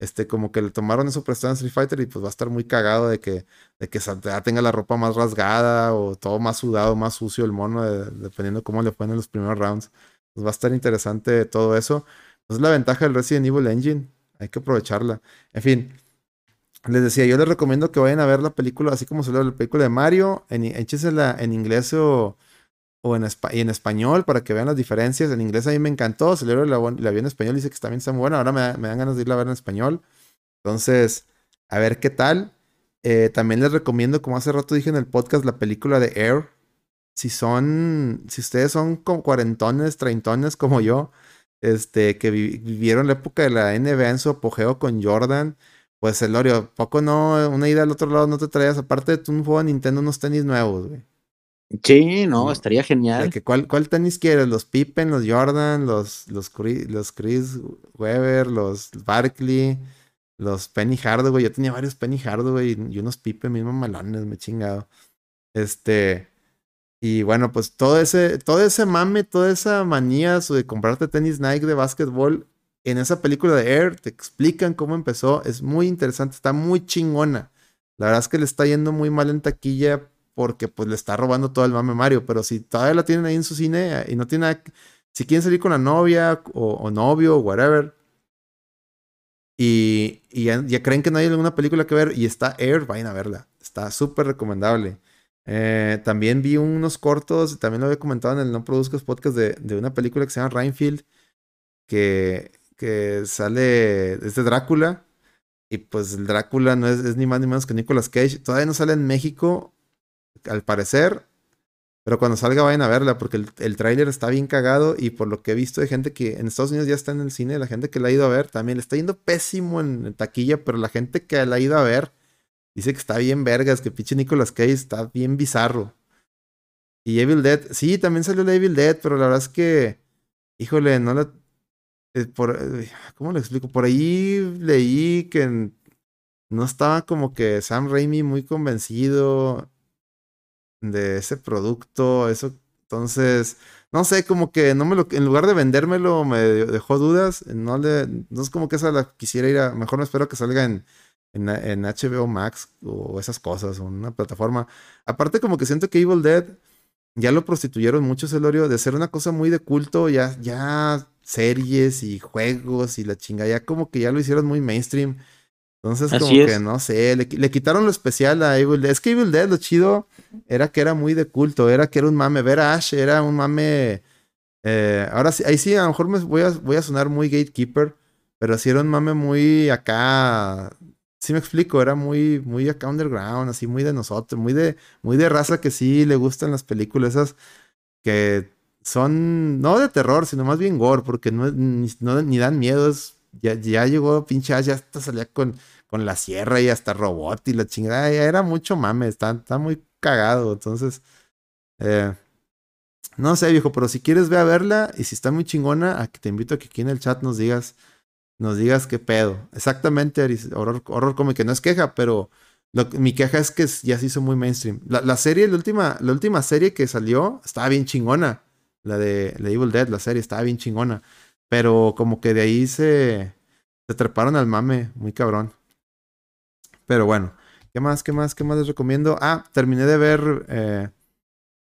Este, como que le tomaron eso prestado en Street Fighter y pues va a estar muy cagado de que, de que tenga la ropa más rasgada o todo más sudado, más sucio el mono, dependiendo cómo le fue en los primeros rounds. Pues va a estar interesante todo eso. Pues es la ventaja del Resident Evil Engine, hay que aprovecharla. En fin, les decía, yo les recomiendo que vayan a ver la película, así como ve la película de Mario, en, échesela en inglés o, o en, y en español para que vean las diferencias. En inglés a mí me encantó, se la, la vi en español dice que también está muy buena. Ahora me, dan ganas de irla a ver en español. Entonces, a ver qué tal. Eh, también les recomiendo, como hace rato dije en el podcast, la película de Air. Si son, si ustedes son como cuarentones, treintones como yo, este, que vivieron la época de la NBA en su apogeo con Jordan pues Elorio, poco no, una ida al otro lado no te traías, aparte de tu un juego de Nintendo, unos tenis nuevos, güey. Sí, no, estaría genial. ¿cuál, ¿Cuál tenis quieres? ¿Los Pippen, los Jordan, los, los, los Chris Weber, los Barkley? los Penny Hardaway. Yo tenía varios Penny Hardaway y unos Pipe mismos malones, me he chingado. Este. Y bueno, pues todo ese, todo ese mame, toda esa manía de comprarte tenis Nike de básquetbol, en esa película de Air te explican cómo empezó. Es muy interesante, está muy chingona. La verdad es que le está yendo muy mal en taquilla porque pues le está robando todo el mame Mario. Pero si todavía la tienen ahí en su cine eh, y no tiene si quieren salir con la novia o, novio o whatever, y, ya, creen que no hay alguna película que ver y está Air, vayan a verla. Está súper recomendable. Eh, también vi unos cortos, también lo había comentado en el No Produzcas Podcast de, de una película que se llama Reinfield, que, que sale, es de Drácula, y pues el Drácula no es, es, ni más ni menos que Nicolas Cage. Todavía no sale en México, al parecer, pero cuando salga vayan a verla porque el, el tráiler está bien cagado y por lo que he visto de gente que en Estados Unidos ya está en el cine, la gente que la ha ido a ver también le está yendo pésimo en, taquilla, pero la gente que la ha ido a ver dice que está bien vergas, que pinche Nicolas Cage está bien bizarro. Y Evil Dead, sí, también salió la Evil Dead, pero la verdad es que, híjole, no la... Eh, ¿Cómo lo explico? Por ahí leí que no estaba como que Sam Raimi muy convencido de ese producto, eso, entonces, no sé, como que no me lo, en lugar de vendérmelo me dejó dudas, no le, no es como que esa la quisiera ir a, mejor no espero que salga en, en, en HBO Max o esas cosas, o una plataforma. Aparte como que siento que Evil Dead ya lo prostituyeron mucho, Celorio, de ser una cosa muy de culto, ya, ya series y juegos y la chinga, ya como que ya lo hicieron muy mainstream. Entonces, como que no sé, le, quitaron lo especial a Evil Dead. Es que Evil Dead, lo chido era que era muy de culto, era que era un mame. Ver a Ash era un mame. Eh, ahora sí, ahí sí, a lo mejor me voy a, voy a sonar muy gatekeeper, pero sí era un mame muy acá. Sí me explico, era muy, muy acá underground, así muy de nosotros, muy de, muy de raza que sí le gustan las películas esas que son no de terror, sino más bien gore, porque no, ni, no, ni dan miedo, ya, ya llegó pinche ya hasta salía con con la sierra y hasta robot y la chingada. Era mucho mame, está, está muy cagado. Entonces, eh, no sé, viejo, pero si quieres ve a verla y si está muy chingona, a que te invito a que aquí en el chat nos digas, nos digas qué pedo. Exactamente, horror, horror como que no es queja, pero mi queja es que ya se hizo muy mainstream. La, serie, la última, la última serie que salió, estaba bien chingona. La de, la Evil Dead, la serie, estaba bien chingona. Pero como que de ahí se, se treparon al mame, muy cabrón. Pero bueno, ¿qué más? ¿Qué más? ¿Qué más les recomiendo? Ah, terminé de ver. Eh,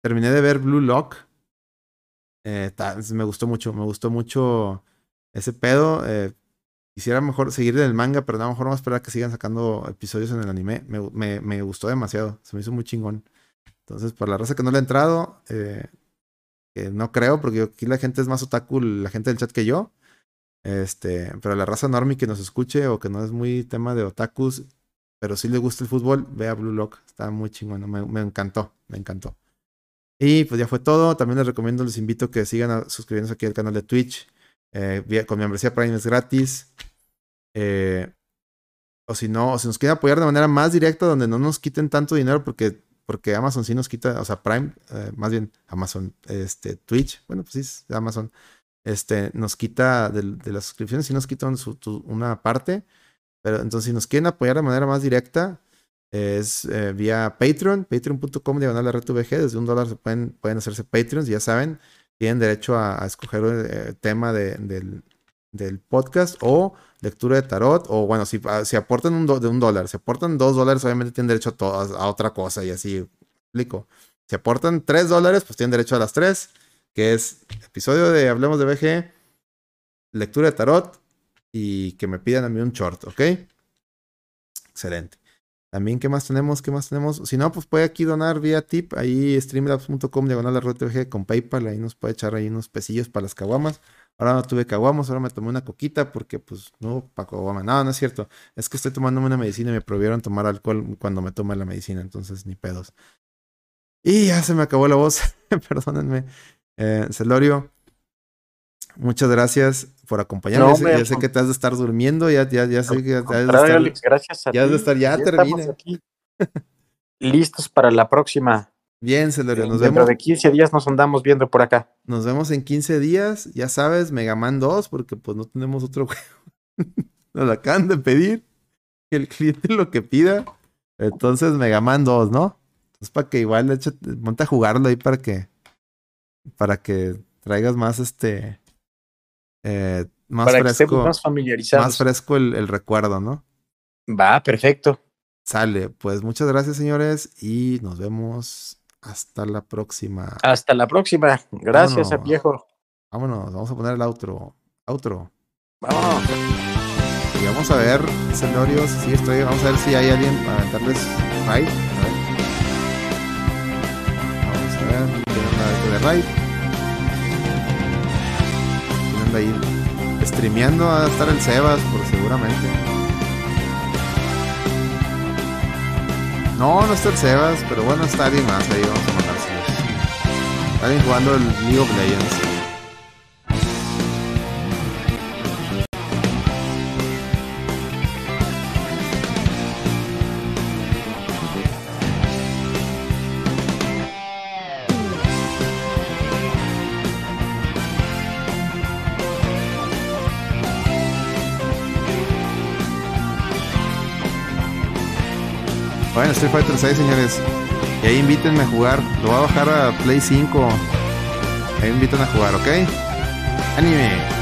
terminé de ver Blue Lock. Eh, me gustó mucho, me gustó mucho ese pedo. Eh, quisiera mejor seguir en el manga, pero a lo mejor vamos a esperar que sigan sacando episodios en el anime. Me, me, me, gustó demasiado, se me hizo muy chingón. Entonces, por la raza que no le ha entrado, eh, que no creo, porque aquí la gente es más otaku, la gente del chat que yo. Este, pero la raza normie que nos escuche o que no es muy tema de otakus, pero si le gusta el fútbol, vea Blue Lock. Está muy chingón. Me, encantó, me encantó. Y pues ya fue todo. También les recomiendo, les invito a que sigan a, suscribiéndose aquí al canal de Twitch. Eh, con mi membresía Prime es gratis. Eh, o si no, o si nos quieren apoyar de manera más directa, donde no nos quiten tanto dinero, porque, porque Amazon sí nos quita, o sea, Prime, eh, más bien Amazon, este, Twitch, bueno, pues sí, Amazon, este, nos quita de, las suscripciones, sí nos quitan una parte. Pero entonces, si nos quieren apoyar de manera más directa, es eh, vía Patreon, patreon.com diagonal la red VG. Desde un dólar se pueden, pueden hacerse Patreons, ya saben. Tienen derecho a, escoger el eh, tema del, del, podcast o lectura de tarot. O bueno, si, ah, si aportan un de un dólar, si aportan dos dólares, obviamente tienen derecho a, todo, a otra cosa y así explico. Si aportan tres dólares, pues tienen derecho a las tres, que es episodio de Hablemos de VG, lectura de tarot y que me pidan a mí un short, ¿ok? Excelente. También, ¿qué más tenemos? ¿Qué más tenemos? Si no, pues puede aquí donar vía tip, ahí streamlabs.com, diagonal RTVG con PayPal, ahí nos puede echar ahí unos pesillos para las caguamas. Ahora no tuve caguamos, ahora me tomé una coquita porque pues no, para caguama. No, no es cierto. Es que estoy tomándome una medicina y me prohibieron tomar alcohol cuando me tome la medicina, entonces ni pedos. Y ya se me acabó la voz, <laughs> perdónenme. Eh, Celorio, Muchas gracias por acompañarme. ya sé que te has de estar durmiendo, ya, ya, ya sé que te has de estar, gracias a ya de estar, ya, termina. <laughs> listos para la próxima. Bien, Celorio, nos Dentro de 15 días nos andamos viendo por acá. Nos vemos en 15 días, ya sabes, Mega Man 2, porque pues no tenemos otro <laughs> juego. nos lo acaban de pedir. que el cliente lo que pida. Entonces, Mega Man 2, ¿no? Es para que igual de hecho, monte a jugarlo ahí para que. Para que traigas más este. Eh, más Para que fresco. estemos más familiarizados. más fresco el, el recuerdo, ¿no? Va, perfecto. Sale. Pues muchas gracias, señores. Y nos vemos hasta la próxima. Hasta la próxima. Gracias, Vámonos. viejo. Vámonos, vamos a poner el outro. Outro. Vámonos. Y vamos a ver, escenarios. Sí, estoy. Vamos a ver si hay alguien para aventarles raid. A ver. Vamos a ver. Tienen vez de raid. Tienen ahí streameando a estar el Sebas, por seguramente. No, no está el Sebas, pero bueno, está alguien más ahí. Vamos a mandárselos. Alguien jugando el League of Legends. Bueno, Street Fighter 6, señores. Y ahí invítenme a jugar. Lo voy a bajar a Play 5. Ahí invitan a jugar, ¿ok? Anime.